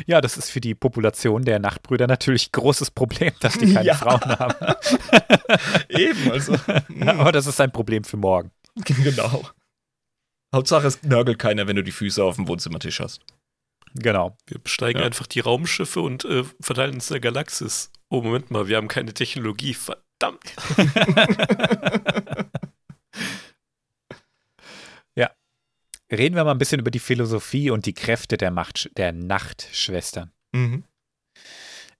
Ja, das ist für die Population der Nachtbrüder natürlich ein großes Problem, dass die keine Ja. Frauen haben. Eben, also. Aber das ist ein Problem für morgen. genau. Hauptsache, es nörgelt keiner, wenn du die Füße auf dem Wohnzimmertisch hast. Genau. Wir besteigen Ja. einfach die Raumschiffe und äh, verteilen uns in der Galaxis. Oh, Moment mal, wir haben keine Technologie. Verdammt. Reden wir mal ein bisschen über die Philosophie und die Kräfte der, Macht, der Nachtschwestern. Mhm.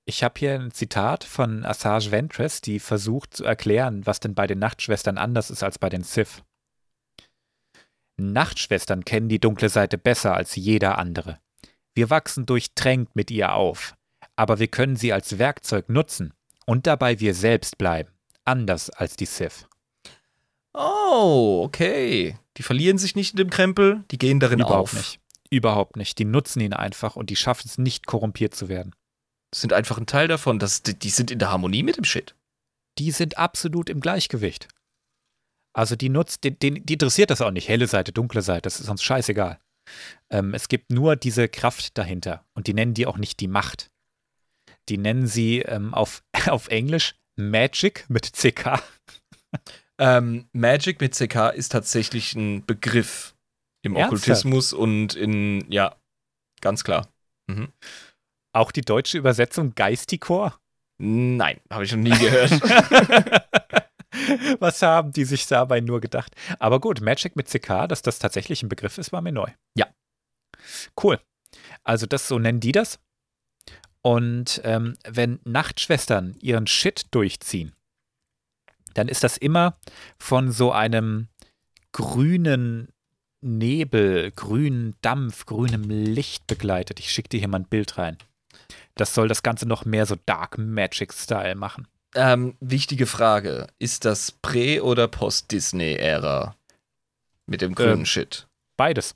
Ich habe hier ein Zitat von Assage Ventress, die versucht zu erklären, was denn bei den Nachtschwestern anders ist als bei den Sith. Nachtschwestern kennen die dunkle Seite besser als jeder andere. Wir wachsen durchtränkt mit ihr auf, aber wir können sie als Werkzeug nutzen und dabei wir selbst bleiben, anders als die Sith. Oh, okay. Die verlieren sich nicht in dem Krempel, die gehen darin Überhaupt auf. nicht. Überhaupt nicht. Die nutzen ihn einfach und die schaffen es nicht, korrumpiert zu werden. Sind einfach ein Teil davon. Das, die, die sind in der Harmonie mit dem Shit. die sind absolut im Gleichgewicht. Also die nutzt, den, den, die interessiert das auch nicht, helle Seite, dunkle Seite, das ist uns scheißegal. Ähm, es gibt nur diese Kraft dahinter und die nennen die auch nicht die Macht. Die nennen sie ähm, auf, auf Englisch Magic mit CK. Ähm, Magic mit CK ist tatsächlich ein Begriff im Ernsthaft? Okkultismus und in, ja, ganz klar. Auch die deutsche Übersetzung Geistikor. Nein, habe ich noch nie gehört. Was haben die sich dabei nur gedacht? Aber gut, Magic mit CK, dass das tatsächlich ein Begriff ist, war mir neu. Ja. Cool. Also das, so nennen die das. Und ähm, wenn Nachtschwestern ihren Shit durchziehen, dann ist das immer von so einem grünen Nebel, grünen Dampf, grünem Licht begleitet. Ich schicke dir hier mal ein Bild rein. Das soll das Ganze noch mehr so Dark Magic-Style machen. ähm, wichtige Frage. Ist das Prä- oder Post-Disney-Ära? Mit dem grünen Ähm. Shit. Beides.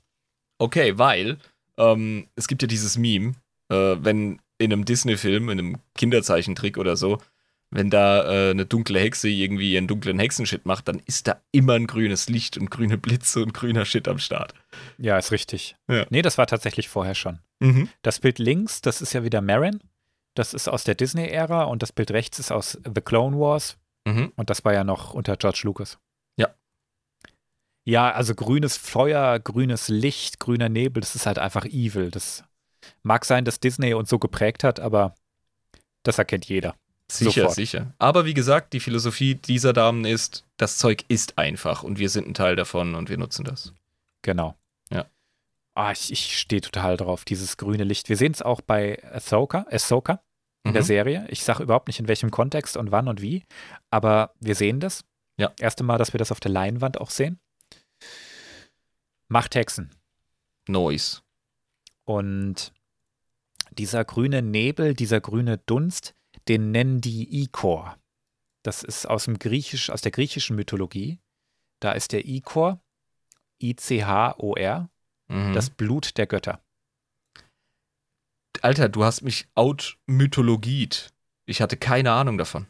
Okay, weil ähm, es gibt ja dieses Meme, äh, wenn in einem Disney-Film, in einem Kinderzeichentrick oder so, wenn da äh, eine dunkle Hexe irgendwie ihren dunklen Hexenshit macht, dann ist da immer ein grünes Licht und grüne Blitze und grüner Shit am Start. Ja, ist richtig. Ja. Nee, das war tatsächlich vorher schon. Mhm. Das Bild links, das ist ja wieder Marin. Das ist aus der Disney-Ära und das Bild rechts ist aus The Clone Wars. Mhm. Und das war ja noch unter George Lucas. Ja. Ja, also grünes Feuer, grünes Licht, grüner Nebel, das ist halt einfach evil. Das mag sein, dass Disney uns so geprägt hat, aber das erkennt jeder. Sicher, Sofort. sicher. Aber wie gesagt, die Philosophie dieser Damen ist, das Zeug ist einfach und wir sind ein Teil davon und wir nutzen das. Genau. Ja. Ah, ich, ich stehe total drauf, dieses grüne Licht. Wir sehen es auch bei Ahsoka, Ahsoka in der Mhm. Serie. Ich sage überhaupt nicht, in welchem Kontext und wann und wie, aber wir sehen das. Ja. Erste Mal, dass wir das auf der Leinwand auch sehen. Macht Hexen. Noise. Und dieser grüne Nebel, dieser grüne Dunst, den nennen die Ikor. Das ist aus dem Griechisch, aus der griechischen Mythologie. Da ist der Ikor, I-C-H-O-R, Mhm. das Blut der Götter. Alter, du hast mich outmythologiet. Ich hatte keine Ahnung davon.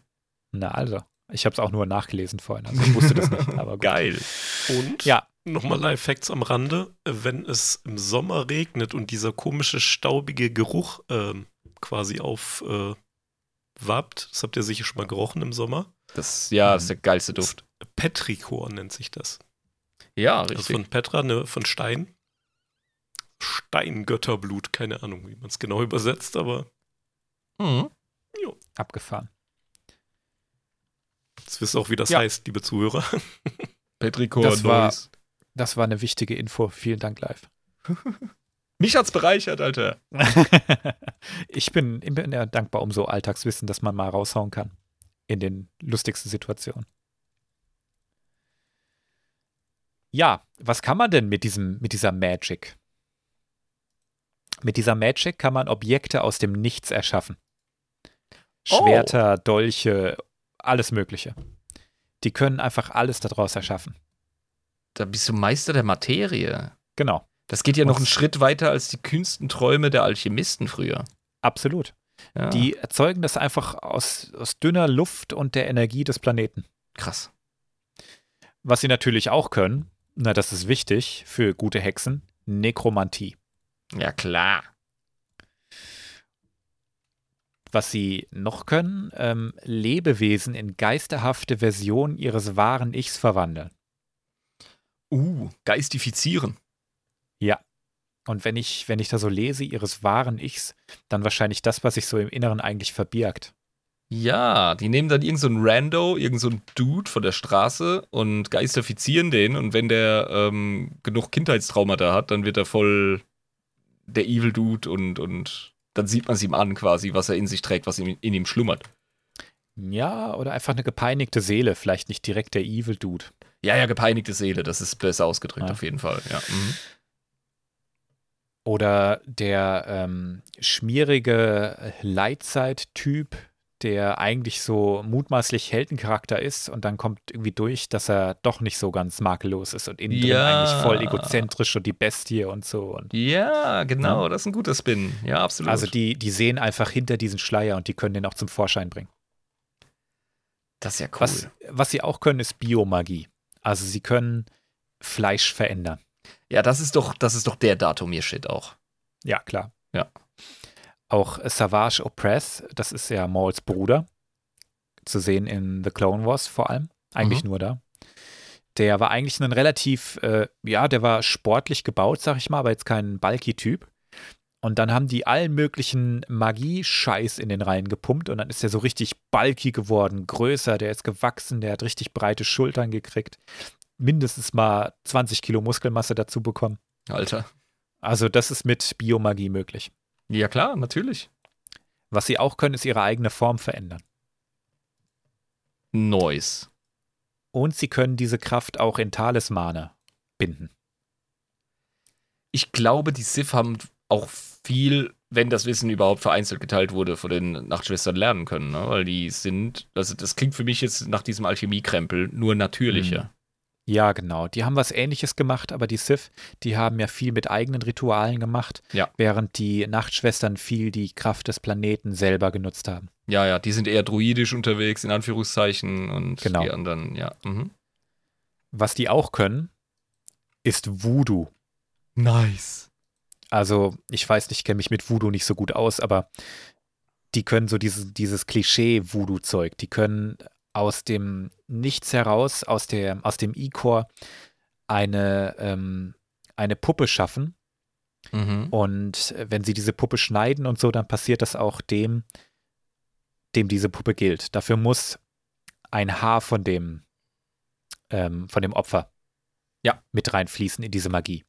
Na also, ich habe es auch nur nachgelesen vorhin, also ich wusste das nicht. Aber gut. Geil. Und Ja. nochmal Live-Facts am Rande, wenn es im Sommer regnet und dieser komische staubige Geruch ähm, quasi auf äh, wabbt, das habt ihr sicher schon mal gerochen im Sommer. Das, ja, das ist der geilste Duft. Petrichor nennt sich das. Ja, Also richtig. von Petra, ne, von Stein. Steingötterblut, keine Ahnung, wie man es genau übersetzt, aber Mhm. Abgefahren. jetzt wisst ihr auch, wie das Ja. heißt, liebe Zuhörer. Petrikor Das war- Noise. Das war eine wichtige Info. Vielen Dank, live. Mich hat's bereichert, Alter. ich bin, bin ja dankbar um so Alltagswissen, dass man mal raushauen kann. In den lustigsten Situationen. Ja, was kann man denn mit diesem, mit dieser Magic? Mit dieser Magic kann man Objekte aus dem Nichts erschaffen. Oh. Schwerter, Dolche, alles Mögliche. Die können einfach alles daraus erschaffen. Da bist du Meister der Materie. Genau, Das geht ja noch einen Schritt weiter als die kühnsten Träume der Alchemisten früher. absolut. Ja. Die erzeugen das einfach aus, aus dünner Luft und der Energie des Planeten. Krass. Was sie natürlich auch können, na, das ist wichtig für gute Hexen, Nekromantie. Ja, klar. Was sie noch können, ähm, Lebewesen in geisterhafte Versionen ihres wahren Ichs verwandeln. Uh, geistifizieren. Und wenn ich, wenn ich da so lese, ihres wahren Ichs, dann wahrscheinlich das, was sich so im Inneren eigentlich verbirgt. Ja, die nehmen dann irgendeinen so Rando, irgendeinen so Dude von der Straße und geistifizieren den. Und wenn der ähm, genug Kindheitstraumata hat, dann wird er voll der Evil Dude und, und dann sieht man es ihm an quasi, was er in sich trägt, was in, in ihm schlummert. Ja, oder einfach eine gepeinigte Seele, vielleicht nicht direkt der Evil Dude. Ja, ja, gepeinigte Seele, das ist besser ausgedrückt Ja. auf jeden Fall. Ja. Mhm. Oder der ähm, schmierige Leitzeit-Typ, der eigentlich so mutmaßlich Heldencharakter ist und dann kommt irgendwie durch, dass er doch nicht so ganz makellos ist und innen drin Ja. eigentlich voll egozentrisch und die Bestie und so. Und Ja, genau, das ist ein guter Spin. Ja, absolut. also die, die sehen einfach hinter diesen Schleier und die können den auch zum Vorschein bringen. das ist ja cool. Was, was sie auch können, ist Biomagie. Also sie können Fleisch verändern. Ja, das ist doch, das ist doch der Datumir-Shit auch. Ja, klar. Ja. Auch Savage Opress, das ist ja Mauls Bruder, zu sehen in The Clone Wars vor allem, eigentlich Mhm. nur da. Der war eigentlich ein relativ, äh, ja, der war sportlich gebaut, sag ich mal, aber jetzt kein bulky Typ. Und dann haben die allen möglichen Magie-Scheiß in den Reihen gepumpt und dann ist er so richtig bulky geworden, größer, der ist gewachsen, der hat richtig breite Schultern gekriegt, mindestens mal 20 Kilo Muskelmasse dazu bekommen. Alter. Also das ist mit Biomagie möglich. Ja, klar, natürlich. Was sie auch können, ist ihre eigene Form verändern. Noise. Und sie können diese Kraft auch in Talismane binden. Ich glaube, die Sith haben auch viel, wenn das Wissen überhaupt vereinzelt geteilt wurde, von den Nachtschwestern lernen können, ne? weil die sind, also das klingt für mich jetzt nach diesem Alchemiekrempel nur natürlicher. Ja, genau. Die haben was ähnliches gemacht, aber die Sith, die haben ja viel mit eigenen Ritualen gemacht, Ja. während die Nachtschwestern viel die Kraft des Planeten selber genutzt haben. Ja, ja, die sind eher druidisch unterwegs, in Anführungszeichen, und Genau. die anderen, ja. Mhm. Was die auch können, ist Voodoo. Nice. Also, ich weiß nicht, ich kenne mich mit Voodoo nicht so gut aus, aber die können so dieses, dieses Klischee-Voodoo-Zeug, die können aus dem Nichts heraus, aus, der, aus dem E-Core eine, ähm, eine Puppe schaffen. Mhm. Und äh, wenn sie diese Puppe schneiden und so, dann passiert das auch dem, dem diese Puppe gilt. Dafür muss ein Haar von dem, ähm, von dem Opfer Ja. mit reinfließen in diese Magie.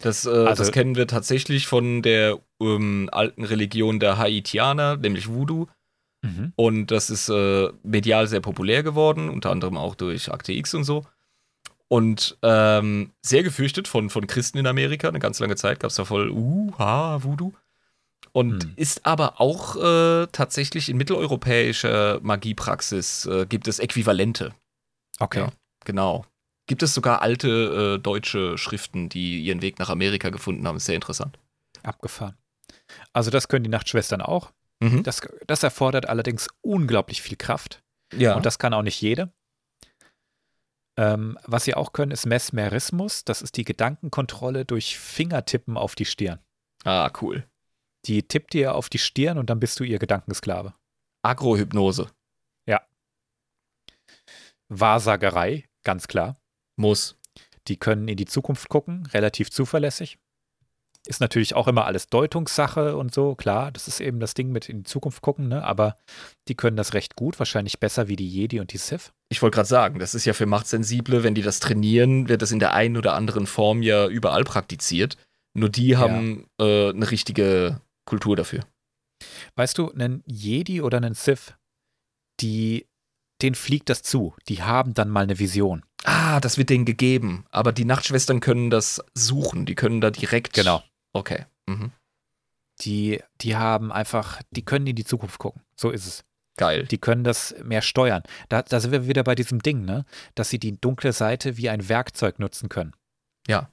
Das, äh, Also- das kennen wir tatsächlich von der ähm, alten Religion der Haitianer, nämlich Voodoo. Mhm. Und das ist äh, medial sehr populär geworden, unter anderem auch durch Akte X und so. Und ähm, sehr gefürchtet von, von Christen in Amerika. Eine ganz lange Zeit gab es da voll, uh, ha, Voodoo. Und Hm. ist aber auch äh, tatsächlich in mitteleuropäischer Magiepraxis äh, gibt es Äquivalente. Okay. Ja. Genau. Gibt es sogar alte äh, deutsche Schriften, die ihren Weg nach Amerika gefunden haben. Sehr interessant. Abgefahren. Also das können die Nachtschwestern auch. Mhm. Das, das erfordert allerdings unglaublich viel Kraft. Ja. Und das kann auch nicht jede. Ähm, was sie auch können, ist Mesmerismus. Das ist die Gedankenkontrolle durch Fingertippen auf die Stirn. ah, cool. Die tippt dir auf die Stirn und dann bist du ihr Gedankensklave. Agrohypnose. Wahrsagerei, ganz klar. Muss. Die können in die Zukunft gucken, relativ zuverlässig. Ist natürlich auch immer alles Deutungssache und so, klar, das ist eben das Ding mit in die Zukunft gucken, ne? aber die können das recht gut, wahrscheinlich besser wie die Jedi und die Sith. Ich wollte gerade sagen, das ist ja für Machtsensible, wenn die das trainieren, wird das in der einen oder anderen Form ja überall praktiziert. Nur die haben äh, eine richtige Kultur dafür. Weißt du, einen Jedi oder einen Sith, die, denen fliegt das zu. Die haben dann mal eine Vision. Ah, das wird denen gegeben. Aber die Nachtschwestern können das suchen. Die können da direkt. Genau. Okay. Mhm. Die, die haben einfach, die können in die Zukunft gucken. So ist es. Geil. Die können das mehr steuern. Da, da sind wir wieder bei diesem Ding, ne? Dass sie die dunkle Seite wie ein Werkzeug nutzen können. Ja.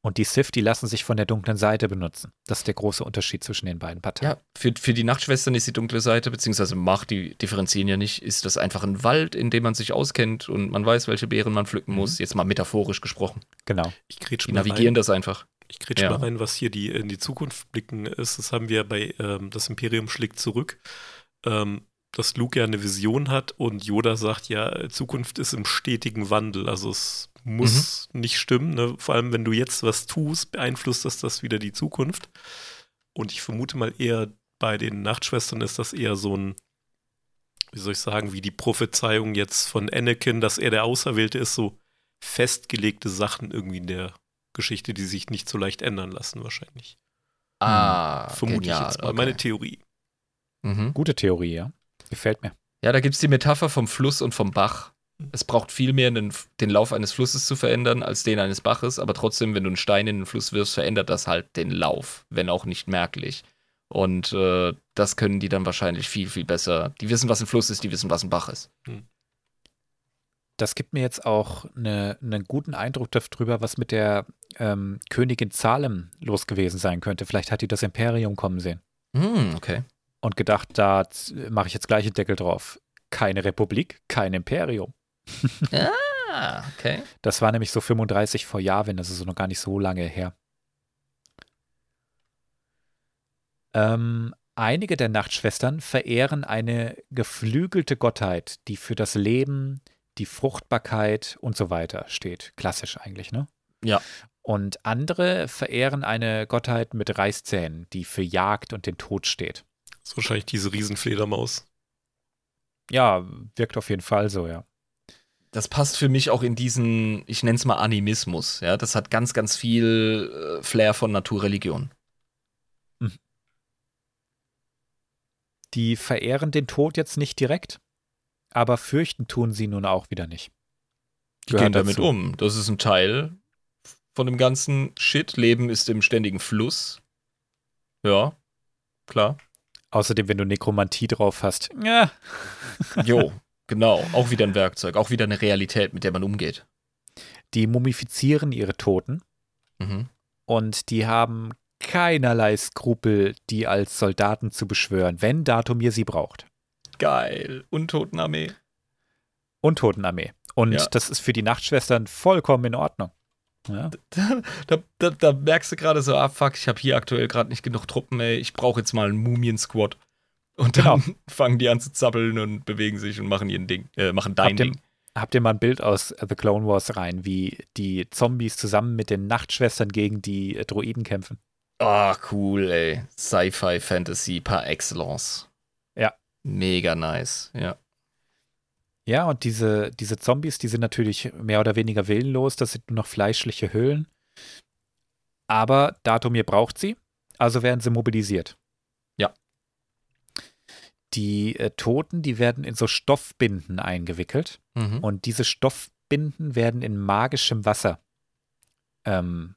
Und die Sith, die lassen sich von der dunklen Seite benutzen. Das ist der große Unterschied zwischen den beiden Parteien. Ja, für, für die Nachtschwestern ist die dunkle Seite, beziehungsweise Macht, die differenzieren ja nicht, ist das einfach ein Wald, in dem man sich auskennt und man weiß, welche Beeren man pflücken Mhm. muss. Jetzt mal metaphorisch gesprochen. Genau. Ich Die mal navigieren rein. das einfach. Ich grätsch Ja. mal rein, was hier die in die Zukunft blicken ist. Das haben wir bei ähm, Das Imperium schlägt zurück. Ähm, dass Luke ja eine Vision hat und Yoda sagt, ja, Zukunft ist im stetigen Wandel. Also es muss nicht stimmen. Ne? Vor allem, wenn du jetzt was tust, beeinflusst das das wieder die Zukunft. Und ich vermute mal eher bei den Nachtschwestern ist das eher so ein, wie soll ich sagen, wie die Prophezeiung jetzt von Anakin, dass er der Auserwählte ist, so festgelegte Sachen irgendwie in der Geschichte, die sich nicht so leicht ändern lassen, wahrscheinlich. Ah, Vermute genial. ich jetzt mal. okay. Meine Theorie. Mhm. Gute Theorie, ja. Gefällt mir. Ja, da gibt es die Metapher vom Fluss und vom Bach. Es braucht viel mehr, den, den Lauf eines Flusses zu verändern, als den eines Baches. Aber trotzdem, wenn du einen Stein in den Fluss wirfst, verändert das halt den Lauf, wenn auch nicht merklich. Und äh, das können die dann wahrscheinlich viel, viel besser. Die wissen, was ein Fluss ist, die wissen, was ein Bach ist. Das gibt mir jetzt auch eine, einen guten Eindruck darüber, was mit der ähm, Königin Salem los gewesen sein könnte. Vielleicht hat die das Imperium kommen sehen Hm, okay. und gedacht, da mache ich jetzt gleich einen Deckel drauf. Keine Republik, kein Imperium. Ah, okay. Das war nämlich so 35 vor Jahren, das ist noch gar nicht so lange her. Ähm, einige der Nachtschwestern verehren eine geflügelte Gottheit, die für das Leben, die Fruchtbarkeit und so weiter steht. Klassisch eigentlich, ne? Ja. Und andere verehren eine Gottheit mit Reißzähnen, die für Jagd und den Tod steht. Das ist wahrscheinlich diese Riesenfledermaus. Ja, wirkt auf jeden Fall so, ja. Das passt für mich auch in diesen, ich nenne es mal Animismus. Ja, das hat ganz, ganz viel äh, Flair von Naturreligion. Die verehren den Tod jetzt nicht direkt, aber fürchten tun sie nun auch wieder nicht. Die Gehört gehen damit dazu. um. Das ist ein Teil von dem ganzen Shit. Leben ist im ständigen Fluss. Ja, klar. Außerdem, wenn du Nekromantie drauf hast. Ja, Jo, genau. Auch wieder ein Werkzeug. Auch wieder eine Realität, mit der man umgeht. die mumifizieren ihre Toten Mhm. und die haben keinerlei Skrupel, die als Soldaten zu beschwören, wenn Datumir sie braucht. Geil. Untotenarmee. Und Totenarmee. Und Ja. das ist für die Nachtschwestern vollkommen in Ordnung. Ja, Da, da, da, da merkst du gerade so, ah fuck, ich habe hier aktuell gerade nicht genug Truppen, ey. Ich brauche jetzt mal einen Mumien-Squad. Und dann fangen die an zu zappeln und bewegen sich und machen ihren Ding, äh, machen dein Habt ihr- Ding. Habt ihr mal ein Bild aus The Clone Wars rein, wie die Zombies zusammen mit den Nachtschwestern gegen die äh, Droiden kämpfen? Ah, cool, ey. Sci-Fi Fantasy par excellence. Mega nice, ja. Ja, und diese, diese Zombies, die sind natürlich mehr oder weniger willenlos, das sind nur noch fleischliche Hüllen. Aber Datumir braucht sie, also werden sie mobilisiert. Ja. Die äh, Toten, die werden in so Stoffbinden eingewickelt. Mhm. Und diese Stoffbinden werden in magischem Wasser ähm,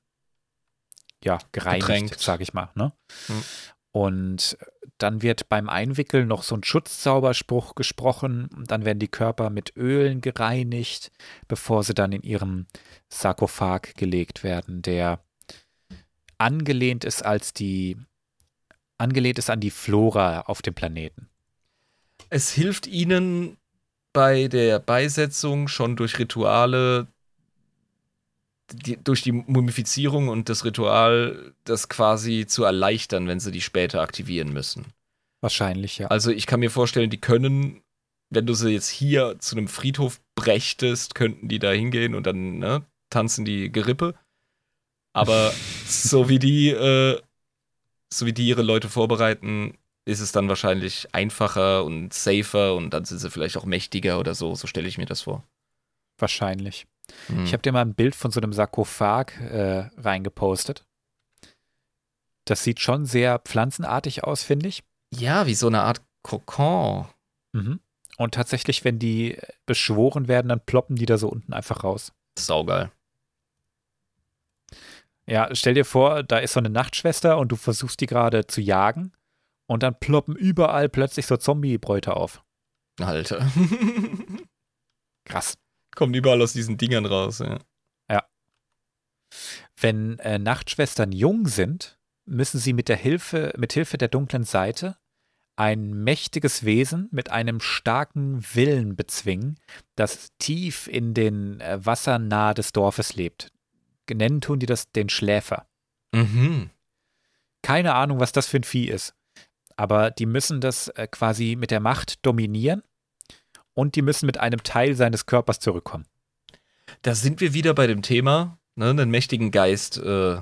ja, gereinigt, sage ich mal. Ne? Hm. Und dann wird beim Einwickeln noch so ein Schutzzauberspruch gesprochen. Dann werden die Körper mit Ölen gereinigt, bevor sie dann in ihren Sarkophag gelegt werden, der angelehnt ist als die angelehnt ist an die Flora auf dem Planeten. Es hilft ihnen bei der Beisetzung schon durch Rituale, die, durch die Mumifizierung und das Ritual, das quasi zu erleichtern, wenn sie die später aktivieren müssen. Wahrscheinlich, ja. Also ich kann mir vorstellen, die können, wenn du sie jetzt hier zu einem Friedhof brächtest, könnten die da hingehen und dann ne, tanzen die Gerippe. Aber so wie die, äh, so wie die ihre Leute vorbereiten, ist es dann wahrscheinlich einfacher und safer und dann sind sie vielleicht auch mächtiger oder so. So stelle ich mir das vor. Wahrscheinlich. Hm. Ich habe dir mal ein Bild von so einem Sarkophag äh, reingepostet. Das sieht schon sehr pflanzenartig aus, finde ich. ja, wie so eine Art Kokon. Mhm. Und tatsächlich, wenn die beschworen werden, dann ploppen die da so unten einfach raus. Saugeil. Ja, stell dir vor, da ist so eine Nachtschwester und du versuchst die gerade zu jagen und dann ploppen überall plötzlich so Zombie-Bräute auf. Alter. Krass. Kommen überall aus diesen Dingern raus, ja. Wenn äh, Nachtschwestern jung sind, müssen sie mit der Hilfe, mit Hilfe der dunklen Seite ein mächtiges Wesen mit einem starken Willen bezwingen, das tief in den äh, Wassern nahe des Dorfes lebt. Nennen tun die das den Schläfer. Mhm. Keine Ahnung, was das für ein Vieh ist. Aber die müssen das äh, quasi mit der Macht dominieren und die müssen mit einem Teil seines Körpers zurückkommen. Da sind wir wieder bei dem Thema, ne, einen mächtigen Geist äh,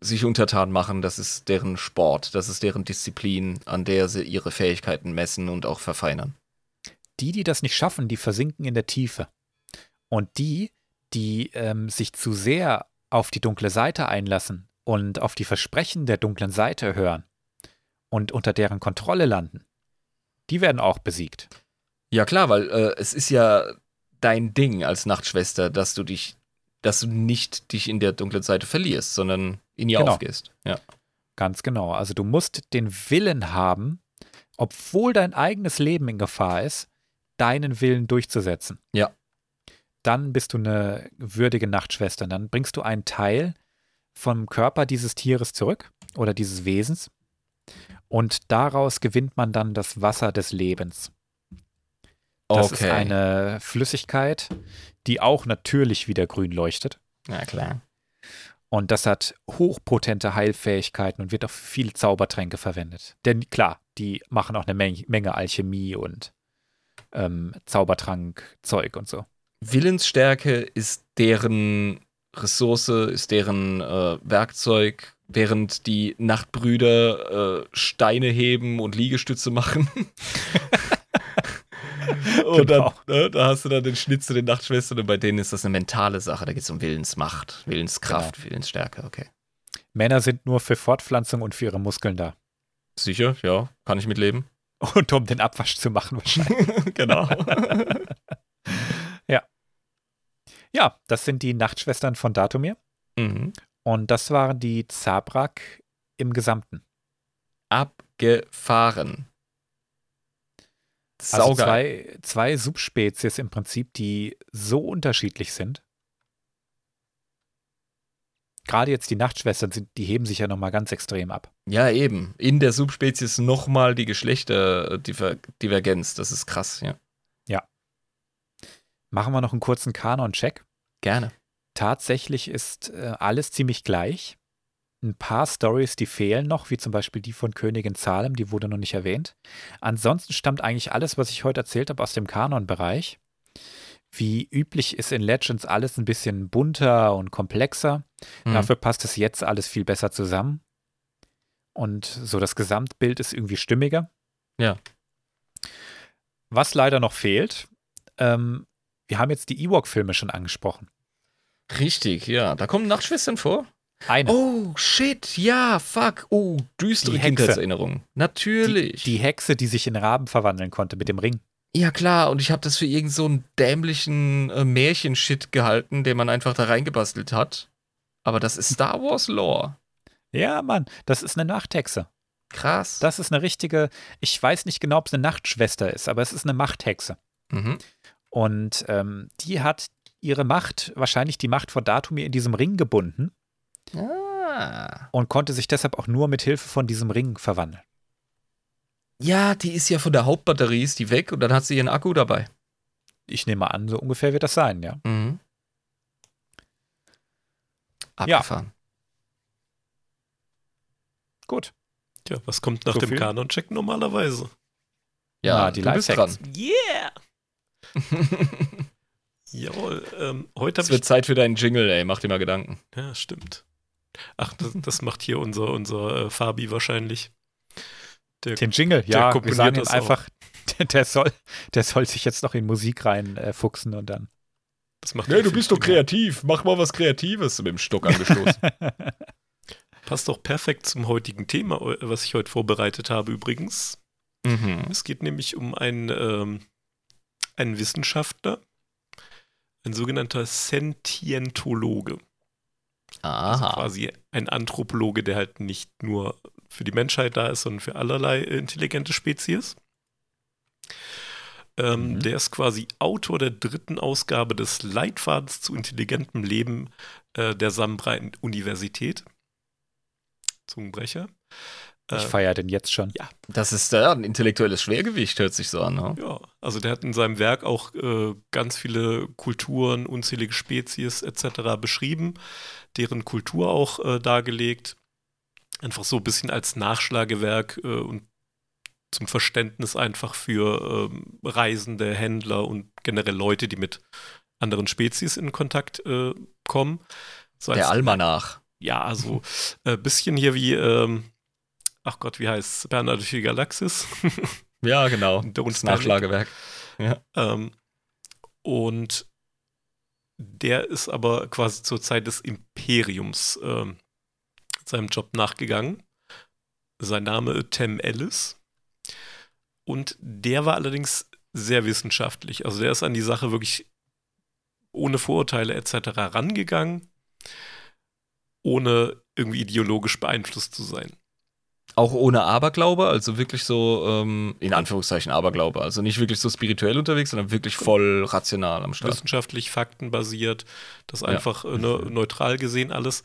sich untertan machen. Das ist deren Sport, das ist deren Disziplin, an der sie ihre Fähigkeiten messen und auch verfeinern. Die, die das nicht schaffen, die versinken in der Tiefe. Und die, die ähm, sich zu sehr auf die dunkle Seite einlassen und auf die Versprechen der dunklen Seite hören und unter deren Kontrolle landen, die werden auch besiegt. Ja klar, weil äh, es ist ja dein Ding als Nachtschwester, dass du dich, dass du nicht dich in der dunklen Seite verlierst, sondern in ihr Genau. aufgehst. Ja. Ganz genau. Also du musst den Willen haben, obwohl dein eigenes Leben in Gefahr ist, deinen Willen durchzusetzen. Ja. Dann bist du eine würdige Nachtschwester. Dann bringst du einen Teil vom Körper dieses Tieres zurück oder dieses Wesens. Und daraus gewinnt man dann das Wasser des Lebens. Das ist eine Flüssigkeit, die auch natürlich wieder grün leuchtet. Ja klar. Und das hat hochpotente Heilfähigkeiten und wird auch für viele Zaubertränke verwendet. Denn klar, die machen auch eine Menge, Menge Alchemie und ähm, Zaubertrankzeug und so. Willensstärke ist deren Ressource, ist deren äh, Werkzeug, während die Nachtbrüder äh, Steine heben und Liegestütze machen. und Genau. dann, ne, da hast du dann den Schnitt zu den Nachtschwestern und bei denen ist das eine mentale Sache. Da geht es um Willensmacht, Willenskraft, Willensstärke, okay. Männer sind nur für Fortpflanzung und für ihre Muskeln da. Sicher, ja, kann ich mitleben. Und um den Abwasch zu machen wahrscheinlich. genau. ja, das sind die Nachtschwestern von Datumir. mhm. Und das waren die Zabrak im Gesamten. Abgefahren. Also Saugeil. zwei, zwei Subspezies im Prinzip, die so unterschiedlich sind. Gerade jetzt die Nachtschwestern, sind, die heben sich ja nochmal ganz extrem ab. Ja, eben. In der Subspezies nochmal die Geschlechterdivergenz. Das ist krass, ja. Machen wir noch einen kurzen Kanon-Check. Gerne. Tatsächlich ist äh, alles ziemlich gleich. Ein paar Stories, die fehlen noch, wie zum Beispiel die von Königin Salem, die wurde noch nicht erwähnt. Ansonsten stammt eigentlich alles, was ich heute erzählt habe, aus dem Kanon-Bereich. Wie üblich ist in Legends alles ein bisschen bunter und komplexer. Mhm. Dafür passt es jetzt alles viel besser zusammen. Und so das Gesamtbild ist irgendwie stimmiger. Ja. Was leider noch fehlt, ähm, wir haben jetzt die Ewok-Filme schon angesprochen. Richtig, ja. Da kommen Nachtschwestern vor. Eine. Oh, shit, ja, fuck. Oh, düstere Die Hexe. Kindheitserinnerung. die, Natürlich. die Hexe, die sich in Raben verwandeln konnte mit dem Ring. ja, klar, und ich habe das für irgend so einen dämlichen äh, Märchenshit gehalten, den man einfach da reingebastelt hat. Aber das ist Star Wars Lore. Ja, Mann, das ist eine Nachthexe. Krass. Das ist eine richtige, ich weiß nicht genau, ob es eine Nachtschwester ist, aber es ist eine Machthexe. mhm. Und ähm, die hat ihre Macht, wahrscheinlich die Macht von Datumir in diesem Ring gebunden ah. und konnte sich deshalb auch nur mit Hilfe von diesem Ring verwandeln. Ja, die ist ja von der Hauptbatterie, ist die weg und dann hat sie ihren Akku dabei. Ich nehme an, so ungefähr wird das sein, ja. Mhm. Ja. Abgefahren. Gut. Tja, was kommt nach So dem? Kanon-Check normalerweise? Ja, Ah, die Lifehacks. dran. Yeah! Jawohl, ähm, heute Es habe ich. wird Zeit für deinen Jingle, ey. Mach dir mal Gedanken. Ja, stimmt. Ach, das, das macht hier unser, unser äh, Fabi wahrscheinlich. Der, Den Jingle, Der ja, wir komponiert sagen ihm einfach, der soll, der soll sich jetzt noch in Musik rein äh, fuchsen und dann. das macht Nee, der du bist doch kreativ. Mach mal was Kreatives mit dem Stock angestoßen. Passt doch perfekt zum heutigen Thema, äh, was ich heute vorbereitet habe übrigens. mhm. Es geht nämlich um einen, ähm, einen Wissenschaftler, ein sogenannter Sentientologe. Also Aha. quasi ein Anthropologe, der halt nicht nur für die Menschheit da ist, sondern für allerlei intelligente Spezies. Ähm, Mhm. Der ist quasi Autor der dritten Ausgabe des Leitfadens zu intelligentem Leben äh, der Sambra-Universität. Zungenbrecher. Ich Äh, feiere den jetzt schon. Das ist ja ein intellektuelles Schwergewicht, hört sich so an. Ne? Ja, also der hat in seinem Werk auch äh, ganz viele Kulturen, unzählige Spezies etc. beschrieben, deren Kultur auch äh, dargelegt. Einfach so ein bisschen als Nachschlagewerk äh, und zum Verständnis einfach für ähm, Reisende, Händler und generell Leute, die mit anderen Spezies in Kontakt äh, kommen. So Der Almanach. Ja, also ein bisschen hier wie, ähm, ach Gott, wie heißt es? Bernhard durch die Galaxis. Ja, genau. Das. Nachschlagewerk. Ähm, und der ist aber quasi zur Zeit des Imperiums ähm, seinem Job nachgegangen. Sein Name Tem Ellis. Und der war allerdings sehr wissenschaftlich. Also der ist an die Sache wirklich ohne Vorurteile etc. rangegangen, ohne irgendwie ideologisch beeinflusst zu sein. Auch ohne Aberglaube, also wirklich so, ähm, in Anführungszeichen Aberglaube. Also nicht wirklich so spirituell unterwegs, sondern wirklich voll rational am Start. wissenschaftlich, faktenbasiert, das Ja. einfach äh, ne, neutral gesehen alles.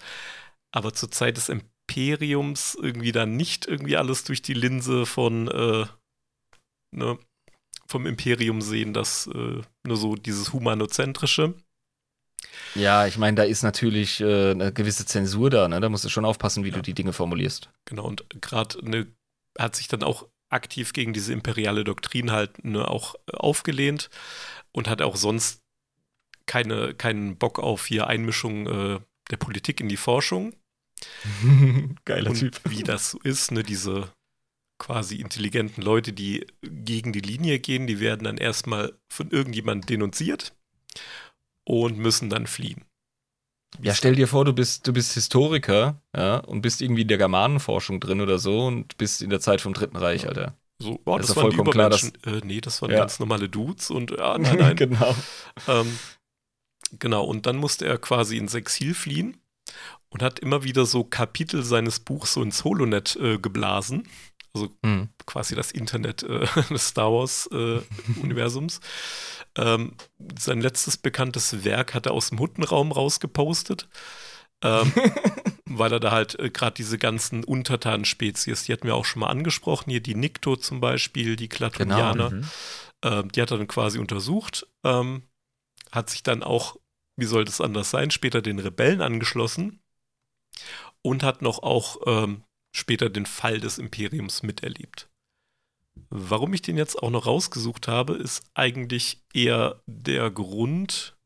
Aber zur Zeit des Imperiums irgendwie dann nicht irgendwie alles durch die Linse von äh, ne, vom Imperium sehen, das äh, nur so dieses humanozentrische. Ja, ich meine, da ist natürlich äh, eine gewisse Zensur da, ne? Da musst du schon aufpassen, wie Ja. du die Dinge formulierst. Genau, und gerade ne, hat sich dann auch aktiv gegen diese imperiale Doktrin halt ne, auch äh, aufgelehnt und hat auch sonst keine, keinen Bock auf hier Einmischung äh, der Politik in die Forschung. Geiler und wie das so ist, ne, diese quasi intelligenten Leute, die gegen die Linie gehen, die werden dann erstmal von irgendjemandem denunziert und müssen dann fliehen. Ja, stell dir vor, du bist, du bist Historiker, ja, und bist irgendwie in der Germanenforschung drin oder so und bist in der Zeit vom Dritten Reich, Ja. Alter. So, oh, das doch waren die vollkommen klar, Übermenschen. äh, nee, das waren Ja. ganz normale Dudes und ja, nein, nein. genau. ähm, genau, und dann musste er quasi ins Exil fliehen und hat immer wieder so Kapitel seines Buchs so ins Holonet äh, geblasen. Also Hm. quasi das Internet äh, des Star Wars-Universums. Ähm, sein letztes bekanntes Werk hat er aus dem Huttenraum rausgepostet, ähm, weil er da halt äh, gerade diese ganzen Untertanenspezies, die hatten wir auch schon mal angesprochen, hier die Nikto zum Beispiel, die Klatonianer, Mhm. ähm, die hat er dann quasi untersucht, ähm, hat sich dann auch, wie soll das anders sein, später den Rebellen angeschlossen und hat noch auch ähm, später den Fall des Imperiums miterlebt. Warum ich den jetzt auch noch rausgesucht habe, ist eigentlich eher der Grund,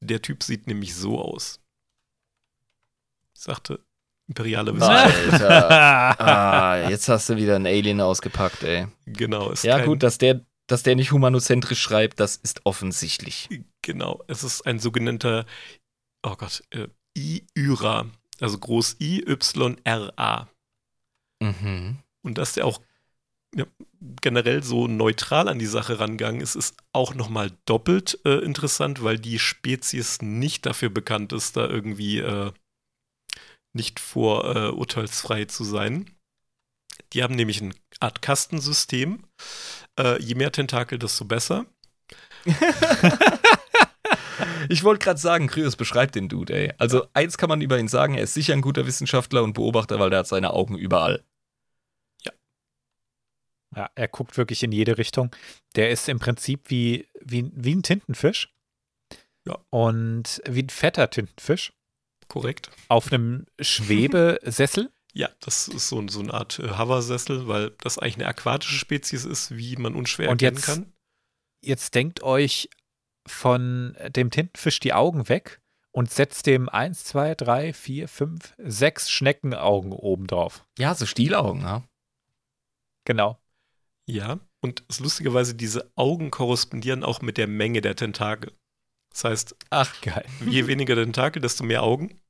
der Typ sieht nämlich so aus. Ich sagte, Imperiale Wissenschaft. Alter. ah, jetzt hast du wieder einen Alien ausgepackt, ey. Genau. Ja, gut, dass der, dass der nicht humanozentrisch schreibt, das ist offensichtlich. Genau. Es ist ein sogenannter, oh Gott, äh, I-Yra. Also groß I-Y-R-A. Mhm. Und dass der auch ja, generell so neutral an die Sache rangegangen ist, ist auch nochmal doppelt äh, interessant, weil die Spezies nicht dafür bekannt ist, da irgendwie äh, nicht vorurteilsfrei zu sein. Die haben nämlich eine Art Kastensystem. Äh, je mehr Tentakel, desto besser. Ich wollte gerade sagen, Kryos beschreibt den Dude, ey. Also, eins kann man über ihn sagen, er ist sicher ein guter Wissenschaftler und Beobachter, weil der hat seine Augen überall. Ja, er guckt wirklich in jede Richtung. Der ist im Prinzip wie, wie, wie ein Tintenfisch. Ja. Und wie ein fetter Tintenfisch Korrekt. auf einem Schwebesessel. Ja, das ist so, so eine Art äh, Hover-Sessel, weil das eigentlich eine aquatische Spezies ist, wie man unschwer Und erkennen jetzt- kann. Jetzt denkt euch von dem Tintenfisch die Augen weg und setzt dem 1, 2, 3, 4, 5, 6 Schneckenaugen oben drauf. Ja, so Stielaugen, ja. Genau. Ja, und es lustigerweise, diese Augen korrespondieren auch mit der Menge der Tentakel. Das heißt, Ach, Geil. je weniger Tentakel, desto mehr Augen.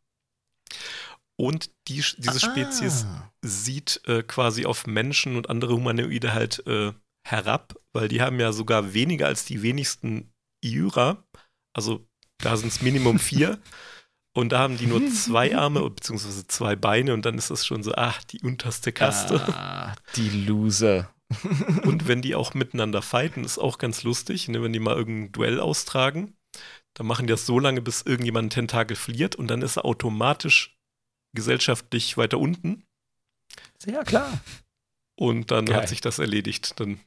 Und die, diese Spezies Ah. sieht äh, quasi auf Menschen und andere Humanoide halt äh, herab, weil die haben ja sogar weniger als die wenigsten Iura. Also da sind es Minimum vier. Und da haben die nur zwei Arme beziehungsweise zwei Beine und dann ist das schon so, ach, die unterste Kaste. Ah, die Loser. Und wenn die auch miteinander fighten, ist auch ganz lustig, ne, wenn die mal irgendein Duell austragen, dann machen die das so lange, bis irgendjemand einen Tentakel verliert und dann ist er automatisch gesellschaftlich weiter unten Ja, klar. und dann Geil. hat sich das erledigt. Dann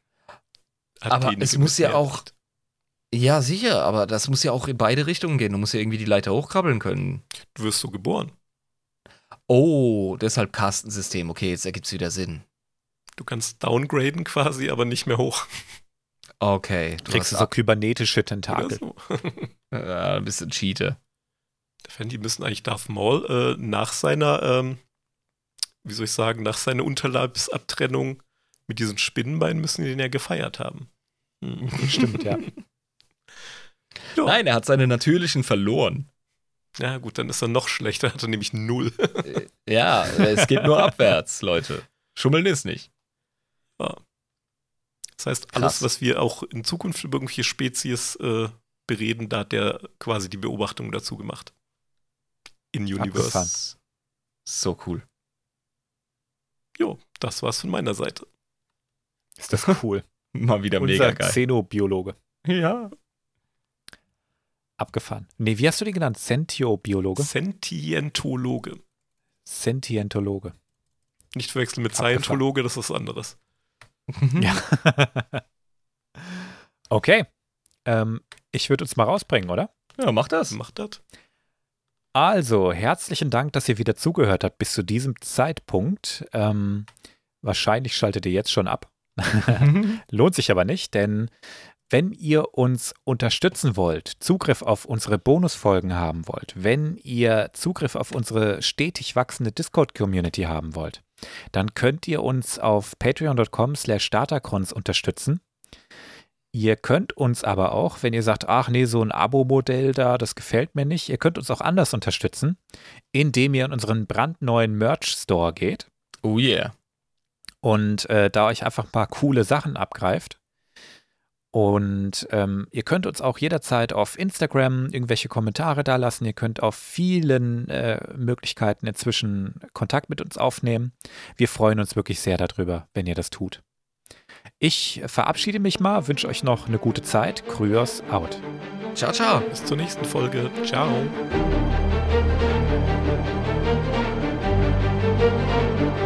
hat Aber die es muss ja auch- Ja, sicher, aber das muss ja auch in beide Richtungen gehen. Du musst ja irgendwie die Leiter hochkrabbeln können. Du wirst so geboren. Oh, deshalb Kastensystem. Okay, jetzt ergibt es wieder Sinn. Du kannst downgraden quasi, aber nicht mehr hoch. Okay, du Kriegst du hast so kybernetische Tentakel. so. ja, ein bisschen Cheater. Die müssen eigentlich Darth Maul äh, nach seiner, ähm, wie soll ich sagen, nach seiner Unterleibsabtrennung mit diesen Spinnenbeinen müssen die den ja gefeiert haben. Stimmt, ja. Ja. Nein, er hat seine natürlichen verloren. Ja, gut, dann ist er noch schlechter, hat er nämlich null. Ja, es geht nur abwärts, Leute. Schummeln ist nicht. Ja. Das heißt, Krass. alles, was wir auch in Zukunft über irgendwelche Spezies äh, bereden, da hat der quasi die Beobachtung dazu gemacht. In Universe. Abgefahren. So cool. Jo, das war's von meiner Seite. Ist das cool. Mal wieder Unser mega geil. Xenobiologe. Ja. Abgefahren. Nee, wie hast du den genannt? Sentiobiologe? Sentientologe. Sentientologe. Nicht verwechseln mit Abgefahren. Scientologe, das ist was anderes. Ja. okay. Ähm, ich würde uns mal rausbringen, oder? Ja, mach das. Macht das? Also, herzlichen Dank, dass ihr wieder zugehört habt bis zu diesem Zeitpunkt. Ähm, wahrscheinlich schaltet ihr jetzt schon ab. Lohnt sich aber nicht, denn wenn ihr uns unterstützen wollt, Zugriff auf unsere Bonusfolgen haben wollt, wenn ihr Zugriff auf unsere stetig wachsende Discord-Community haben wollt, dann könnt ihr uns auf patreon.com slash datacrons unterstützen. Ihr könnt uns aber auch, wenn ihr sagt, ach nee, so ein Abo-Modell da, das gefällt mir nicht, ihr könnt uns auch anders unterstützen, indem ihr in unseren brandneuen Merch-Store geht Oh yeah. und äh, da euch einfach ein paar coole Sachen abgreift. Und ähm, ihr könnt uns auch jederzeit auf Instagram irgendwelche Kommentare da lassen. Ihr könnt auf vielen äh, Möglichkeiten inzwischen Kontakt mit uns aufnehmen. Wir freuen uns wirklich sehr darüber, wenn ihr das tut. Ich verabschiede mich mal, wünsche euch noch eine gute Zeit. Kryos out. Ciao, ciao. Bis zur nächsten Folge. Ciao. Thank